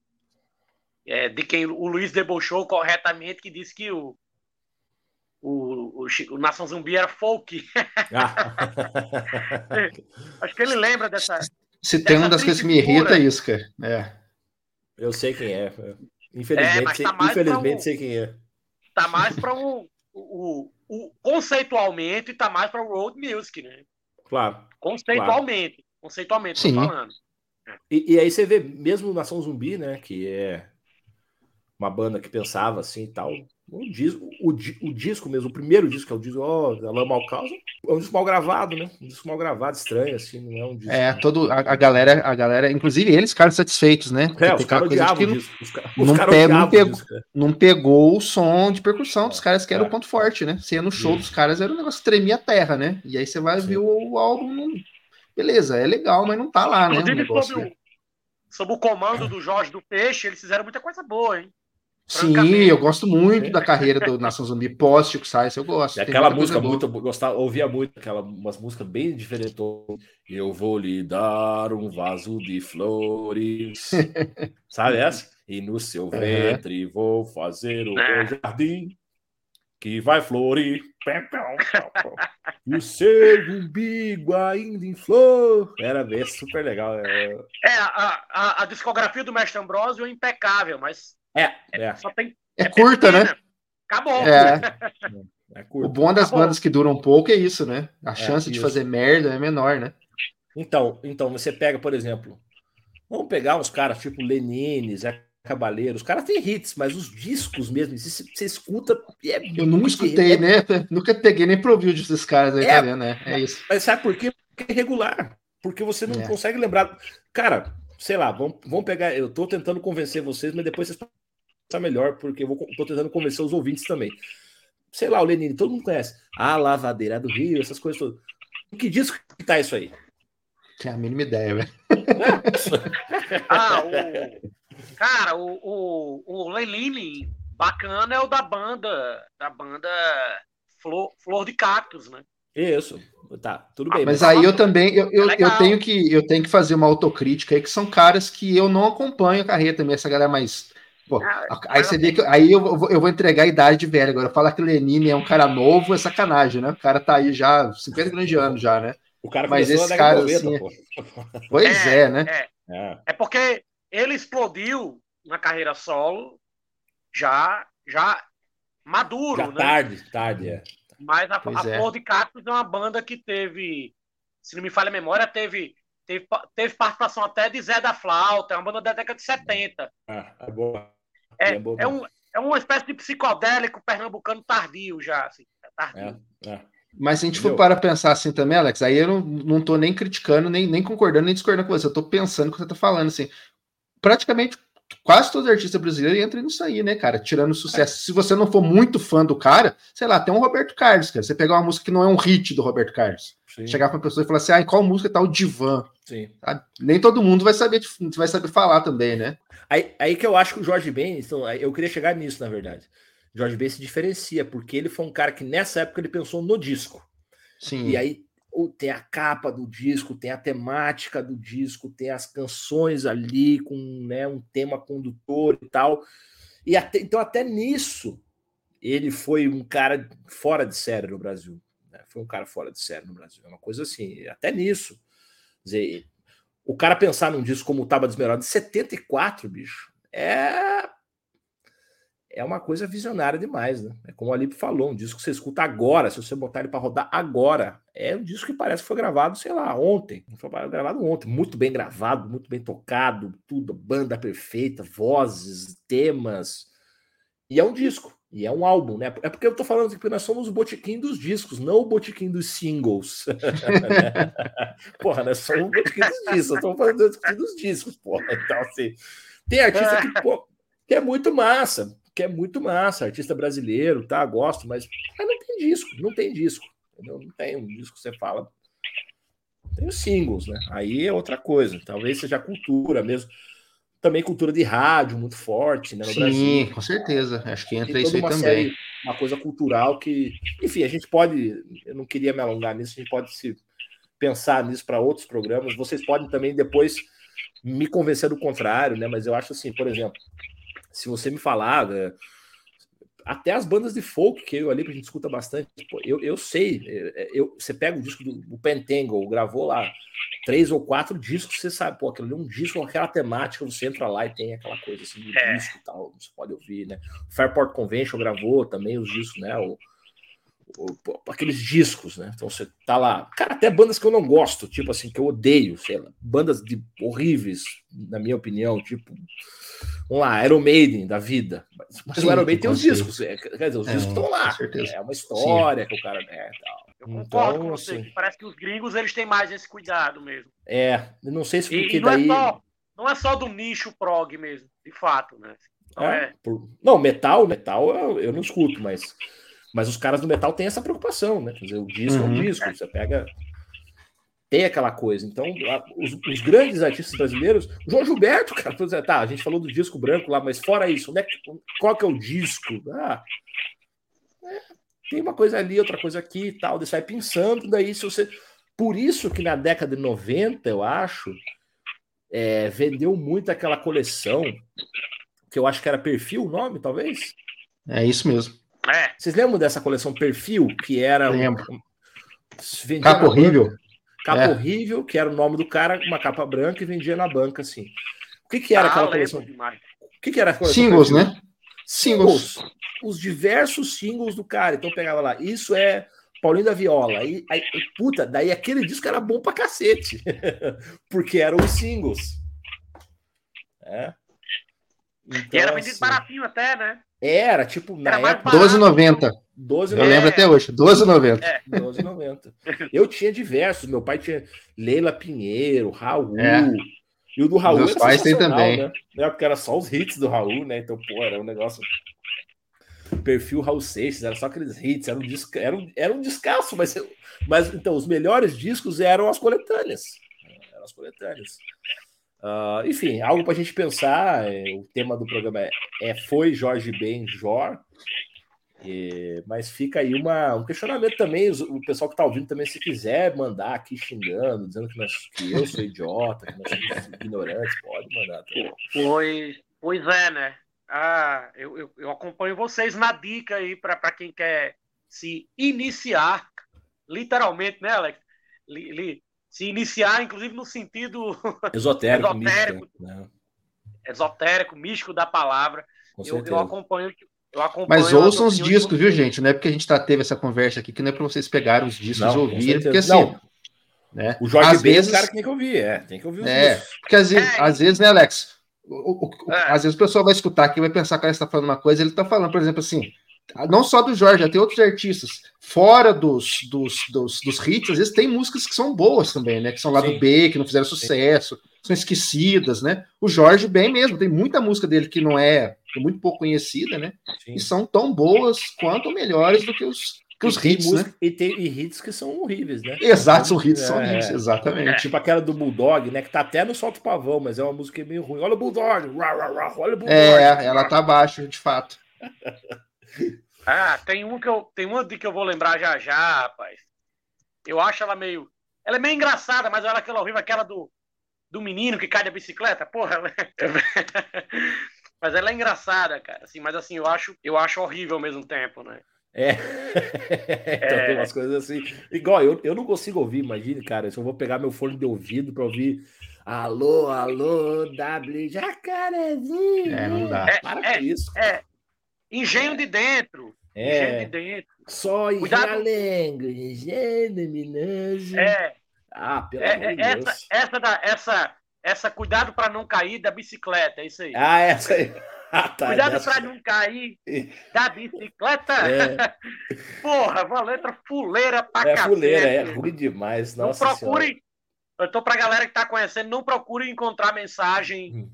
é, de quem o Luiz debochou corretamente que disse que o, o, o, o Nação Zumbi era folk. Ah. Acho que ele lembra dessa. Se tem uma das coisas que me irrita é isso, cara. É. Eu sei quem é. Infelizmente, é, sei, tá infelizmente um, sei quem é. Tá mais para o, o, o, conceitualmente tá mais para o road music, né? Claro. Conceitualmente. Claro. Conceitualmente, Sim. falando. E, e, aí você vê mesmo Nação Zumbi, né? Que é uma banda que pensava assim e tal. O disco, o, o disco mesmo, o primeiro disco, que é o disco, ó, oh, Alô Mal Causa, é um disco mal gravado, né? Um disco mal gravado, estranho, assim, não é um disco. É, todo, a, a galera, a galera, inclusive eles ficaram satisfeitos, né? é, os caras odiavam o disco. Os, os não, pe não, pegou, não pegou o som de percussão dos é, caras, que era é. o ponto forte, né? Você ia no show Isso. dos caras, era um negócio que tremia a terra, né? E aí você vai Sim. ver o, o álbum, não... beleza, é legal, mas não tá lá, né? Inclusive, sob, o, sob o comando do Jorge do Peixe, eles fizeram muita coisa boa, hein? Sim, eu gosto muito da carreira do Nação Zumbi pós Chico Sainz, eu gosto. E aquela música muito, gostava, ouvia muito, aquela, umas músicas bem diferentes. Eu vou lhe dar um vaso de flores. Sabe essa? E no seu ventre vou fazer o meu jardim que vai florir. e o seu umbigo ainda em flor. Era bem super legal. É, é a, a, a discografia do Mestre Ambrosio é impecável, mas é, é. é. Só tem, é, é curta, né? Acabou. É. é o bom das Acabou. bandas que duram pouco é isso, né? A é, chance de fazer merda é menor, né? Então, então você pega, por exemplo, vamos pegar uns caras tipo Lenine, Zé Cabaleiro, os caras têm hits, mas os discos mesmo, você, você escuta. É eu nunca escutei, né? Nunca peguei nem pro ouvir desses caras aí, é, tá vendo, né? É isso. Mas sabe por quê? Porque é regular. Porque você não consegue lembrar. Cara, sei lá, vamos, vamos pegar. Eu tô tentando convencer vocês, mas depois vocês Tá melhor, porque eu vou, tô tentando convencer os ouvintes também. Sei lá, o Lenine, todo mundo conhece. A lavadeira do Rio, essas coisas todas. Que disco que tá isso aí? Tem a mínima ideia, velho. ah, o... Cara, o, o, o Lenine bacana é o da banda, da banda Flor, Flor de Cactus, né? Isso, tá, tudo bem. mas, mas aí eu também, eu, eu, eu, tenho que, eu tenho que fazer uma autocrítica aí, que são caras que eu não acompanho a carreira também, essa galera mais Pô, aí você vê que aí eu vou, eu vou entregar a idade de velho agora. Falar que o Lenine é um cara novo é sacanagem, né? O cara tá aí já 50 grandes anos já, né? O cara Mas esse cara 90, assim, Pois é, é né? É. é. é porque ele explodiu na carreira solo já já maduro, já né? Tarde, tarde, é. Mas a, a é. Flor de Cactus é uma banda que teve, se não me falha a memória, teve Teve, teve participação até de Zé da Flauta, é uma banda da década de 70. Ah, é boa. É, é, um, é uma espécie de psicodélico pernambucano tardio já, assim. É tardio. É, é. Mas se a gente for para pensar assim também, Alex, aí eu não, não tô nem criticando, nem, nem concordando, nem discordando com você. Eu tô pensando o que você tá falando, assim. Praticamente quase todos os artistas brasileiros entram nisso aí, né, cara? Tirando sucesso. É. Se você não for muito fã do cara, sei lá, tem um Roberto Carlos, cara. Você pegar uma música que não é um hit do Roberto Carlos. Sim. Chegar pra uma pessoa e falar assim, ah, em qual música tá o Divan? Sim. Nem todo mundo vai saber, vai saber falar também, né? Aí, aí que eu acho que o Jorge Ben, então, eu queria chegar nisso, na verdade. O Jorge Ben se diferencia, porque ele foi um cara que nessa época ele pensou no disco. Sim. E aí tem a capa do disco, tem a temática do disco, tem as canções ali com né, um tema condutor e tal. E até, então, até nisso, ele foi um cara fora de série no Brasil. Né? Foi um cara fora de série no Brasil. É uma coisa assim, até nisso. Quer dizer, o cara pensar num disco como o Taba Desmerado de 74, bicho, é. é uma coisa visionária demais, né? É como o Alipe falou, um disco que você escuta agora, se você botar ele para rodar agora, é um disco que parece que foi gravado, sei lá, ontem. Foi gravado ontem, muito bem gravado, muito bem tocado, tudo, banda perfeita, vozes, temas. E é um disco, e é um álbum, né? É porque eu tô falando que nós somos o botiquim dos discos, não o botiquim dos singles. porra, nós somos o botiquim dos discos, estamos falando do dos discos, porra. Então, assim, tem artista que, pô, que é muito massa, que é muito massa, artista brasileiro, tá? Gosto, mas, mas não tem disco, não tem disco. Entendeu? Não tem um disco você fala. Tem os singles, né? Aí é outra coisa. Talvez seja cultura mesmo. Também cultura de rádio muito forte, né? No Sim, Brasil. com certeza. Acho que entra isso aí também. série, uma coisa cultural que, enfim, a gente pode. Eu não queria me alongar nisso, a gente pode se pensar nisso para outros programas. Vocês podem também depois me convencer do contrário, né? Mas eu acho assim, por exemplo, se você me falar, né, até as bandas de folk que eu ali a gente escuta bastante, pô, eu, eu sei, é, eu, você pega o disco do, do Pentangle, gravou lá três ou quatro discos, você sabe, pô, aquilo ali é um disco com aquela temática, você entra lá e tem aquela coisa assim de É. disco e tal, você pode ouvir, né? Fairport Convention gravou também os discos, né? O, o- aqueles discos, né? Então você tá lá. Cara, até bandas que eu não gosto, tipo assim, que eu odeio, sei lá, bandas de horríveis, na minha opinião, tipo. Vamos lá, Iron Maiden da vida. Mas, mas Sim, o Iron Maiden tem os discos, é, quer dizer, os É, discos estão lá. É uma história que o cara é e tal. Eu Então, concordo com você, assim- que parece que os gringos eles têm mais esse cuidado mesmo. É, não sei se porque e não, daí. é só, não é só do nicho prog mesmo, de fato, né? Não É, é. por- Não, metal, metal eu, eu não escuto, mas, mas os caras do metal têm essa preocupação, né? Quer dizer, o disco é um Uhum. disco, você pega. Tem aquela coisa. Então, os, os grandes artistas brasileiros, o João Gilberto, cara, por exemplo, tá, a gente falou do disco branco lá, mas fora isso, onde é que- qual que é o disco? Ah, é, tem uma coisa ali, outra coisa aqui e tal, você vai pensando, daí se você. Por isso que na década de 90, eu acho, é, vendeu muito aquela coleção, que eu acho que era perfil o nome, talvez. É isso mesmo. É, Vocês lembram dessa coleção perfil, que era. um- Lembro. vendia Capa na banca? horrível. Capa É. horrível, que era o nome do cara, uma capa branca e vendia na banca, assim. O que, que era ah, aquela coleção? demais. O que, que era a coleção? Singles, perfil? né? Singles. Os diversos singles do cara. Então pegava lá, isso é Paulinho da Viola. Aí, aí, puta, daí aquele disco era bom pra cacete. Porque eram os singles. É. E Então, era vendido assim, baratinho até, né? Era, tipo, na Era época, barato. 12,90. 12 Eu É. lembro até hoje. 12,90. É. 12,90. Eu tinha diversos. Meu pai tinha Leila Pinheiro, Raul. É. E o do Raul Meus era pais têm também. Né? É, Porque era só os hits do Raul, né? Então, pô, era um negócio. Perfil Raul Seixas, era só aqueles hits, era um, disco, era um, era um descasso, mas, mas então, os melhores discos eram as coletâneas. Eram as coletâneas. Ah, enfim, algo para a gente pensar. é, o tema do programa é, é Foi Jorge Ben Jor. É, mas fica aí uma, um questionamento também. O pessoal que está ouvindo também, se quiser mandar aqui xingando, dizendo que, nós, que eu sou idiota, que nós somos ignorantes, pode mandar. Também. Pois, pois é, né? Ah, eu, eu, eu acompanho vocês na dica aí para quem quer se iniciar, literalmente, né, Alex? Li- li- se iniciar, inclusive no sentido Esotérico, Esotérico. místico, né? esotérico, místico da palavra. Eu, eu acompanho. Eu acompanho Mas as ouçam os discos, viu, gente? Não é porque a gente tá, teve essa conversa aqui que não é para vocês pegarem os discos e ouvirem, porque assim, Não. né? O Jorge Às Ben vezes- é o cara que tem que ouvir, é. Tem que ouvir os É, discos. porque às vezes, É. às vezes né, Alex? O- o- o- É. Às vezes o pessoal vai escutar aqui e vai pensar que ele está falando uma coisa, ele está falando, por exemplo, assim, não só do Jorge, tem outros artistas. Fora dos, dos, dos, dos hits, às vezes tem músicas que são boas também, né? Que são lá Sim. do B, que não fizeram sucesso, são esquecidas, né? O Jorge, bem mesmo, tem muita música dele que não é, é muito pouco conhecida, né? Sim. E são tão boas quanto ou melhores do que os, que os hits, música- né? E tem e hits que são horríveis, né? Exato, são hits, são É. hits, exatamente. Tipo aquela do Bulldog, né? Que tá até no Solto Pavão, mas é uma música meio ruim. Olha o Bulldog! Rá, rá, rá, olha o Bulldog! É, ela tá abaixo, de fato. Ah, tem uma que eu tem uma de que eu vou lembrar já já, rapaz. Eu acho ela meio, ela é meio engraçada, mas olha aquela horrível, aquela do do menino que cai da bicicleta, porra. ela é- mas ela é engraçada, cara. Assim, mas assim, eu acho, eu acho horrível ao mesmo tempo, né? É. então tem umas coisas assim. Igual, eu, eu não consigo ouvir, imagine, cara. Se eu vou pegar meu fone de ouvido pra ouvir. Alô, alô, W Jacarezinho. É, não dá. É, Para é, com isso. É. Engenho de dentro. É. Engenho de dentro. Só Cuidado. Engenho luminoso. É, Ah, pelo é, amor é, de essa, Deus. essa, da, essa, essa, cuidado para não cair da bicicleta, é isso aí. Ah, essa aí. Ah, tá. cuidado dessa- para não cair da bicicleta. É. Porra, uma letra fuleira pra É cacete. fuleira, é ruim demais. Não Nossa procurem. Eu tô pra galera que tá conhecendo, não procurem encontrar mensagem Hum.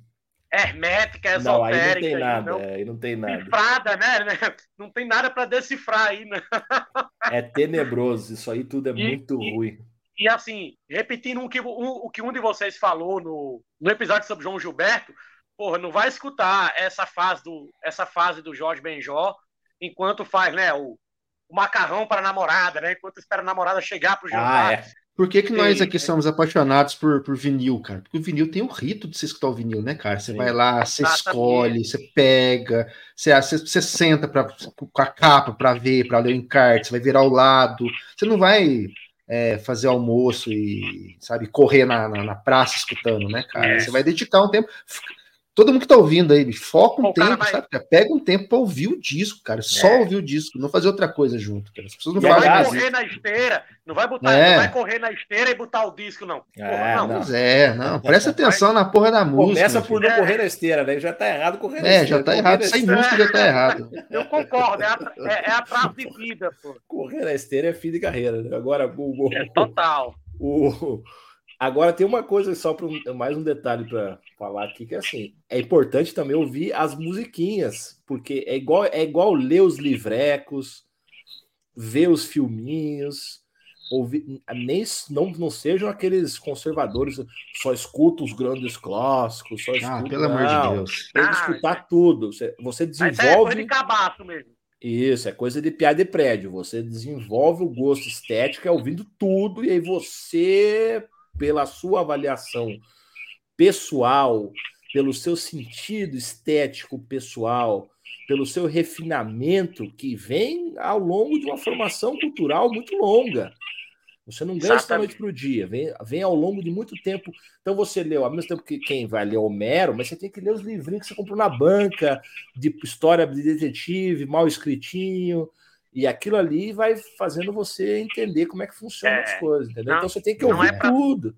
Hermética, Não, aí não esotérica. tem aí, nada. Aí não tem nada. Cifrada, né? Não tem nada pra decifrar aí, né? É tenebroso. Isso aí tudo é E- muito e- ruim. E assim, repetindo um que, o que um de vocês falou no, no episódio sobre João Gilberto, porra, não vai escutar essa fase do, essa fase do Jorge Benjó enquanto faz, né, o, o macarrão para namorada, né? Enquanto espera a namorada chegar pro Ah, jantar. é. Por que, que nós aqui somos apaixonados por, por vinil, cara? Porque o vinil tem o rito de você escutar o vinil, né, cara? Você Sim. vai lá, você Exatamente. escolhe, você pega, você, você, você senta pra, com a capa para ver, para ler o encarte, você vai virar ao lado. Você não vai é, fazer almoço e, sabe, correr na, na, na praça escutando, né, cara? Você vai dedicar um tempo. Todo mundo que tá ouvindo aí, bicho, foca um O tempo, vai- sabe? cara? Pega um tempo pra ouvir o disco, cara. Só É. ouvir o disco, não fazer outra coisa junto, cara. As pessoas não Não fazem vai correr isso. na esteira, não vai botar, É. não vai correr na esteira e botar o disco, não. Porra, É, não. Pois é, não. Presta atenção na porra da música. Começa por não correr na esteira, né? Já tá errado correr na É, esteira. já tá errado. Sem música já tá errado. Eu concordo, é, atra- é, é atraso de vida, pô. Correr na esteira é fim de carreira. né? Agora, o, o- É total. o- agora tem uma coisa só para mais um detalhe para falar aqui que é assim, é importante também ouvir as musiquinhas, porque é igual é igual ler os livrecos, ver os filminhos, ouvir nem não, não sejam aqueles conservadores só escuta os grandes clássicos, só Ah, escuta, pelo amor de não, Deus. Tem que Ah, escutar tudo. Você, você Mas isso é coisa desenvolve de cabaço mesmo. isso, é coisa de piada de prédio. Você desenvolve o gosto estético é ouvindo tudo, e aí você, pela sua avaliação pessoal, pelo seu sentido estético pessoal, pelo seu refinamento, que vem ao longo de uma formação cultural muito longa. Você não ganha da noite para o dia, vem, vem ao longo de muito tempo. Então você leu, ao mesmo tempo que quem vai ler Homero, mas você tem que ler os livrinhos que você comprou na banca, de história de detetive, mal escritinho, e aquilo ali vai fazendo você entender como é que funcionam É, as coisas, entendeu? não- então você tem que não ouvir é pra- tudo.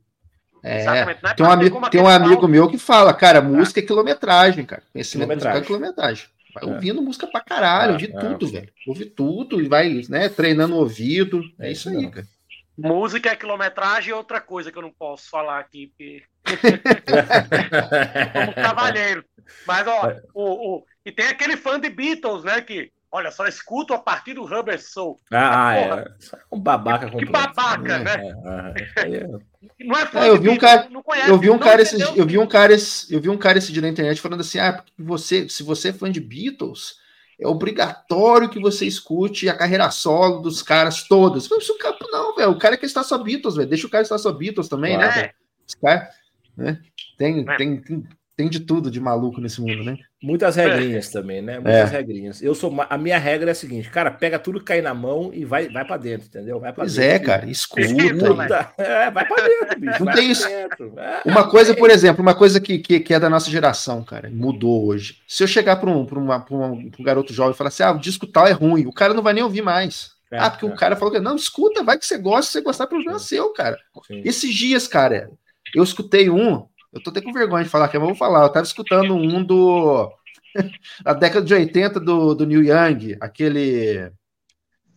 É, Exatamente. Não é tem um, amigo, como tem um amigo meu que fala, cara, música é quilometragem, cara. Conhecimento musical é Quilometragem. quilometragem. Vai É. ouvindo música pra caralho, É, ouvir é. tudo, velho. Ouvir tudo e vai, né, treinando o ouvido. É, É isso aí, mesmo. cara. Música é quilometragem e outra coisa que eu não posso falar aqui, porque somos cavalheiros. Mas, ó, É. o, o, e tem aquele fã de Beatles, né, que, olha, só escuto a partir do Rubber Soul. Ah, Porra. é. É um babaca Que babaca, É, né? é, é. É- Não é fã eu de vi um cara- não Eu vi um não cara esse, eu vi um cara esse, eu vi um cara esse dia na internet falando assim: "Ah, porque você, se você é fã de Beatles, é obrigatório que você escute a carreira solo dos caras todos". Eu falei, Isso campo não, velho. O cara quer estar só Beatles, velho. Deixa o cara estar só Beatles também, né? Claro. velho? Os caras, né? Tem, É. tem, tem, tem de tudo de maluco nesse mundo, né? Muitas regrinhas também, né? Muitas É. regrinhas. Eu sou a minha regra é a seguinte, cara, pega tudo que cai na mão e vai, vai para dentro, entendeu? Vai para Pois dentro. é, cara. Escuta. Puta, é, vai para dentro, bicho. Não tem isso. dentro. É. Uma coisa, por exemplo, uma coisa que, que, que é da nossa geração, cara, mudou hoje. Se eu chegar para um, pra uma, pra uma- pra um garoto jovem e falar assim, ah, o disco tal é ruim, o cara não vai nem ouvir mais. É, ah, porque é. o cara falou que não, escuta, vai que você gosta, se você gostar, problema seu, cara. Sim. Esses dias, cara, eu escutei um, eu tô até com vergonha de falar aqui, mas eu vou falar, eu tava escutando um do. da década de 80 do, do Neil Young, aquele.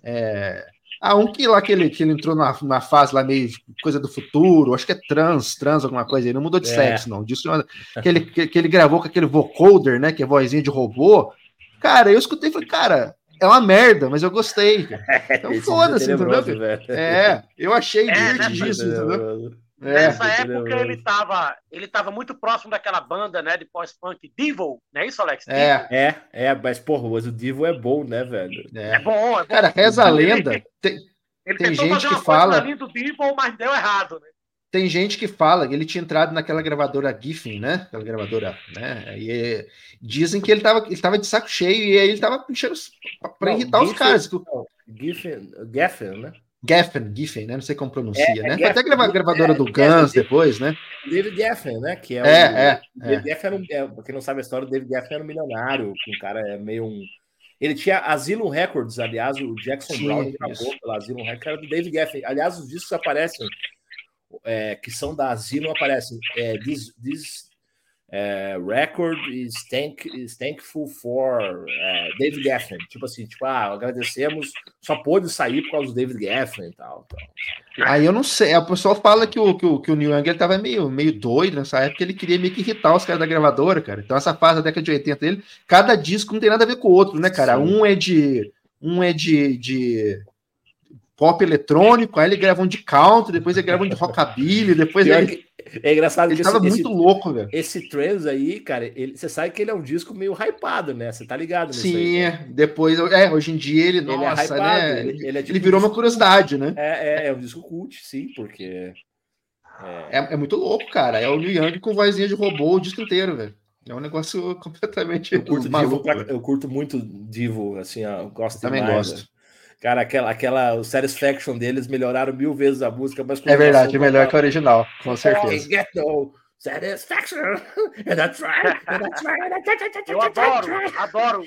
É, ah, um que lá que ele, que ele entrou na, na fase lá meio coisa do futuro, acho que é trans, trans, alguma coisa aí, não mudou de É. sexo, não. Disso, que, ele, que, que ele gravou com aquele vocoder, né? Que é vozinha de robô. Cara, eu escutei e falei, cara, é uma merda, mas eu gostei. cara. Então foda-se, é entendeu? É, eu achei É, divertidíssimo, Tenebroso. entendeu? É. Nessa entendeu? época ele tava, ele tava muito próximo daquela banda, né, de pós-punk Devil, não é isso, Alex? É, É, é, mas porra, mas o Divo é bom, né, velho? É é. bom, é bom. Cara, reza a lenda. Tem, Ele tem tentou gente fazer que fala- do Devil, mas deu errado, né? tem gente que fala que ele tinha entrado naquela gravadora Giffen, né? Aquela gravadora, né? E é, dizem que ele tava, ele tava de saco cheio e aí ele tava enchendo os- pra- pra Não, irritar os Giffen- caras. não, Giffen, Geffen, né? Geffen, Giffen, né? Não sei como pronuncia, É, né? Foi Geffen. até grava, gravadora É, do Geffen. Guns depois, né? David Geffen, né? Que é, É, o, é, o David Geffen era um, é, pra quem não sabe a história, o David Geffen era um milionário, um cara é meio um. Ele tinha Asylum Records, aliás, o Jackson Sim, Brown gravou pela Asylum Records, era do David Geffen. Aliás, os discos aparecem, é, que são da Asylum, aparecem. É, this, this é, record is, thank, is thankful for é, David Geffen. Tipo assim, tipo, ah, agradecemos, só pôde sair por causa do David Geffen e tal. tal. Aí eu não sei, o pessoal fala que o, que o, que o Neil Young ele tava meio, meio doido nessa época, ele queria meio que irritar os caras da gravadora, cara. Então essa fase da década de 80 dele, cada disco não tem nada a ver com o outro, né, cara? Sim. Um é de um é de, de pop eletrônico, aí ele grava um de country, depois ele grava um de rockabilly, depois Pior ele, é engraçado ele que tava esse, muito esse, louco, velho. esse Trends aí, cara, ele, você sabe que ele é um disco meio hypado, né? Você tá ligado Sim, aí, né? é. depois, é, hoje em dia ele, Ele é nossa, hypado, né? ele- Ele, ele é ele tipo virou um- uma curiosidade, né? É, é, é um disco cult, sim, porque. É, É, é muito louco, cara. É o Neil Young com vozinha de robô o disco inteiro, velho. É um negócio completamente eu, curto Divo maluco. velho. eu curto muito Divo, assim, eu gosto Também demais, gosto. Cara, aquela, aquela o Satisfaction deles melhoraram mil vezes a música, mas com É verdade, é melhor que o original, com certeza. get no satisfaction. And that's right. And that's right. Eu adoro, adoro.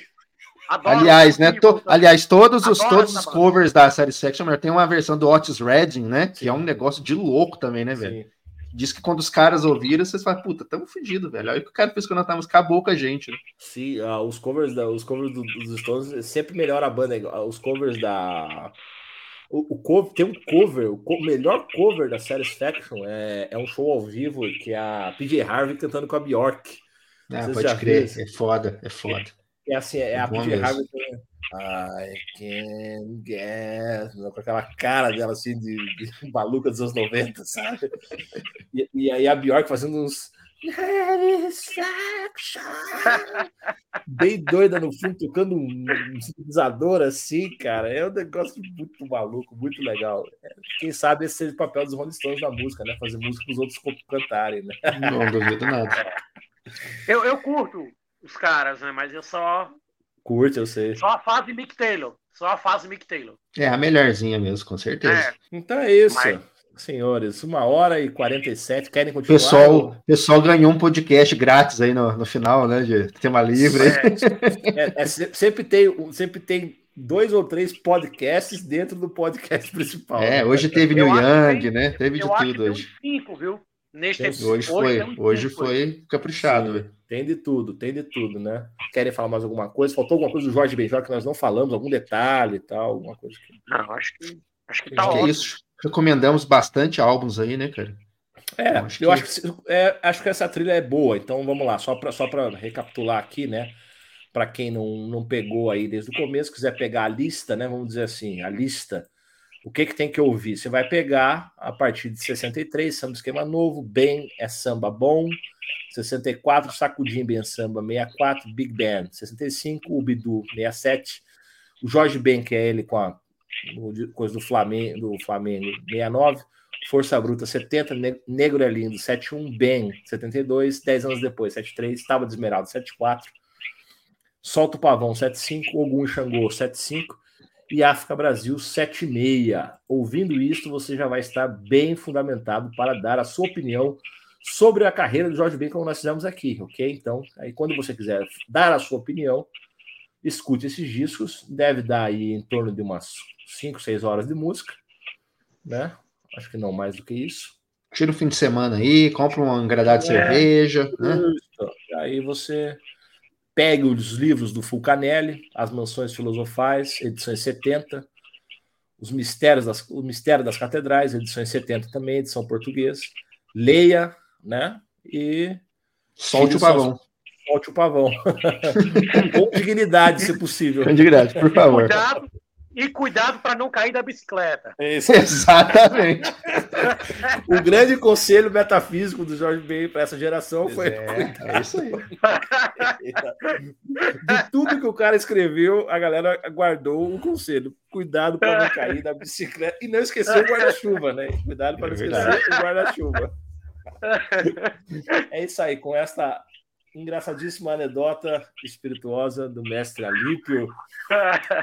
adoro Aliás, né? to- tipo também. aliás, todos os, Adoro todos os banda. covers da Satisfaction tem uma versão do Otis Redding, né? Que é um negócio de louco também, né, velho? Sim. Diz que quando os caras ouviram, vocês falam, puta, tamo fudido, velho. Olha o que o cara fez quando nós tava acabou com a gente, né? Sim, ah, os covers, da, os covers do- dos Stones sempre melhora a banda. igual- Os covers da. O, o cover, tem um cover, o co- melhor cover da Satisfaction é, é um show ao vivo que é a PJ Harvey cantando com a Bjork. Ah, pode crer, viram? é foda, é foda. É assim, é a Bom PJ mesmo. Harvey cantando, I can get com aquela cara dela assim de, de maluca dos anos 90, sabe? E, e aí a Bjork fazendo uns. Bem doida no fundo, tocando um um sintetizador assim, cara. É um negócio muito maluco, muito legal. É, Quem sabe esse seja o papel dos Rolling Stones na música, né? Fazer música para os outros cantarem, né? Não duvido nada. Eu, eu curto os caras, né? Mas eu só. Curte, eu sei. Só a fase Mick Taylor. Só a fase Mick Taylor. É a melhorzinha mesmo, com certeza. É. Então é isso, Mas- senhores. Uma hora e 47. Querem continuar? pessoal, pessoal ganhou um podcast grátis aí no, no final, né? De tema livre. É, É, é, se- sempre, tem, sempre tem dois ou três podcasts dentro do podcast principal. É, né? hoje teve Eu New Young, que né? Teve de eu acho que tudo tem hoje. uns cinco, viu? Neste Tem- episódio. Hoje foi, hoje foi caprichado, Sim. Tem de tudo, tem de tudo, né? Querem falar mais alguma coisa? Faltou alguma coisa do Jorge Benjor que nós não falamos, algum detalhe e tal, alguma coisa que. Não, acho que, acho que tá Acho que é ótimo. isso. Recomendamos bastante álbuns aí, né, cara? É, Eu acho eu que- acho que, é, acho que essa trilha é boa, então vamos lá, só para só pra recapitular aqui, né? Para quem não, não pegou aí desde o começo, quiser pegar a lista, né? Vamos dizer assim, a lista, o que, que tem que ouvir? Você vai pegar a partir de 63, samba esquema novo, bem é samba bom, 64, Sacudim Bem Samba, 64, Big Band, 65, o Bidu, 67, o Jorge Ben, que é ele com a coisa do Flamengo, do Flamengo, 69, Força Bruta 70, Ne- Negro é Lindo 71, Ben 72, 10 anos depois 73, Tábua de Esmeralda 74, Solta o Pavão 75, Ogum e Xangô 75 e África Brasil 76. Ouvindo isso, você já vai estar bem fundamentado para dar a sua opinião sobre a carreira do Jorge Ben, como nós fizemos aqui, ok? Então, aí quando você quiser dar a sua opinião, escute esses discos, deve dar aí em torno de umas 5, 6 horas de música, né? Acho que não mais do que isso. Tira o fim de semana aí, compra um engradado de É. cerveja, né? Aí você pega os livros do Fulcanelli, As Mansões Filosofais, edições 70, Os Mistérios das, o Mistério das Catedrais, edições 70 também, edição portuguesa. Leia, né? E Solte o pavão. solte o pavão. Com dignidade, se possível. Com dignidade, por favor. Cuidado, e cuidado para não cair da bicicleta. Isso. Exatamente. O grande conselho metafísico do Jorge Ben para essa geração foi É, é isso aí. de tudo que o cara escreveu, a galera guardou o conselho. Cuidado para não cair da bicicleta. E não esquecer o guarda-chuva, né? Cuidado para não É esquecer o guarda-chuva. É isso aí, com esta engraçadíssima anedota espirituosa do mestre Alípio,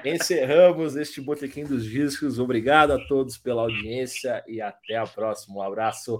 encerramos este Botequim dos Discos. Obrigado a todos pela audiência e até a próxima. Um abraço.